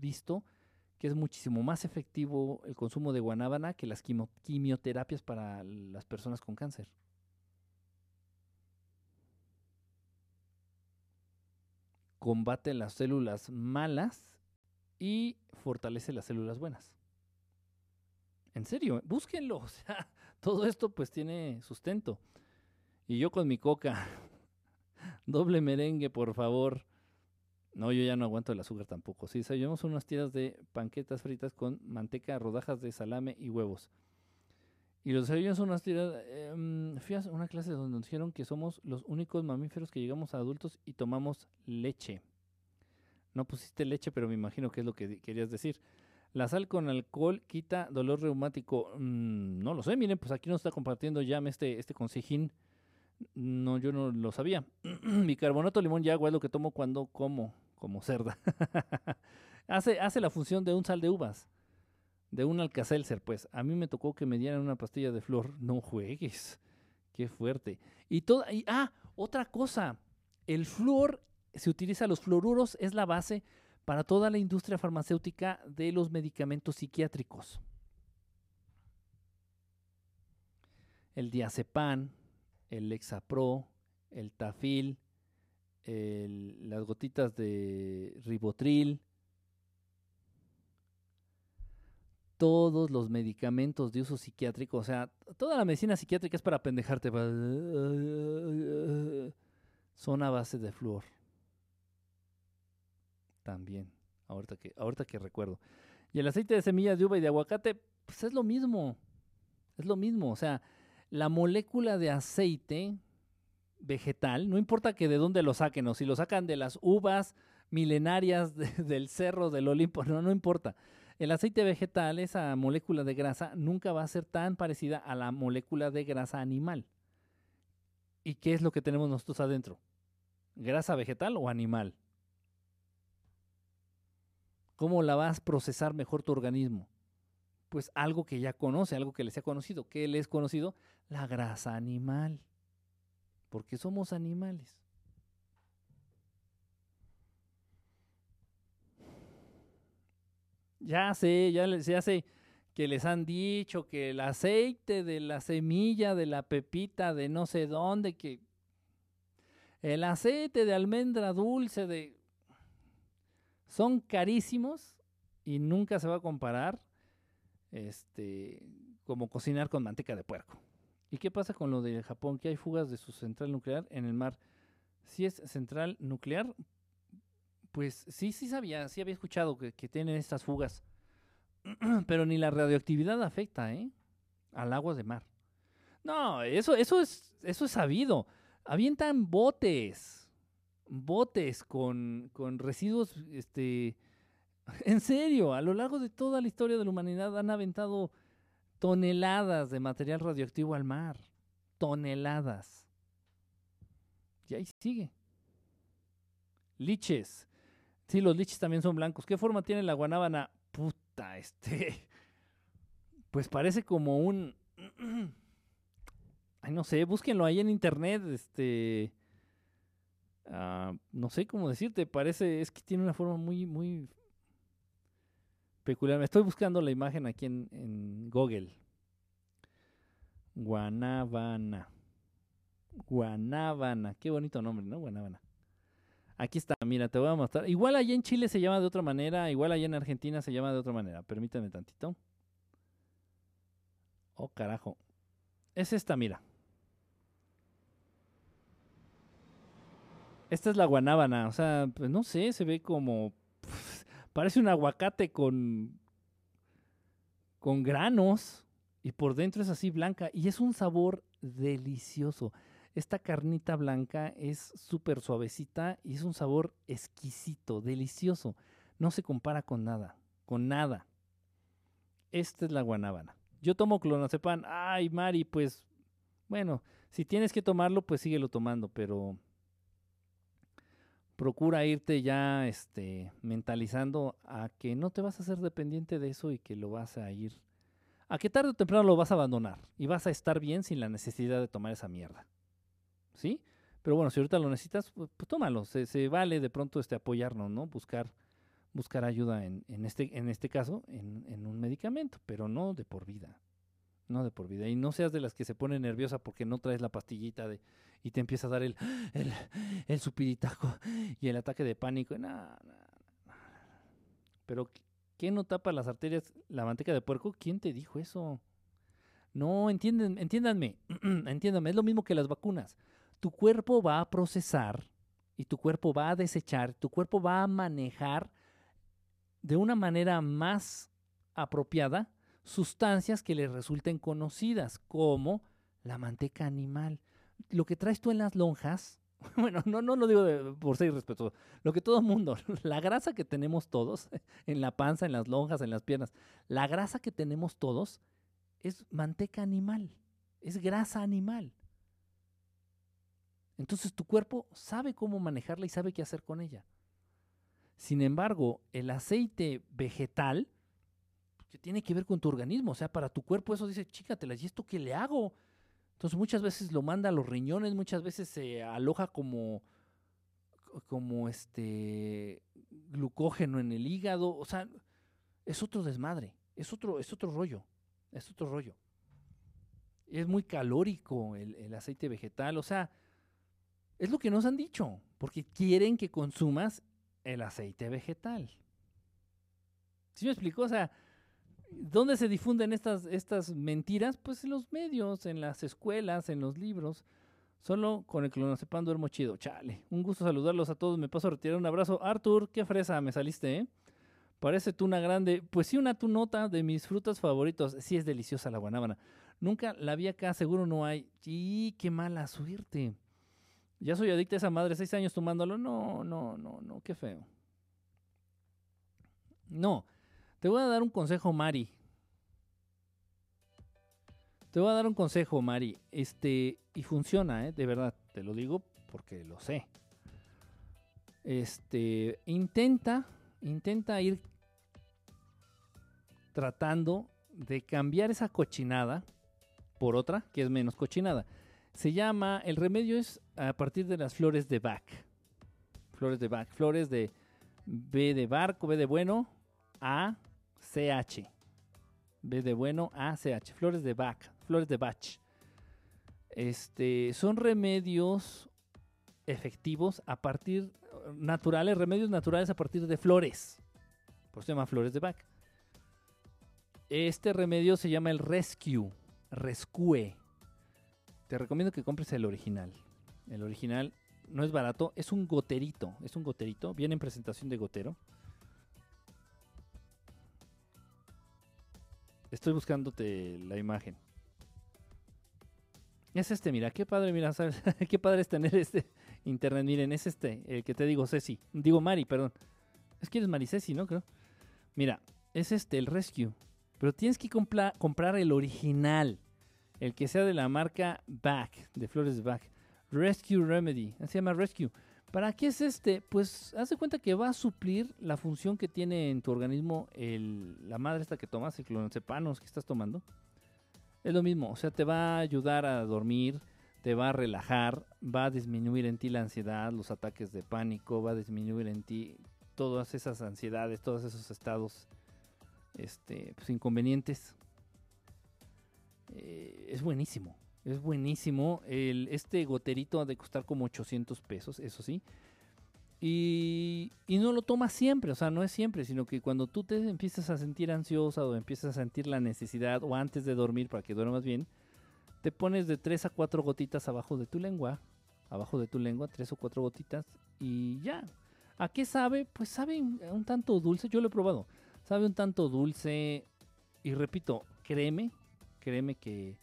visto que es muchísimo más efectivo el consumo de guanábana que las quimioterapias para las personas con cáncer. Combate las células malas y fortalece las células buenas. En serio, búsquenlo. O sea, todo esto pues tiene sustento. Y yo con mi coca, doble merengue, por favor. No, yo ya no aguanto el azúcar tampoco. Sí, llevamos unas tiras de panquetas fritas con manteca, rodajas de salame y huevos. Y los desayunos son unas tiras. Eh, fui a una clase donde nos dijeron que somos los únicos mamíferos que llegamos a adultos y tomamos leche. No pusiste leche, pero me imagino que es lo que querías decir. La sal con alcohol quita dolor reumático. Mm, no lo sé, miren, pues aquí nos está compartiendo ya este, este consejín. No, yo no lo sabía. Bicarbonato, limón y agua es lo que tomo cuando como, como cerda. hace, hace la función de un sal de uvas, de un alcacelser, pues. A mí me tocó que me dieran una pastilla de flor. No juegues. Qué fuerte. Y toda, y, ah, otra cosa. El flúor, se utiliza los fluoruros, es la base para toda la industria farmacéutica de los medicamentos psiquiátricos. El diazepam, el Lexapro, el Tafil, las gotitas de ribotril, todos los medicamentos de uso psiquiátrico, o sea, toda la medicina psiquiátrica es para pendejarte, son a base de flúor. También, ahorita que, ahorita que recuerdo. Y el aceite de semillas de uva y de aguacate, pues es lo mismo, es lo mismo, o sea, la molécula de aceite vegetal, no importa que de dónde lo saquen o si lo sacan de las uvas milenarias del cerro del Olimpo, no, no importa. El aceite vegetal, esa molécula de grasa, nunca va a ser tan parecida a la molécula de grasa animal. ¿Y qué es lo que tenemos nosotros adentro? ¿Grasa vegetal o animal? ¿Cómo la vas a procesar mejor tu organismo? Pues algo que ya conoce, algo que le sea conocido. ¿Qué le es conocido? La grasa animal. Porque somos animales. Ya sé, ya, ya sé que les han dicho que el aceite de la semilla de la pepita de no sé dónde, que el aceite de almendra dulce de... Son carísimos y nunca se va a comparar este, como cocinar con manteca de puerco. ¿Y qué pasa con lo de Japón? Que hay fugas de su central nuclear en el mar. Si es central nuclear, pues sí, sí sabía, sí había escuchado que, tienen estas fugas. Pero ni la radioactividad afecta, ¿eh? Al agua de mar. No, eso, eso, es, eso es sabido. Avientan botes, botes con, con residuos, este, en serio, a lo largo de toda la historia de la humanidad han aventado toneladas de material radioactivo al mar. Toneladas. Y ahí sigue. Liches. Sí, los liches también son blancos. ¿Qué forma tiene la guanábana? Puta, este. Pues parece como un. Ay, no sé, búsquenlo ahí en internet. Este. Ah, no sé cómo decirte. Parece. Es que tiene una forma muy, muy peculiar. Estoy buscando la imagen aquí en, Google. Guanábana. Guanábana. Qué bonito nombre, ¿no? Guanábana. Aquí está, mira, te voy a mostrar. Igual allá en Chile se llama de otra manera, igual allá en Argentina se llama de otra manera. Permítame tantito. Oh, carajo. Es esta, mira. Esta es la guanábana, o sea, pues no sé, se ve como... parece un aguacate con... con granos y por dentro es así blanca y es un sabor delicioso. Esta carnita blanca es súper suavecita y es un sabor exquisito, delicioso. No se compara con nada, con nada. Esta es la guanábana. Yo tomo clonazepam. Ay, Mari, pues, bueno, si tienes que tomarlo, pues síguelo tomando, pero procura irte ya este, mentalizando a que no te vas a ser dependiente de eso y que lo vas a ir, a que tarde o temprano lo vas a abandonar y vas a estar bien sin la necesidad de tomar esa mierda. ¿Sí? Pero bueno, si ahorita lo necesitas, pues, pues tómalo. Se, vale de pronto este, apoyarnos, ¿no? Buscar, buscar ayuda en, en, este, en este caso, en, en un medicamento, pero no de por vida. No de por vida. Y no seas de las que se pone nerviosa porque no traes la pastillita de, y te empieza a dar el, el, el supiritaco y el ataque de pánico. Pero, ¿qué no tapa las arterias? ¿La manteca de puerco? ¿Quién te dijo eso? No, entienden, entiéndanme, entiéndanme, es lo mismo que las vacunas. Tu cuerpo va a procesar y tu cuerpo va a desechar, tu cuerpo va a manejar de una manera más apropiada sustancias que le resulten conocidas, como la manteca animal lo que traes tú en las lonjas, bueno, no, no lo digo por ser irrespetuoso, lo que todo mundo, la grasa que tenemos todos, en la panza, en las lonjas, en las piernas, la grasa que tenemos todos es manteca animal, es grasa animal. Entonces tu cuerpo sabe cómo manejarla y sabe qué hacer con ella. Sin embargo, el aceite vegetal, que tiene que ver con tu organismo, o sea, para tu cuerpo eso dice, chícatela, ¿y esto qué le hago? Entonces muchas veces lo manda a los riñones, muchas veces se aloja como, como este glucógeno en el hígado, o sea, es otro desmadre, es otro, es otro rollo, es otro rollo. Es muy calórico el, aceite vegetal, o sea, es lo que nos han dicho, porque quieren que consumas el aceite vegetal. ¿Sí me explico? O sea, ¿Dónde se difunden estas, estas mentiras? Pues en los medios, en las escuelas, en los libros. Solo con el clonazepam duermo chido. Chale. Un gusto saludarlos a todos. Me paso a retirar un abrazo. Arthur, qué fresa me saliste, ¿eh? Parece tuna grande. Pues sí, una tunota de mis frutas favoritos. Sí, es deliciosa la guanábana. Nunca la vi acá, seguro no hay. Y qué mala suerte. Ya soy adicta a esa madre, seis años tomándolo. No, no, no, no, qué feo. No. Te voy a dar un consejo, Mari. Te voy a dar un consejo, Mari. Este, y funciona, ¿eh? de verdad, te lo digo porque lo sé. Este, intenta, intenta ir tratando de cambiar esa cochinada por otra que es menos cochinada. Se llama, el remedio es a partir de las flores de Bach. Flores de Bach, flores de B de barco, B de bueno, A CH. B de bueno, A, CH. Flores de Bach. Flores de Bach. Este, son remedios efectivos a partir, naturales, remedios naturales a partir de flores. Por eso se llama flores de Bach. Este remedio se llama el Rescue. Rescue. Te recomiendo que compres el original. El original no es barato, es un goterito. Es un goterito. Viene en presentación de gotero. Estoy buscándote la imagen. Es este, mira, qué padre, mira, ¿sabes? qué padre es tener este internet. Miren, es este, el que te digo, Ceci. Digo Mari, perdón. Es que eres Mari Ceci, ¿no? Creo. Mira, es este, el Rescue. Pero tienes que comprar el original. El que sea de la marca Back, de Flores Back. Rescue Remedy. Se llama Rescue. ¿Para qué es este? Pues haz de cuenta que va a suplir la función que tiene en tu organismo la madre esta que tomas, el que estás tomando. Es lo mismo, o sea, te va a ayudar a dormir, te va a relajar, va a disminuir en ti la ansiedad, los ataques de pánico, va a disminuir en ti todas esas ansiedades, todos esos estados este, pues, inconvenientes. Eh, es buenísimo. Es buenísimo. El, este goterito ha de costar como 800 pesos, eso sí. Y, y, no lo tomas siempre, o sea, no es siempre, sino que cuando tú te empiezas a sentir ansiosa o empiezas a sentir la necesidad o antes de dormir para que duermas bien, te pones de 3 a 4 gotitas abajo de tu lengua, abajo de tu lengua, 3 o 4 gotitas y ya. ¿A qué sabe? Pues sabe un tanto dulce, yo lo he probado, sabe un tanto dulce y repito, créeme, créeme que,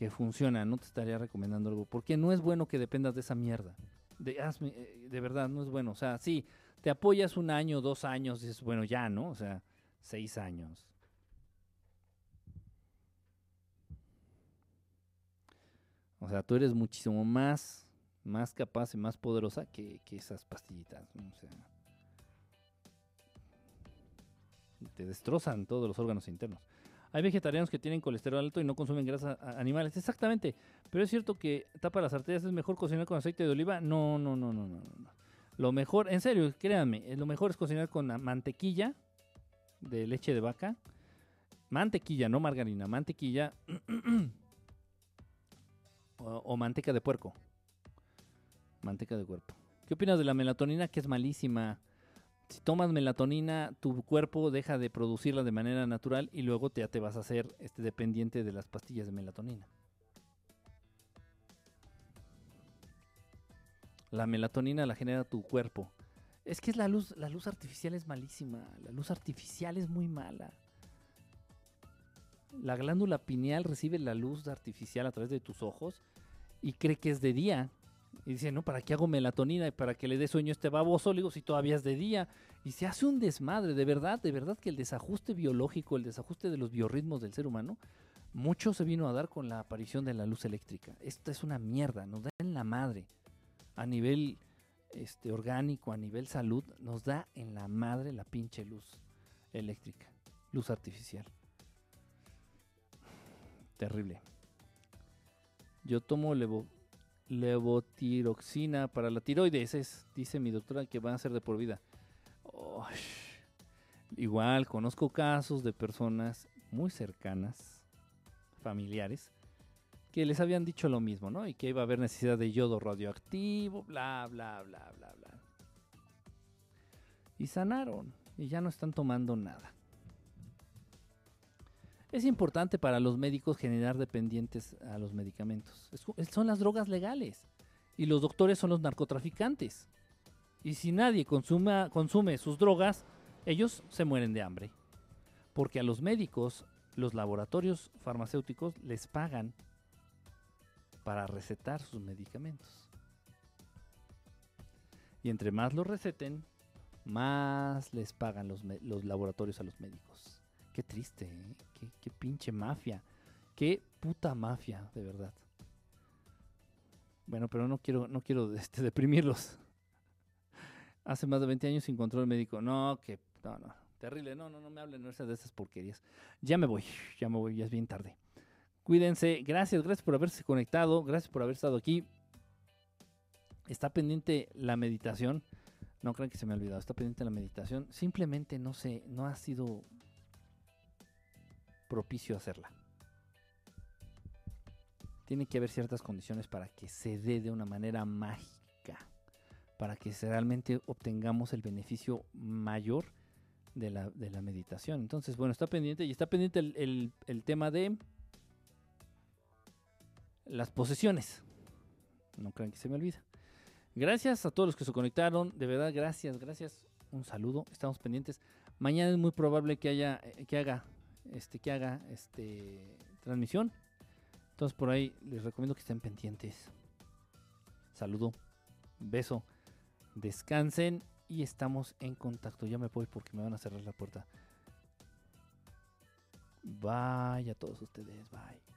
que funciona, no te estaría recomendando algo, porque no es bueno que dependas de esa mierda de, eh, de verdad, no es bueno. O sea, sí, te apoyas un año, dos años, y es bueno, ya, ¿no? O sea, seis años. O sea, tú eres muchísimo más, más capaz y más poderosa que, que esas pastillitas. O sea, te destrozan todos los órganos internos. Hay vegetarianos que tienen colesterol alto y no consumen grasas animales. Exactamente. Pero es cierto que tapa las arterias. ¿Es mejor cocinar con aceite de oliva? No, no, no, no, no. Lo mejor, en serio, créanme, lo mejor es cocinar con mantequilla de leche de vaca. Mantequilla, no margarina, mantequilla. o, manteca de puerco. Manteca de cuerpo. ¿Qué opinas de la melatonina que es malísima? Si tomas melatonina, tu cuerpo deja de producirla de manera natural y luego ya te vas a hacer este, dependiente de las pastillas de melatonina. La melatonina la genera tu cuerpo. Es que es la luz, la luz artificial es malísima. La luz artificial es muy mala. La glándula pineal recibe la luz artificial a través de tus ojos y cree que es de día y dice, no, ¿para qué hago melatonina? Y para que le dé sueño a este baboso, le si todavía es de día. Y se hace un desmadre, de verdad, de verdad que el desajuste biológico, el desajuste de los biorritmos del ser humano, mucho se vino a dar con la aparición de la luz eléctrica. Esta es una mierda, nos da en la madre. A nivel este, orgánico, a nivel salud, nos da en la madre la pinche luz eléctrica, luz artificial. Terrible. Yo tomo levo levotiroxina para la tiroides. Es, dice mi doctora que van a ser de por vida. igual conozco casos de personas muy cercanas, familiares, que les habían dicho lo mismo, ¿no? Y que iba a haber necesidad de yodo radioactivo, bla, bla, bla, bla, bla. Y sanaron y ya no están tomando nada. Es importante para los médicos generar dependientes a los medicamentos. son las drogas legales y los doctores son los narcotraficantes. Y si nadie consume sus drogas, ellos se mueren de hambre. Porque a los médicos, los laboratorios farmacéuticos les pagan para recetar sus medicamentos. Y entre más los receten, más les pagan los, laboratorios a los médicos. Qué triste, ¿eh? qué, pinche mafia. Qué puta mafia, de verdad. Bueno, pero no quiero, no quiero este, deprimirlos. Hace más de 20 años sin control médico. No, que. No, no. Terrible. No, no, no me hablen de esas porquerías. Ya me voy, ya me voy, ya es bien tarde. Cuídense. Gracias, gracias por haberse conectado. Gracias por haber estado aquí. Está pendiente la meditación. No crean que se me ha olvidado. Está pendiente la meditación. Simplemente no sé, no ha sido propicio hacerla. Tiene que haber ciertas condiciones para que se dé de una manera mágica, para que realmente obtengamos el beneficio mayor de la, meditación. Entonces, bueno, está pendiente y está pendiente el, el tema de las posesiones. No crean que se me olvida. Gracias a todos los que se conectaron. De verdad, gracias, gracias. Un saludo. Estamos pendientes. Mañana es muy probable que haya eh, que haga este, que haga este, transmisión. Entonces por ahí les recomiendo que estén pendientes. Saludo, beso, descansen y estamos en contacto. Ya me voy porque me van a cerrar la puerta. Bye a todos ustedes, bye.